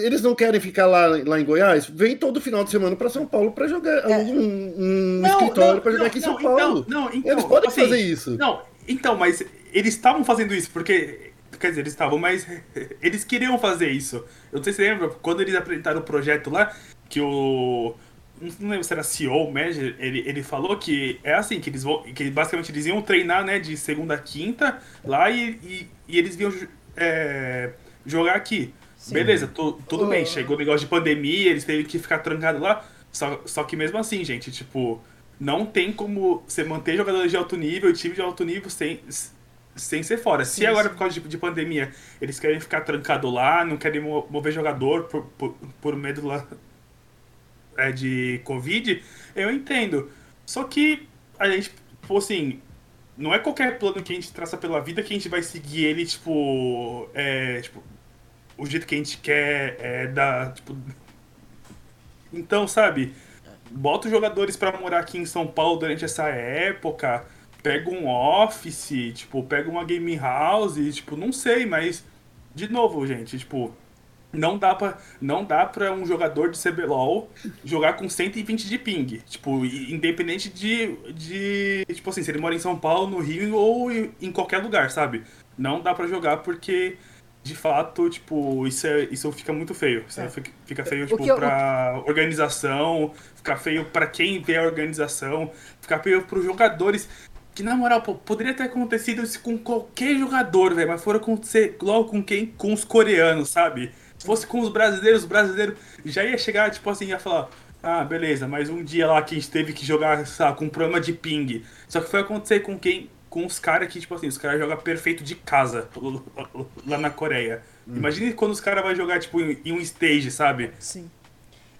[SPEAKER 3] eles não querem ficar lá, lá em Goiás? Vem todo final de semana para São Paulo para jogar é. um, um não, escritório para jogar aqui em São Paulo.
[SPEAKER 2] Não, não, então,
[SPEAKER 3] eles podem assim, fazer isso.
[SPEAKER 2] Não, então, mas eles estavam fazendo isso porque. Quer dizer, eles estavam, mas [laughs] eles queriam fazer isso. Eu não sei se você lembra, quando eles apresentaram o projeto lá, que o. Não lembro se era CEO ou manager, ele, ele falou que é assim, que eles vão. Que basicamente eles iam treinar, né, de segunda a quinta lá e, e, e eles iam é, jogar aqui. Sim. Beleza, tu, tudo bem, chegou o negócio de pandemia, eles teve que ficar trancados lá. Só, só que mesmo assim, gente, tipo, não tem como você manter jogadores de alto nível e time de alto nível sem, sem ser fora. Sim, Se agora, por causa de, de, pandemia, eles querem ficar trancados lá, não querem mover jogador por, por, por medo lá é, de Covid, eu entendo. Só que a gente, tipo assim, não é qualquer plano que a gente traça pela vida que a gente vai seguir ele, tipo, é, tipo o jeito que a gente quer, é, da, tipo... Então, sabe bota os jogadores para morar aqui em São Paulo durante essa época, pega um office, tipo, pega uma game house, tipo, não sei, mas de novo, gente, tipo, não dá para não dá para um jogador de CBLOL jogar com 120 de ping, tipo, independente de de tipo assim, se ele mora em São Paulo, no Rio ou em qualquer lugar, sabe? Não dá para jogar porque de fato, tipo, isso, é, isso fica muito feio. Isso é. fica feio, tipo, eu, pra organização, fica feio para quem vê a organização, fica feio pros jogadores. Que na moral, pô, poderia ter acontecido isso com qualquer jogador, velho, mas foram acontecer logo com quem? Com os coreanos, sabe? Se fosse com os brasileiros, os brasileiros já ia chegar, tipo assim, ia falar. Ah, beleza, mas um dia lá que a gente teve que jogar, sabe, com um problema de ping. Só que foi acontecer com quem? com os caras que, tipo assim, os caras jogam perfeito de casa [laughs] lá na Coreia. Hum. Imagine quando os caras vão jogar, tipo, em um stage, sabe?
[SPEAKER 1] Sim.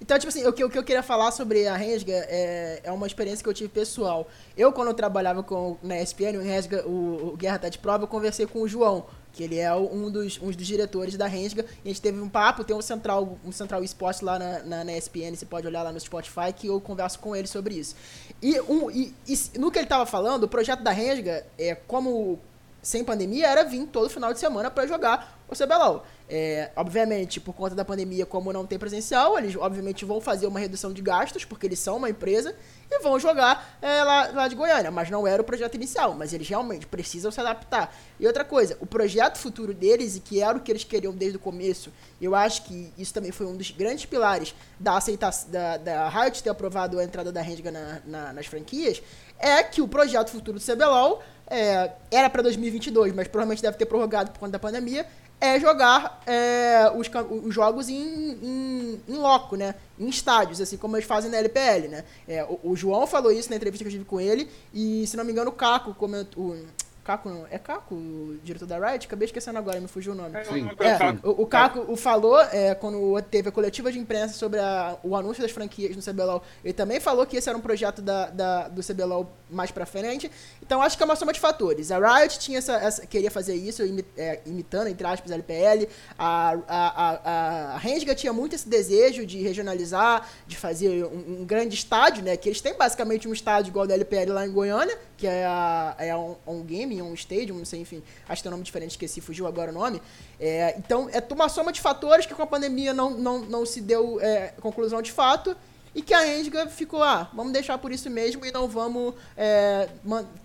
[SPEAKER 1] Então, tipo assim, o que, o que eu queria falar sobre a Rensga é, é uma experiência que eu tive pessoal. Eu, quando eu trabalhava com, na ESPN, o, Rensga, o, o Guerra tá de prova, eu conversei com o João, que ele é um dos, um dos diretores da Rensga. E a gente teve um papo, tem um central, um central esporte lá na, na, na, ESPN, você pode olhar lá no Spotify, que eu converso com ele sobre isso. E, um, e, e no que ele estava falando, o projeto da Rensga, é, como sem pandemia, era vir todo final de semana para jogar o CBLOL. É, obviamente, por conta da pandemia, como não tem presencial, eles obviamente vão fazer uma redução de gastos, porque eles são uma empresa, e vão jogar é, lá, lá de Goiânia. Mas não era o projeto inicial, mas eles realmente precisam se adaptar. E outra coisa, o projeto futuro deles, e que era o que eles queriam desde o começo, eu acho que isso também foi um dos grandes pilares da aceitação da, da Riot ter aprovado a entrada da Renga na, na, nas franquias, é que o projeto futuro do CBLOL é, era para 2022, mas provavelmente deve ter prorrogado por conta da pandemia, é jogar é, os, os, jogos em, em, em, loco, né? Em estádios, assim como eles fazem na LPL, né? É, o, o, João falou isso na entrevista que eu tive com ele, e se não me engano, o Caco comentou. Caco não. É Caco, o diretor da Riot? Acabei esquecendo agora, me fugiu o nome. É, Sim. É, o, o Caco o falou, é, quando teve a coletiva de imprensa sobre a, o anúncio das franquias no CBLOL, ele também falou que esse era um projeto da, da, do CBLOL mais pra frente. Então acho que é uma soma de fatores. A Riot tinha essa, essa queria fazer isso, é, imitando, entre aspas, a LPL. A, a, a, a Renga tinha muito esse desejo de regionalizar, de fazer um, um, grande estádio, né? Que eles têm basicamente um estádio igual da LPL lá em Goiânia, que é a, é um, um game um Stadium, não sei, enfim, acho que tem um nome diferente, esqueci, fugiu agora o nome. É, então, é uma soma de fatores que com a pandemia não, não, não se deu é, conclusão de fato e que a Endiga ficou, ah, vamos deixar por isso mesmo e não vamos é,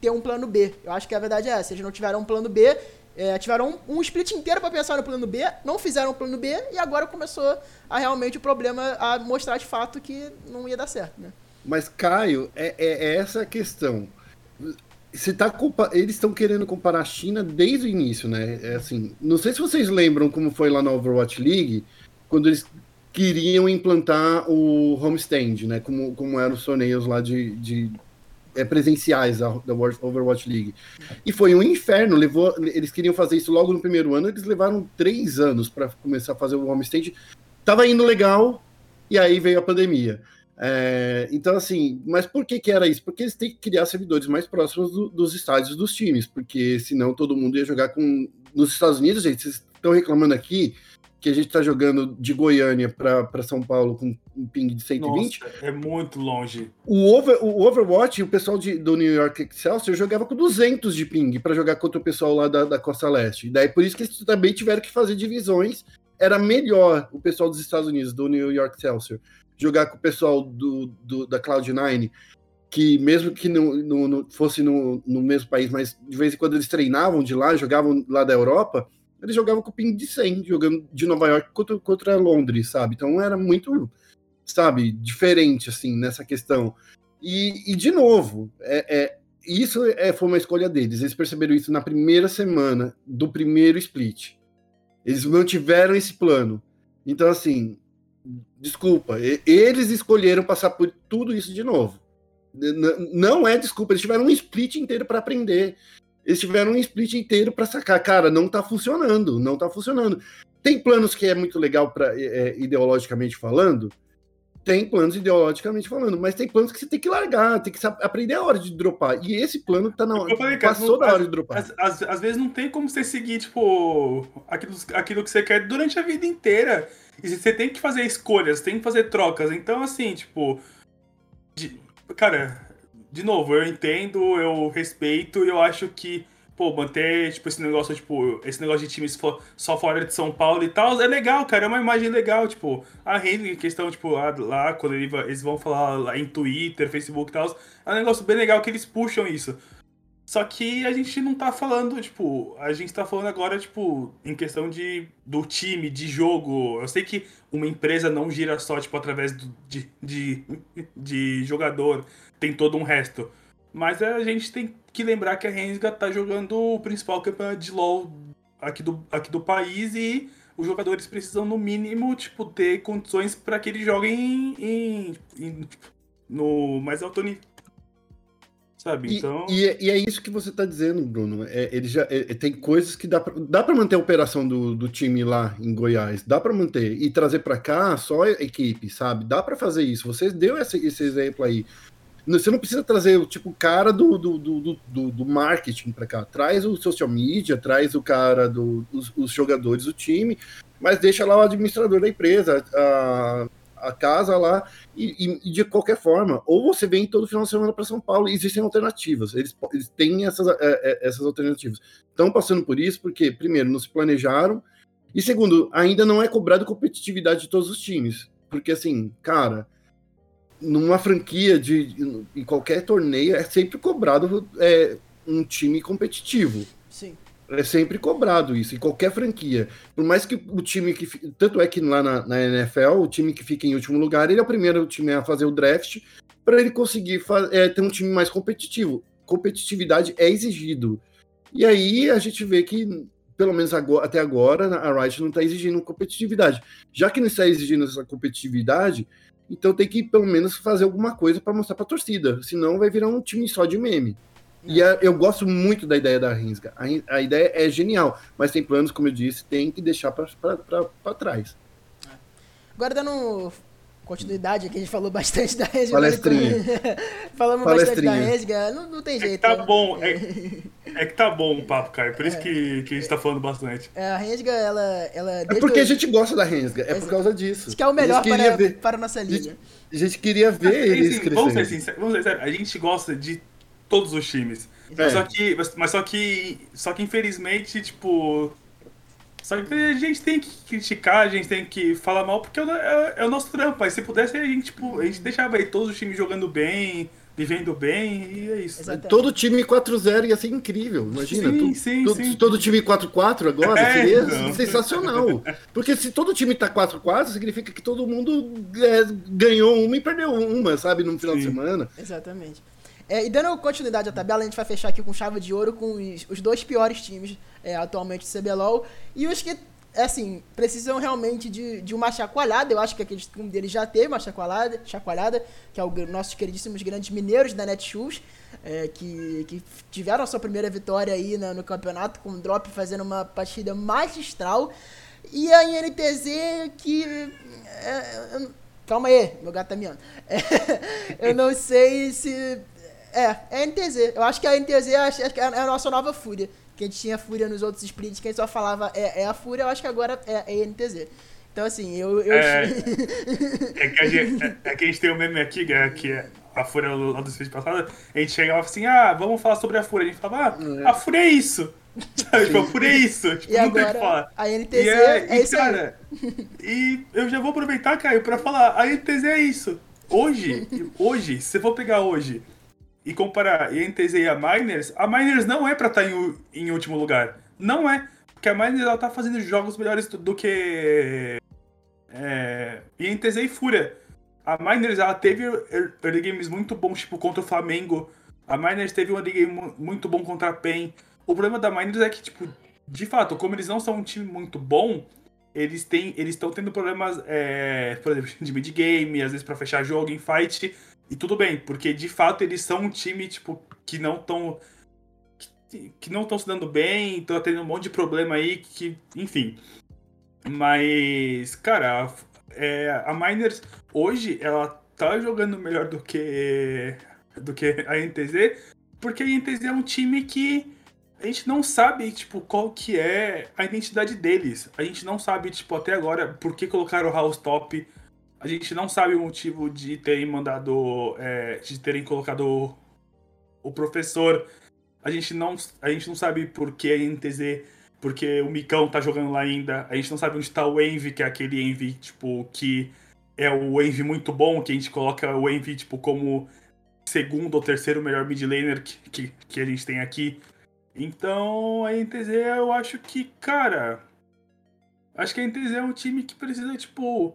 [SPEAKER 1] ter um plano B. Eu acho que a verdade é essa, eles não tiveram um plano B, é, tiveram um, um, split inteiro para pensar no plano B, não fizeram o plano B e agora começou a realmente o problema a mostrar de fato que não ia dar certo, né?
[SPEAKER 3] Mas, Caio, é, é, é essa a questão você tá eles estão querendo comparar a China desde o início, né? É assim, não sei se vocês lembram como foi lá na Overwatch League, quando eles queriam implantar o homestand, né? Como, como eram os torneios lá de, de é, presenciais da, da Overwatch League. E foi um inferno. Levou, eles queriam fazer isso logo no primeiro ano, eles levaram três anos para começar a fazer o homestand. Tava indo legal, e aí veio a pandemia. É, então, assim, mas por que, que era isso? Porque eles têm que criar servidores mais próximos do, dos estádios dos times, porque senão todo mundo ia jogar com. Nos Estados Unidos, gente, vocês estão reclamando aqui que a gente está jogando de Goiânia para São Paulo com um ping de 120.
[SPEAKER 2] Nossa, é muito longe.
[SPEAKER 3] O, over, o Overwatch, o pessoal de, do New York Excelsior jogava com 200 de ping para jogar contra o pessoal lá da, da Costa Leste. E daí por isso que eles também tiveram que fazer divisões. Era melhor o pessoal dos Estados Unidos, do New York Excelsior jogar com o pessoal do, do da Cloud9, que mesmo que não, não, não fosse no, no, mesmo país, mas de vez em quando eles treinavam de lá, jogavam lá da Europa, eles jogavam com o ping de 100, jogando de Nova York contra, contra Londres, sabe? Então era muito, sabe, diferente, assim, nessa questão. E, e de novo, é, é, isso é, foi uma escolha deles. Eles perceberam isso na primeira semana do primeiro split. Eles mantiveram esse plano. Então, assim, desculpa, eles escolheram passar por tudo isso de novo. Não é desculpa, eles tiveram um split inteiro para aprender. Eles tiveram um split inteiro para sacar, cara, não tá funcionando, não tá funcionando. Tem planos que é muito legal para é, é, ideologicamente falando, tem planos ideologicamente falando, mas tem planos que você tem que largar, tem que aprender a hora de dropar. E esse plano tá na hora, falei, passou da hora de dropar.
[SPEAKER 2] Às, vezes não tem como você seguir, tipo, aquilo, aquilo que você quer durante a vida inteira. E você tem que fazer escolhas, tem que fazer trocas. Então, assim, tipo. De, cara, de novo, eu entendo, eu respeito e eu acho que, pô, manter, tipo, esse negócio, tipo, esse negócio de times só fora de São Paulo e tal, é legal, cara, é uma imagem legal, tipo, a rede, questão, tipo, lá, lá quando eles vão falar lá em Twitter, Facebook e tal, é um negócio bem legal que eles puxam isso. Só que a gente não tá falando, tipo, a gente tá falando agora, tipo, em questão de, do time, de jogo. Eu sei que uma empresa não gira só, tipo, através do, de, de, de jogador, tem todo um resto. Mas a gente tem que lembrar que a Rensga tá jogando o principal campeonato de LoL aqui do, aqui do país e os jogadores precisam, no mínimo, tipo, ter condições para que eles joguem em, em, tipo, no mais alto nível Sabe?
[SPEAKER 3] E,
[SPEAKER 2] então...
[SPEAKER 3] e, é, e, é isso que você está dizendo, Bruno. É, ele já é, tem coisas que dá pra, dá para manter a operação do, do time lá em Goiás, dá para manter e trazer para cá só a equipe, sabe? Dá para fazer isso. Você deu esse, esse exemplo aí. Você não precisa trazer o tipo cara do, do, do, do, do marketing para cá. Traz o social media, traz o cara dos do, os jogadores do time, mas deixa lá o administrador da empresa, a, a casa lá e, e, de qualquer forma, ou você vem todo final de semana para São Paulo, existem alternativas, eles, eles têm essas, é, é, essas alternativas. Estão passando por isso porque, primeiro, não se planejaram, E segundo, ainda não é cobrado competitividade de todos os times. Porque, assim, cara, numa franquia de. em qualquer torneio, é sempre cobrado é, um time competitivo. É sempre cobrado isso, em qualquer franquia. Por mais que o time que. Tanto é que lá na, na NFL, o time que fica em último lugar, ele é o primeiro time a fazer o draft para ele conseguir é, ter um time mais competitivo. Competitividade é exigido. E aí a gente vê que, pelo menos agora, até agora, a Riot não está exigindo competitividade. Já que não está exigindo essa competitividade, então tem que pelo menos fazer alguma coisa para mostrar para a torcida. Senão vai virar um time só de meme. E a, eu gosto muito da ideia da Rinsga. A, a, ideia é genial, mas tem planos, como eu disse, tem que deixar para trás.
[SPEAKER 1] Agora dando continuidade aqui, a gente falou bastante da Resga.
[SPEAKER 3] Palestrinha. [laughs]
[SPEAKER 1] Falamos Palestrinha. bastante da Resga, não, não tem jeito. É
[SPEAKER 2] que tá né? bom, é, [laughs] é, que tá bom o papo, cara, por isso é. que, que a gente tá falando bastante.
[SPEAKER 1] É, a Resga, ela... ela
[SPEAKER 3] é porque a gente gosta da Resga, é por causa disso.
[SPEAKER 1] Acho que é o melhor para, ver. para a nossa liga.
[SPEAKER 3] A gente, queria ver assim, eles
[SPEAKER 2] crescendo. Vamos ser sinceros, vamos ser sinceros, a gente gosta de todos os times. É. Só que, mas só que, só que infelizmente, tipo, só que a gente tem que criticar, a gente tem que falar mal, porque é, é, é o nosso trampo. Mas se pudesse, a gente, tipo, a gente deixava aí todos os times jogando bem, vivendo bem, e é isso.
[SPEAKER 3] Exatamente. Todo time 4-0 ia ser incrível, imagina.
[SPEAKER 2] Sim, tu, sim,
[SPEAKER 3] tu,
[SPEAKER 2] sim.
[SPEAKER 3] Todo time 4-4 agora é, seria não. sensacional. Porque se todo time tá 4-4, significa que todo mundo é, ganhou uma e perdeu uma, sabe, no final sim. de semana.
[SPEAKER 1] Exatamente. É, e dando continuidade à tabela, a gente vai fechar aqui com chave de ouro com os, os dois piores times é, atualmente do CBLOL e os que, é assim, precisam realmente de, de uma chacoalhada. Eu acho que aquele um deles já teve uma chacoalhada, chacoalhada que é o nossos queridíssimos grandes mineiros da Netshoes, é, que, que tiveram a sua primeira vitória aí no, campeonato, com o Drop fazendo uma partida magistral. E a INTZ que. É, calma aí, meu gato tá miando. [laughs] eu não sei se é, é a NTZ. Eu acho que a NTZ acho, acho que é a nossa nova Fúria. Que a gente tinha Fúria nos outros splits, que a gente só falava é, é a Fúria, eu acho que agora é, é a NTZ. Então, assim, eu. eu...
[SPEAKER 2] É, [laughs] é, que a gente, é, é, que a gente tem um meme aqui, é, que é a Fúria lá do split passado. A gente chegava assim, ah, vamos falar sobre a Fúria. A gente falava, ah, a Fúria é isso. [laughs] Sabe, tipo, a Fúria é isso. Tipo,
[SPEAKER 1] e não agora, tem que falar. A NTZ e
[SPEAKER 2] é,
[SPEAKER 1] é, isso
[SPEAKER 2] cara, aí. E eu já vou aproveitar, Caio, pra falar, a NTZ é isso. Hoje, [laughs] hoje, se você for pegar hoje e comparar a NTZ e a Miners, a Miners não é para estar tá em, em, último lugar. Não é. Porque a Miners ela tá fazendo jogos melhores do, que é, NTZ e Fúria. A Miners ela teve early games muito bons, tipo contra o Flamengo. A Miners teve um early game muito bom contra a PEN. O problema da Miners é que, tipo, de fato, como eles não são um time muito bom, eles têm, eles estão tendo problemas, é, por exemplo, [laughs] de mid game, às vezes para fechar jogo em fight. E tudo bem, porque de fato eles são um time, tipo, que não estão. Que, que, não estão se dando bem, estão tendo um monte de problema aí, que. Enfim. Mas, cara, a, é, a Miners hoje ela tá jogando melhor do que. do que a NTZ, porque a NTZ é um time que a gente não sabe, tipo, qual que é a identidade deles. A gente não sabe, tipo, até agora, por que colocaram o House Top a gente não sabe o motivo de terem mandado. É, de terem colocado o professor. A gente não, a gente não sabe por que a NTZ. Porque o Micão tá jogando lá ainda. A gente não sabe onde tá o Envy, que é aquele Envy, tipo, que é o Envy muito bom, que a gente coloca o Envy, tipo, como segundo ou terceiro melhor mid laner que, que, que a gente tem aqui. Então, a NTZ, eu acho que, cara. Acho que a NTZ é um time que precisa, tipo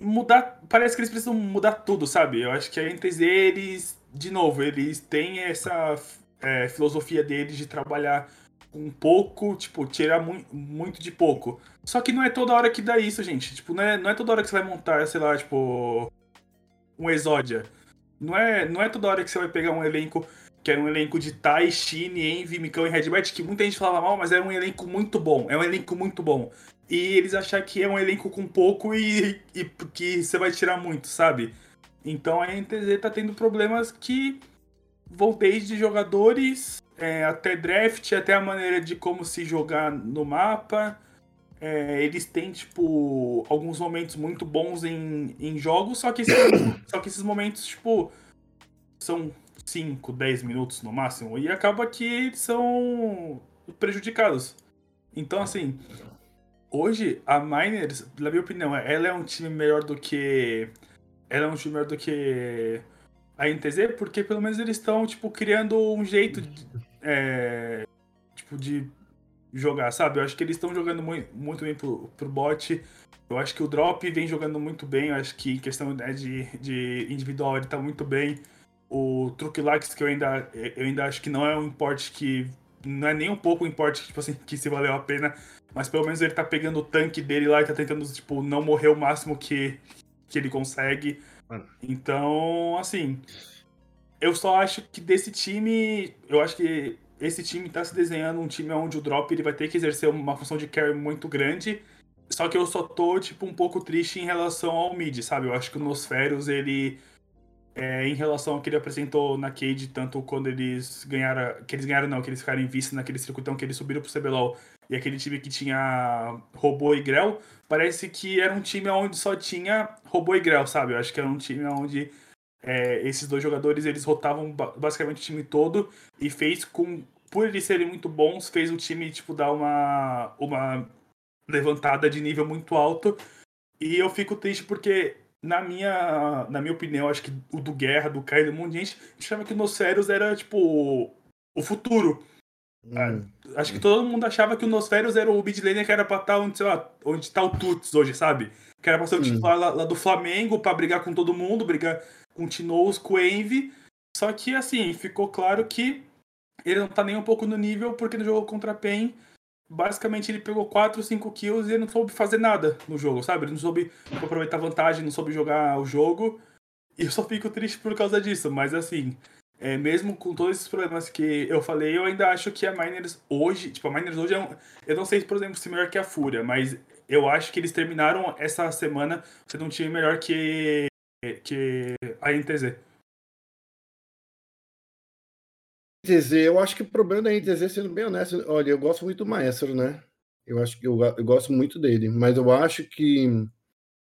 [SPEAKER 2] mudar. Parece que eles precisam mudar tudo, sabe? Eu acho que a NTZ, eles, de novo, eles têm essa é, filosofia deles de trabalhar um pouco, tipo, tirar mu muito de pouco. Só que não é toda hora que dá isso, gente. Tipo, não é, não é toda hora que você vai montar, sei lá, tipo, um Exódia. Não é, não é toda hora que você vai pegar um elenco que era um elenco de Tai, Shine, Envy, Mikão e Redbert, que muita gente falava mal, mas era um elenco muito bom. É um elenco muito bom e eles achar que é um elenco com pouco e, e que você vai tirar muito, sabe? Então a NTZ tá tendo problemas que vão desde jogadores é, até draft, até a maneira de como se jogar no mapa. É, eles têm, tipo, alguns momentos muito bons em, em jogos, só que, [coughs] só que esses momentos, tipo, são 5, 10 minutos no máximo, e acaba que eles são prejudicados. Então, assim, hoje a Miners, na minha opinião, ela é um time melhor do que. Ela é um time melhor do que a NTZ, porque pelo menos eles estão, tipo, criando um jeito de, é, tipo, de jogar, sabe? Eu acho que eles estão jogando muito, muito bem pro, pro bot. Eu acho que o Drop vem jogando muito bem. Eu acho que em questão né, de, de individual ele tá muito bem. O Truquilax, que eu ainda, eu ainda acho que não é um importe que. Não é nem um pouco um importe tipo assim, [laughs] que se valeu a pena. Mas pelo menos ele tá pegando o tanque dele lá e tá tentando, tipo, não morrer o máximo que, que ele consegue. Então, assim. Eu só acho que desse time. Eu acho que esse time tá se desenhando um time onde o drop ele vai ter que exercer uma função de carry muito grande. Só que eu só tô, tipo, um pouco triste em relação ao mid, sabe? Eu acho que o Nosferos, ele. É, em relação ao que ele apresentou na Cade, tanto quando eles ganharam. Que eles ganharam, não, que eles ficaram em vice naquele circuitão que eles subiram pro CBLOL e aquele time que tinha robô e Grell, parece que era um time onde só tinha robô e Grell, sabe? Eu acho que era um time onde é, esses dois jogadores eles rotavam basicamente o time todo e fez com. Por eles serem muito bons, fez o time tipo, dar uma, uma levantada de nível muito alto. E eu fico triste porque, na minha, na minha opinião, acho que o do Guerra, do Caio, um monte de gente achava que o Nosferos era tipo o futuro. Hum. Acho que todo mundo achava que o Nosferos era o mid laner que era pra estar tá onde, sei lá, onde tá o Tuts hoje, sabe? Que era pra ser o titular lá, lá, do Flamengo, pra brigar com todo mundo, brigar com o Tinoz, com o Envy. Só que, assim, ficou claro que ele não tá nem um pouco no nível, porque no jogo contra a PEN, basicamente ele pegou 4, 5 kills e ele não soube fazer nada no jogo, sabe? Ele não soube aproveitar vantagem, não soube jogar o jogo. E eu só fico triste por causa disso, mas assim, é, mesmo com todos esses problemas que eu falei, eu ainda acho que a Miners hoje, tipo, a Miners hoje é um, eu não sei, por exemplo, se melhor que a Fúria, mas eu acho que eles terminaram essa semana sendo um time melhor que, que a NTZ.
[SPEAKER 3] NTZ, eu acho que o problema da NTZ, sendo bem honesto, olha, eu gosto muito do Maestro, né? Eu acho que eu, eu gosto muito dele, mas eu acho que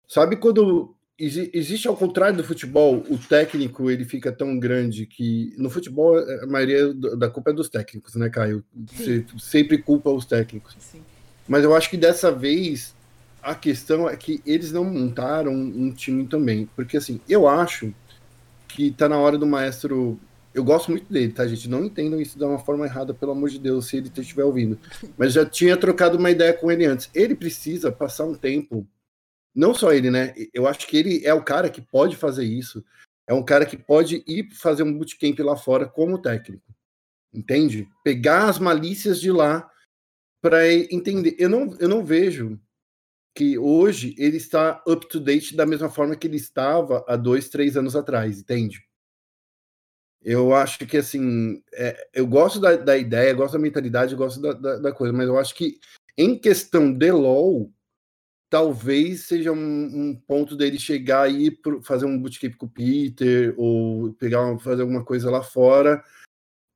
[SPEAKER 3] sabe quando existe ao contrário do futebol, o técnico ele fica tão grande que no futebol a maioria da culpa é dos técnicos, né, Caio? Você sempre culpa os técnicos. Sim. Mas eu acho que dessa vez a questão é que eles não montaram um time também, porque assim, eu acho que tá na hora do maestro eu gosto muito dele, tá, gente? Não entendam isso de uma forma errada, pelo amor de Deus, se ele estiver ouvindo. [laughs] Mas já tinha trocado uma ideia com ele antes. Ele precisa passar um tempo não só ele, né? Eu acho que ele é o cara que pode fazer isso. É um cara que pode ir fazer um bootcamp lá fora como técnico. Entende? Pegar as malícias de lá para entender. Eu não, eu não vejo que hoje ele está up to date da mesma forma que ele estava há dois, três anos atrás, entende? Eu acho que assim, é, eu gosto da, da, ideia, gosto da mentalidade, gosto da, da, da, coisa, mas eu acho que em questão de LOL, talvez seja um, um, ponto dele chegar e fazer um bootcamp com o Peter ou pegar fazer alguma coisa lá fora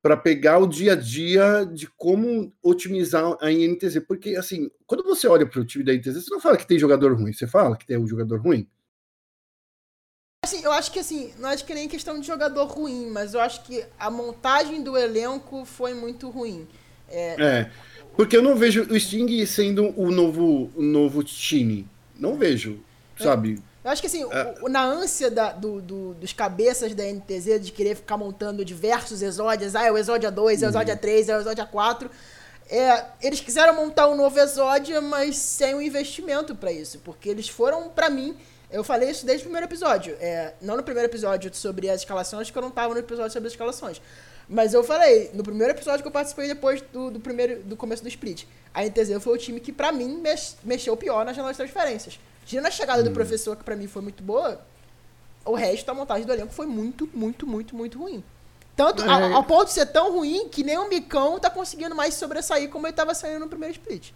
[SPEAKER 3] para pegar o dia a dia de como otimizar a INTZ, porque assim, quando você olha para o time da INTZ, você não fala que tem jogador ruim, você fala que tem um jogador ruim.
[SPEAKER 1] Assim, eu acho que assim, não acho que nem questão de jogador ruim, mas eu acho que a montagem do elenco foi muito ruim.
[SPEAKER 3] É, é porque eu não vejo o Sting sendo o novo, o novo time. Não vejo, sabe?
[SPEAKER 1] Eu acho que assim, é. o, na ânsia da, do, do, dos cabeças da NTZ de querer ficar montando diversos exódios, ah, é o Exódia 2, é o Exódia 3, uhum. é o Exódia 4. É, eles quiseram montar um novo Exódia, mas sem um investimento para isso. Porque eles foram, para mim, eu falei isso desde o primeiro episódio. É, não no primeiro episódio sobre as escalações, porque eu não tava no episódio sobre as escalações. Mas eu falei, no primeiro episódio que eu participei depois do, do primeiro do começo do split, a NTZ foi o time que, para mim, mex, mexeu pior nas janela de transferências. Tirando a chegada hum. do professor, que para mim foi muito boa, o resto da montagem do elenco foi muito, muito, muito, muito ruim. Tanto é. ao, ao, ponto de ser tão ruim que nem o Micão tá conseguindo mais sobressair como ele tava saindo no primeiro split.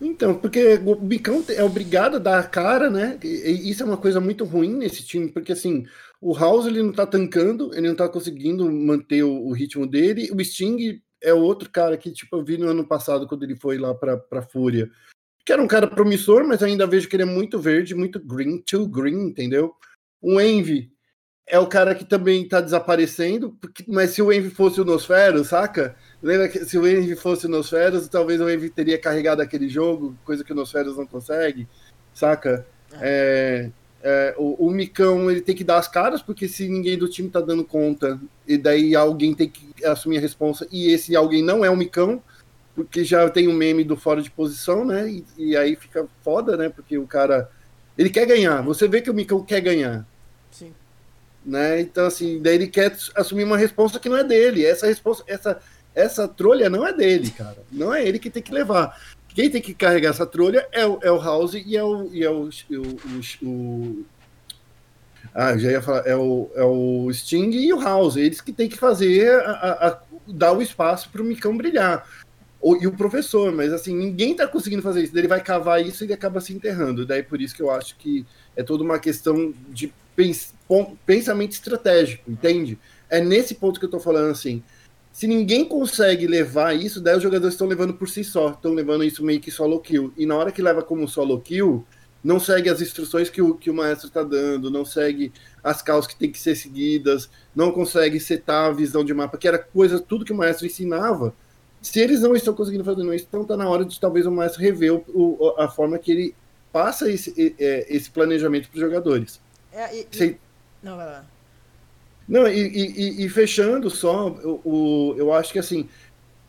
[SPEAKER 3] Então, porque o Bicão é obrigado a dar a cara, né? E isso é uma coisa muito ruim nesse time, porque assim, o House ele não tá tancando, ele não tá conseguindo manter o, ritmo dele. O Sting é outro cara que, tipo, eu vi no ano passado, quando ele foi lá pra, pra Fúria, que era um cara promissor, mas ainda vejo que ele é muito verde, muito green, too green, entendeu? O Envy é o cara que também tá desaparecendo, porque, mas se o Envy fosse o Nosfero, saca? Lembra que se o Envy fosse o Nosferos, talvez o Envy teria carregado aquele jogo, coisa que o Nosferos não consegue, saca? É. É, o, o, Micão ele tem que dar as caras, porque se ninguém do time tá dando conta, e daí alguém tem que assumir a responsa, e esse alguém não é o Micão, porque já tem um meme do fora de posição, né? E, e, aí fica foda, né? Porque o cara. Ele quer ganhar. Você vê que o Micão quer ganhar.
[SPEAKER 1] Sim.
[SPEAKER 3] Né? Então, assim, daí ele quer assumir uma resposta que não é dele. Essa resposta, essa, essa trolha não é dele, cara. Não é ele que tem que levar. Quem tem que carregar essa trolha é o, é o House e é o. E é o, o, o ah, já ia falar, é o, é o Sting e o House, eles que tem que fazer, a, a, a dar o espaço para o Micão brilhar o, e o professor, mas assim, ninguém está conseguindo fazer isso. Ele vai cavar isso e ele acaba se enterrando. Daí por isso que eu acho que é toda uma questão de pens, pensamento estratégico, entende? É nesse ponto que eu estou falando assim. Se ninguém consegue levar isso, daí os jogadores estão levando por si só, estão levando isso meio que solo kill. E na hora que leva como solo kill, não segue as instruções que o, que o maestro está dando, não segue as causas que tem que ser seguidas, não consegue setar a visão de mapa, que era coisa, tudo que o maestro ensinava se eles não estão conseguindo fazer isso, então está na hora de talvez o Maestro rever o, o, a forma que ele passa esse, é, esse planejamento para os jogadores.
[SPEAKER 1] É, e. Não, vai lá.
[SPEAKER 3] Não, e, e, e fechando só, o, eu acho que assim,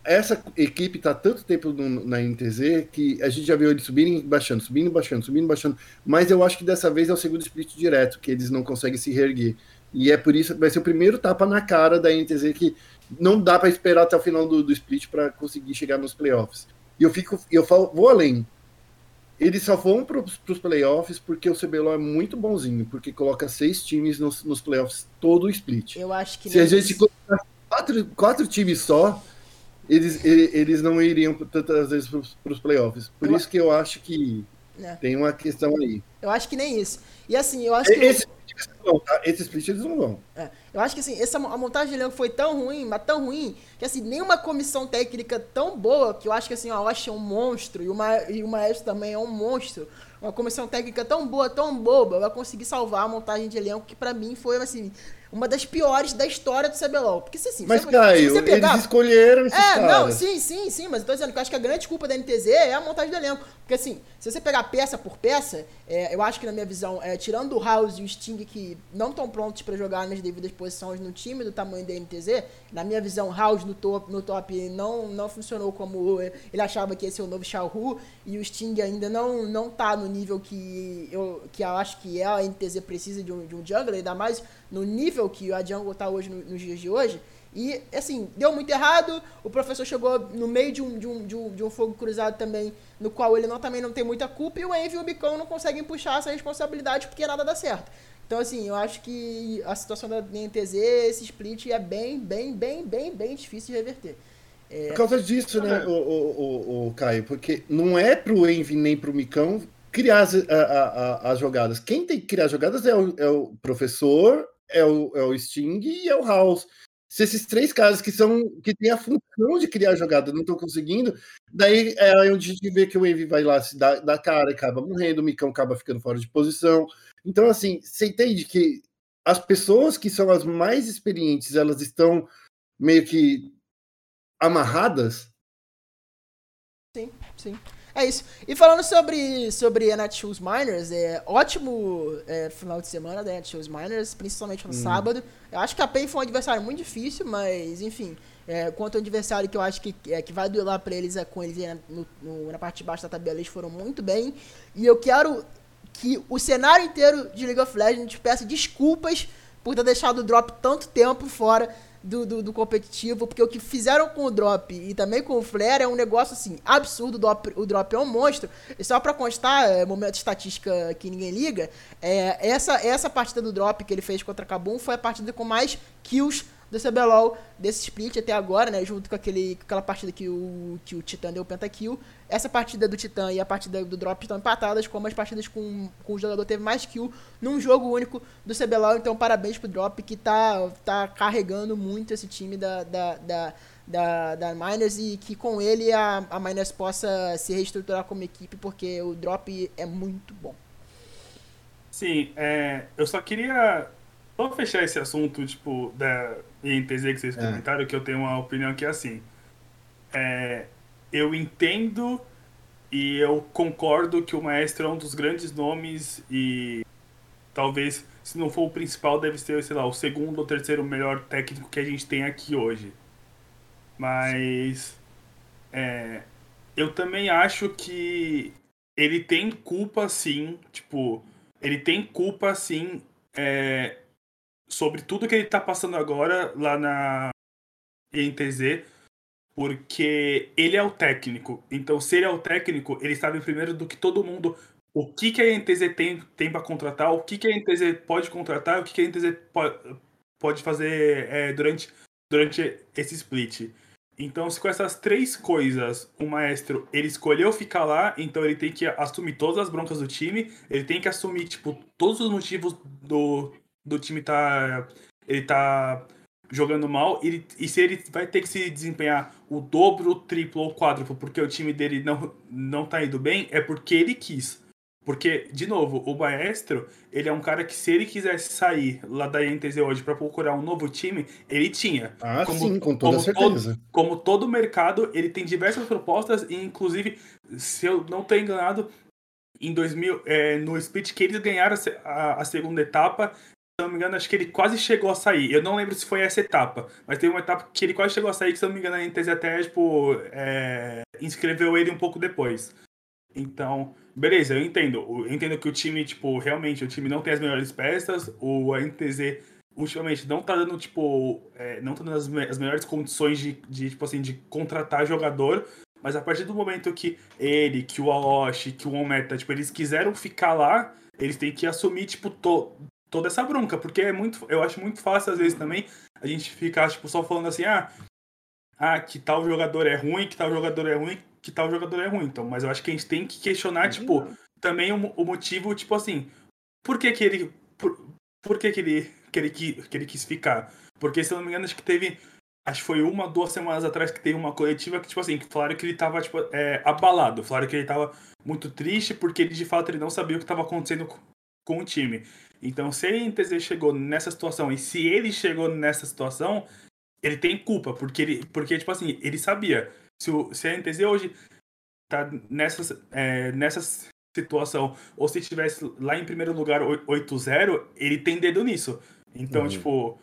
[SPEAKER 3] essa equipe está tanto tempo no, na NTZ que a gente já viu eles subirem e baixando, subindo baixando, subindo baixando. Mas eu acho que dessa vez é o segundo split direto, que eles não conseguem se reerguer. E é por isso que vai ser o primeiro tapa na cara da NTZ que não dá para esperar até o final do, do split para conseguir chegar nos playoffs. E eu fico, eu falo, vou além. Eles só vão para os playoffs porque o CBLOL é muito bonzinho, porque coloca seis times nos, nos playoffs todo o split.
[SPEAKER 1] Eu acho que
[SPEAKER 3] se a gente colocar quatro, quatro times só, eles, eles não iriam tantas vezes para os playoffs. Por eu... isso que eu acho que é. tem uma questão aí.
[SPEAKER 1] Eu acho que nem isso. E assim, eu acho que.
[SPEAKER 3] Esse, tá? Esse split eles não vão.
[SPEAKER 1] É. Eu acho que assim, essa, a montagem de elenco foi tão ruim, mas tão ruim, que assim, nenhuma comissão técnica tão boa, que eu acho que assim, a Osh é um monstro, e o, Ma, e o Maestro também é um monstro. Uma comissão técnica tão boa, tão boba, vai conseguir salvar a montagem de elenco, que para mim foi assim, uma das piores da história do CBLOL. Porque assim,
[SPEAKER 3] mas, você, Caio, você pegar... eles escolheram esses É, caras. não,
[SPEAKER 1] sim, sim, sim, mas eu tô dizendo que eu acho que a grande culpa da NTZ é a montagem do elenco. Porque assim, se você pegar peça por peça, é, eu acho que na minha visão, é, tirando o House e o Sting, que não estão prontos para jogar nas devidas posições no time do tamanho da NTZ, na minha visão, House no top, no top não, não funcionou como ele achava que ia ser o novo Xiaohu, e o Sting ainda não, não tá no nível que eu, que eu acho que é a NTZ precisa de um, de um jungler, ainda mais no nível que a jungle tá hoje, no, nos dias de hoje. E, assim, deu muito errado. O professor chegou no meio de um, de um, de um, de um fogo cruzado também, no qual ele não, também não tem muita culpa. E o Envy e o Bicão não conseguem puxar essa responsabilidade porque nada dá certo. Então, assim, eu acho que a situação da NTZ, esse split, é bem, bem, bem, bem, bem difícil de reverter.
[SPEAKER 3] É... Por causa disso, né, o, o, o, o, Caio? Porque não é pro Envy nem pro Micão criar as, a, a, as jogadas. Quem tem que criar as jogadas é o, é o professor, é o, é o Sting e é o House. Se esses três caras que são que têm a função de criar jogada não estão conseguindo, daí é onde a gente vê que o Envy vai lá se dar, dar cara e acaba morrendo, o Micão acaba ficando fora de posição. Então, assim, você entende que as pessoas que são as mais experientes, elas estão meio que amarradas?
[SPEAKER 1] Sim, sim. É isso. E falando sobre, sobre a Netshoes Miners, é ótimo é, final de semana da Netshoes Miners, principalmente no hum. sábado. Eu acho que a PEN foi um adversário muito difícil, mas enfim, é, quanto ao adversário que eu acho que, é, que vai duelar para eles é com eles é, no, no, na parte de baixo da tabela, eles foram muito bem. E eu quero que o cenário inteiro de League of Legends peça desculpas por ter deixado o drop tanto tempo fora do, do, do, competitivo, porque o que fizeram com o Drop e também com o Flare é um negócio assim, absurdo. O Drop, é um monstro. E só pra constar, é, momento de estatística que ninguém liga, é, essa, essa partida do Drop que ele fez contra a Kabum foi a partida com mais kills do CBLOL desse split até agora, né? Junto com, aquele, com aquela partida que o, que o Titã deu pentakill. Essa partida do Titã e a partida do Drop estão empatadas, como as partidas com, com o jogador teve mais kill num jogo único do CBLOL. Então, parabéns pro Drop que tá, tá carregando muito esse time da, da, da da, da Miners e que com ele a, a Miners possa se reestruturar como equipe, porque o drop é muito bom.
[SPEAKER 2] Sim, é, eu só queria Só fechar esse assunto, tipo, da INTZ que vocês
[SPEAKER 3] É.
[SPEAKER 2] comentaram, que eu tenho uma opinião que é assim. É, eu entendo e eu concordo que o Maestro é um dos grandes nomes e talvez, se não for o principal, deve ser, sei lá, o segundo ou terceiro melhor técnico que a gente tem aqui hoje. Mas é, eu também acho que ele tem culpa sim, tipo, ele tem culpa sim é, sobre tudo que ele tá passando agora lá na INTZ, porque ele é o técnico. Então, se ele é o técnico, ele sabe primeiro do que todo mundo o que, que a INTZ tem, tem para contratar, o que, que a INTZ pode contratar, o que, que a INTZ pode, pode fazer é, durante, durante esse split. Então, se com essas três coisas o maestro ele escolheu ficar lá, então ele tem que assumir todas as broncas do time, ele tem que assumir tipo todos os motivos do, do time tá ele tá jogando mal, ele, e se ele vai ter que se desempenhar o dobro, o triplo ou quádruplo porque o time dele não não tá indo bem, é porque ele quis. Porque, de novo, o Maestro, ele é um cara que se ele quisesse sair lá da INTZ hoje para procurar um novo time, ele tinha.
[SPEAKER 3] Ah,
[SPEAKER 2] Como-
[SPEAKER 3] sim, com toda
[SPEAKER 2] como
[SPEAKER 3] certeza.
[SPEAKER 2] Como todo mercado, ele tem diversas propostas e, inclusive, se eu não estou enganado, em 2000, é, no split que eles ganharam a, a segunda etapa, se eu não me engano, acho que ele quase chegou a sair. Eu não lembro se foi essa etapa, mas tem uma etapa que ele quase chegou a sair, que se eu não me engano, a NTZ até, tipo, é, inscreveu ele um pouco depois. Então, beleza, eu entendo. Eu entendo que o time, tipo, realmente, o time não tem as melhores peças, o NTZ ultimamente não tá dando, tipo, é, não tá dando as, me- as melhores condições de, de, tipo assim, de contratar jogador, mas a partir do momento que ele, que o Aoshi, que o Ometa, tipo, eles quiseram ficar lá, eles têm que assumir, tipo, to, toda essa bronca, porque é muito, eu acho muito fácil, às vezes, também, a gente ficar, tipo, só falando assim, ah, ah, que tal jogador é ruim, que tal jogador é ruim, que tal jogador é ruim. Então, mas eu acho que a gente tem que questionar, tipo, também o, o motivo, tipo assim, por que que ele, por, por que que ele, que ele, qui- que ele quis ficar? Porque, se eu não me engano, acho que teve, acho que foi uma, duas semanas atrás que teve uma coletiva que, tipo assim, que falaram que ele tava, tipo, é, abalado, falaram que ele tava muito triste porque ele, de fato, ele não sabia o que tava acontecendo com, com o time. Então, se a NTZ chegou nessa situação e se ele chegou nessa situação, ele tem culpa, porque ele, porque, tipo assim, ele sabia. Se, o, se a NTZ hoje tá nessa, é, nessa situação, ou se estivesse lá em primeiro lugar oi- 8-0, ele tem dedo nisso. Então,
[SPEAKER 3] Uhum.
[SPEAKER 2] tipo,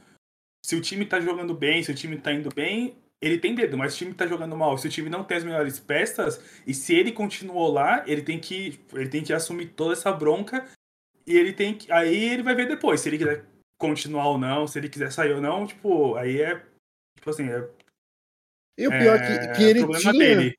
[SPEAKER 2] se o time tá jogando bem, se o time tá indo bem, ele tem dedo, mas se o time tá jogando mal, se o time não tem as melhores peças, e se ele continuou lá, ele tem que, ele tem que assumir toda essa bronca, e ele tem que. Aí ele vai ver depois, se ele quiser continuar ou não, se ele quiser sair ou não, tipo, aí é. Tipo assim, é,
[SPEAKER 3] E o pior
[SPEAKER 2] é
[SPEAKER 3] que, que ele tinha.
[SPEAKER 2] dele.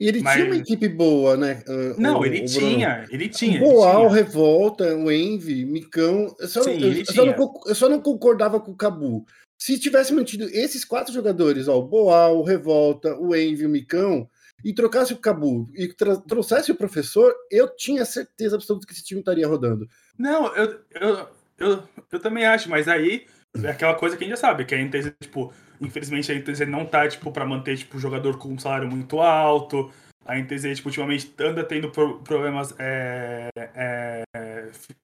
[SPEAKER 3] Ele
[SPEAKER 2] Mas-
[SPEAKER 3] tinha uma equipe boa, né? ah,
[SPEAKER 2] Não,
[SPEAKER 3] o-
[SPEAKER 2] ele
[SPEAKER 3] o
[SPEAKER 2] tinha, ele tinha. ele
[SPEAKER 3] Boal,
[SPEAKER 2] tinha.
[SPEAKER 3] Revolta, o Envy, Micão. Eu só,
[SPEAKER 2] Sim,
[SPEAKER 3] eu, eu só não, eu só não concordava com o Cabu. Se tivesse mantido esses quatro jogadores, ó, o Boal, o Revolta, o Envy, o Micão, e trocasse o Cabu e trouxesse o professor, eu tinha certeza absoluta que esse time estaria rodando.
[SPEAKER 2] Não, eu, eu, eu, eu também acho, mas aí é aquela coisa que a gente já sabe, que a NTZ, tipo, infelizmente a NTZ não tá, tipo, pra manter, tipo, o jogador com um salário muito alto. A NTZ, tipo, ultimamente anda tendo pro- problemas é, é, fi-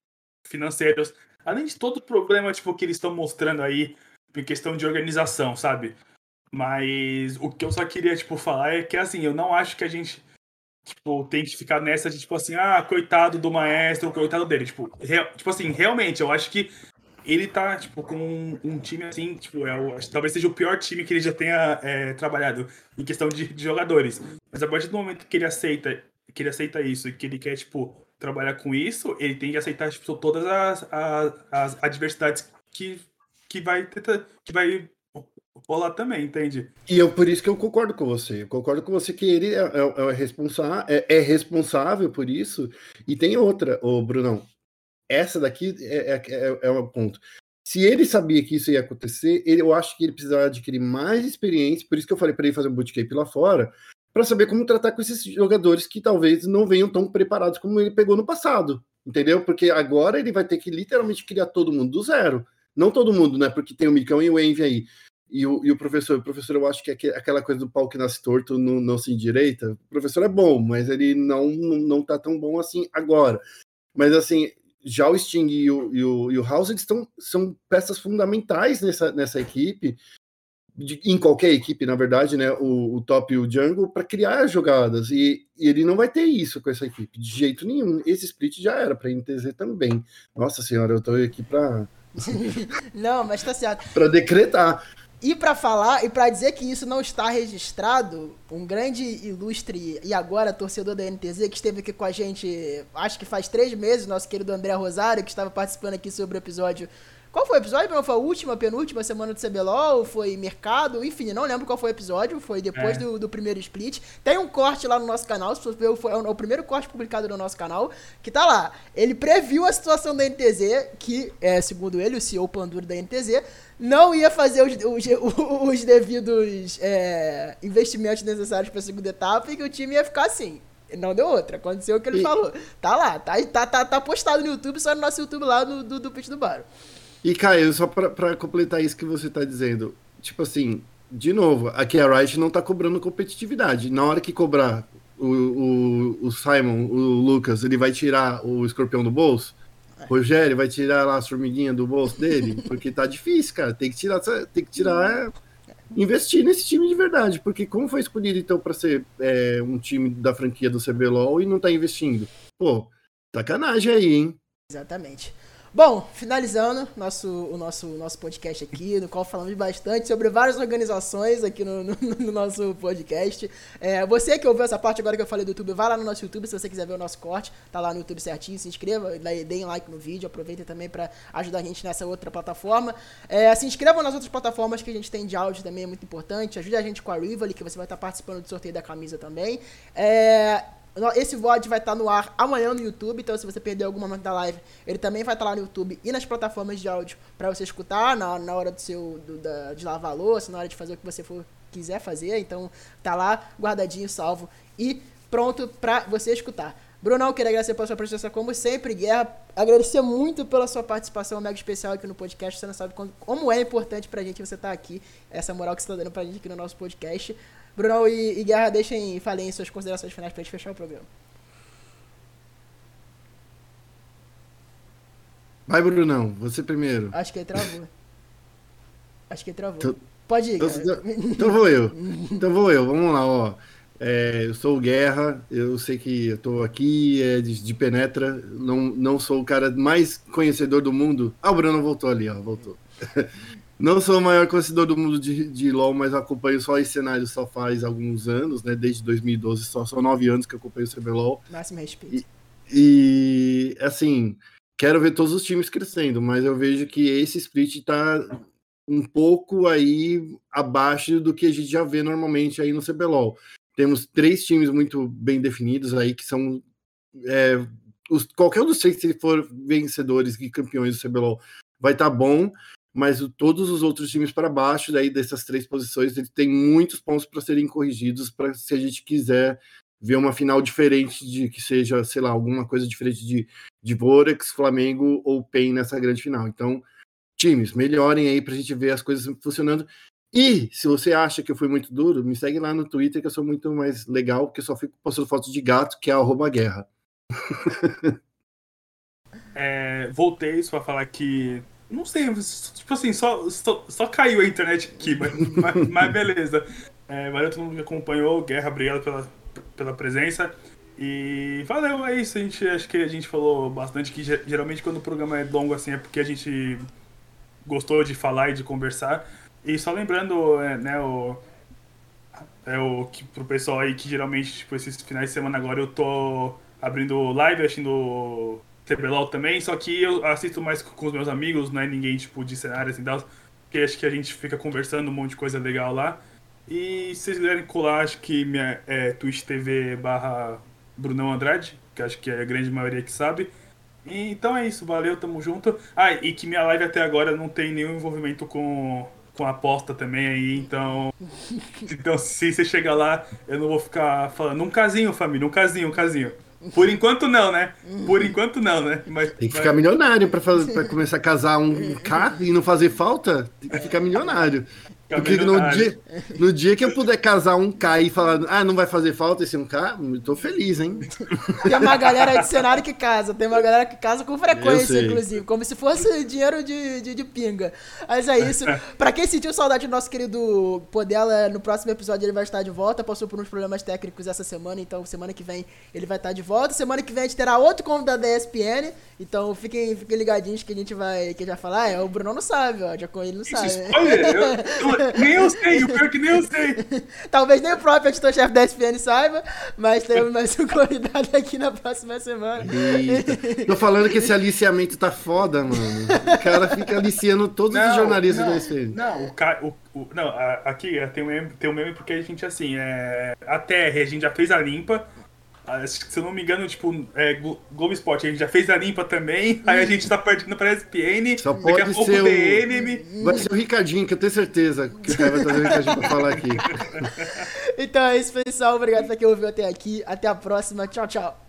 [SPEAKER 2] financeiros. Além de todo o problema, tipo, que eles estão mostrando aí em questão de organização, sabe? Mas o que eu só queria, tipo, falar é que, assim, eu não acho que a gente tipo, tem que ficar nessa de, tipo assim, ah, coitado do maestro, coitado dele. Tipo, real- tipo assim, realmente, eu acho que ele tá, tipo, com um, um time assim, tipo, é o, talvez seja o pior time que ele já tenha é, trabalhado em questão de, de jogadores. Mas a partir do momento que ele aceita, que ele aceita isso e que ele quer, tipo, trabalhar com isso, ele tem que aceitar, tipo, todas as, as, as adversidades que, que vai que vai rolar também, entende?
[SPEAKER 3] E eu, por isso que eu concordo com você. Eu concordo com você que ele é, é, é responsa é, é responsável por isso. E tem outra, ô Brunão. Essa daqui é, é, é, é um ponto. Se ele sabia que isso ia acontecer, ele, eu acho que ele precisava adquirir mais experiência. Por isso que eu falei para ele fazer um bootcamp lá fora, para saber como tratar com esses jogadores que talvez não venham tão preparados como ele pegou no passado. Entendeu? Porque agora ele vai ter que literalmente criar todo mundo do zero. Não todo mundo, né? Porque tem o Micão e o Envy aí. E o, e o professor, o professor, eu acho que é aque- aquela coisa do pau que nasce torto não, não se endireita. O professor é bom, mas ele não, não, não tá tão bom assim agora. Mas assim, já o Sting e o, e o, e o House eles estão, são peças fundamentais nessa, nessa equipe, de, em qualquer equipe, na verdade, né? O, o top e o jungle, para criar jogadas. E, e, ele não vai ter isso com essa equipe, de jeito nenhum. Esse split já era para NTZ também. Nossa senhora, eu tô aqui para. [laughs]
[SPEAKER 1] não, mas tá certo.
[SPEAKER 3] para decretar.
[SPEAKER 1] E para falar, e para dizer que isso não está registrado, um grande ilustre e agora torcedor da NTZ que esteve aqui com a gente, acho que faz três meses, nosso querido André Rosário, que estava participando aqui sobre o episódio qual foi o episódio? Não foi a última, penúltima semana do CBLOL? Foi mercado? Enfim, não lembro qual foi o episódio. Foi depois é. do, do, primeiro split. Tem um corte lá no nosso canal. Se você ver, foi é o primeiro corte publicado no nosso canal. Que tá lá. Ele previu a situação da NTZ, que, é, segundo ele, o CEO Panduro da NTZ, não ia fazer os, os, [laughs] os devidos é, investimentos necessários para a segunda etapa e que o time ia ficar assim. Não deu outra. Aconteceu o que ele e... falou. Tá lá, tá, tá, tá, tá postado no YouTube, só no nosso YouTube lá do, do, do Pitch do Baro.
[SPEAKER 3] E, Caio, só para completar isso que você está dizendo, tipo assim, de novo, aqui a Riot não está cobrando competitividade. Na hora que cobrar o, o, o, Simon, o Lucas, ele vai tirar o escorpião do bolso? É. Rogério vai tirar lá a formiguinha do bolso dele? [laughs] Porque tá difícil, cara. Tem que tirar, tem que tirar investir nesse time de verdade. Porque como foi escolhido, então, para ser é, um time da franquia do CBLOL e não tá investindo? Pô, sacanagem aí, hein?
[SPEAKER 1] Exatamente. Bom, finalizando nosso, o nosso, nosso podcast aqui, no qual falamos bastante sobre várias organizações aqui no, no, no nosso podcast. É, você que ouviu essa parte agora que eu falei do YouTube, vai lá no nosso YouTube se você quiser ver o nosso corte. Tá lá no YouTube certinho, se inscreva, deem like no vídeo, aproveitem também para ajudar a gente nessa outra plataforma. É, se inscrevam nas outras plataformas que a gente tem de áudio também, é muito importante. Ajude a gente com a Rivali, que você vai estar participando do sorteio da camisa também. É, esse VOD vai estar no ar amanhã no YouTube, então se você perder algum momento da live, ele também vai estar lá no YouTube e nas plataformas de áudio para você escutar na, na hora do seu do, da, de lavar a louça, na hora de fazer o que você for quiser fazer. Então tá lá guardadinho, salvo e pronto para você escutar. Brunão, queria agradecer pela sua presença como sempre, Guerra. Agradecer muito pela sua participação mega especial aqui no podcast. Você não sabe como é importante pra gente você estar tá aqui, essa moral que você está dando pra gente aqui no nosso podcast. Bruno e, e Guerra, deixem, falem suas considerações finais pra gente fechar o programa.
[SPEAKER 3] Vai, Brunão, você primeiro.
[SPEAKER 1] Acho que ele travou. Acho que ele travou. Então, Pode ir,
[SPEAKER 3] então, então, vou eu. Então vou eu. Vamos lá, ó. É, eu sou o Guerra, eu sei que eu tô aqui é, de, de, penetra, não, não sou o cara mais conhecedor do mundo. Ah, o Bruno voltou ali, ó, voltou. [laughs] Não sou o maior conhecedor do mundo de, de LoL, mas acompanho só esse cenário só faz alguns anos, né? Desde 2012, só são nove anos que acompanho o CBLOL.
[SPEAKER 1] Máximo respeito.
[SPEAKER 3] E, e, assim, quero ver todos os times crescendo, mas eu vejo que esse split tá um pouco aí abaixo do que a gente já vê normalmente aí no CBLOL. Temos três times muito bem definidos aí, que são é, os, qualquer um dos três, se for vencedores e campeões do CBLOL, vai estar tá bom mas o, todos os outros times para baixo daí dessas três posições ele tem muitos pontos para serem corrigidos para se a gente quiser ver uma final diferente de que seja, sei lá, alguma coisa diferente de, de Vorex, Flamengo ou PEN nessa grande final. Então, times, melhorem aí para a gente ver as coisas funcionando. E se você acha que eu fui muito duro, me segue lá no Twitter que eu sou muito mais legal, porque eu só fico postando fotos de gato, que é arroba guerra. [laughs]
[SPEAKER 2] É, voltei para falar que não sei, tipo assim, só, só, só caiu a internet aqui, mas, mas, mas beleza. É, valeu todo mundo que acompanhou, Guerra, obrigado pela, pela presença. E valeu, é isso. A gente, acho que a gente falou bastante que geralmente quando o programa é longo assim é porque a gente gostou de falar e de conversar. E só lembrando, é, né, o, é o que pro pessoal aí que geralmente, tipo, esses finais de semana agora eu tô abrindo live, assistindo CBLOL também, só que eu assisto mais com os meus amigos, não é ninguém tipo de cenário assim, tal, porque acho que a gente fica conversando um monte de coisa legal lá. E se vocês quiserem colar, acho que minha é Twitch TV barra Brunão Andrade, que acho que é a grande maioria que sabe. E, então é isso, valeu, tamo junto. Ah, e que minha live até agora não tem nenhum envolvimento com, com aposta também aí, então. [laughs] então se você chegar lá, eu não vou ficar falando um casinho, família, um casinho, um casinho. Por enquanto não, né? Por enquanto não, né?
[SPEAKER 3] Mas, tem que ficar milionário para começar a casar um K e não fazer falta. Tem que ficar milionário. Porque no dia, no dia que eu puder casar um K e falar, ah, não vai fazer falta esse um K, eu tô feliz, hein?
[SPEAKER 1] Tem uma galera de cenário que casa, tem uma galera que casa com frequência, inclusive, como se fosse dinheiro de, de, de, pinga. Mas é isso. pra quem sentiu saudade do nosso querido Podela, no próximo episódio ele vai estar de volta, passou por uns problemas técnicos essa semana, então semana que vem ele vai estar de volta. Semana que vem a gente terá outro convidado da ESPN, então fiquem, fiquem ligadinhos que a gente vai, que a gente vai falar. É, o Bruno não sabe, ó, já com ele não sabe.
[SPEAKER 2] Spoiler, eu, [laughs] eu nem eu sei, o pior é que nem eu sei. [laughs]
[SPEAKER 1] Talvez nem o próprio editor-chefe da SPN saiba, mas teremos mais um convidado aqui na próxima semana.
[SPEAKER 3] Eita. Tô falando que esse aliciamento tá foda, mano. O cara fica aliciando todos não, os jornalistas
[SPEAKER 2] não,
[SPEAKER 3] da SPN.
[SPEAKER 2] Não, o cara. O, o, não, aqui tem um, meme, tem um meme porque a gente, assim, é, a TR, a gente já fez a limpa. Se eu não me engano, tipo, é, Globo Esporte, a gente já fez a limpa também, [laughs] aí a gente tá partindo pra SPN,
[SPEAKER 3] Só pode daqui a pouco ser o DN. Vai ser o Ricardinho, que eu tenho certeza que o cara vai trazer o Ricardinho pra falar aqui. [laughs]
[SPEAKER 1] então é isso, pessoal. Obrigado por quem ouviu até aqui. Até a próxima. Tchau, tchau.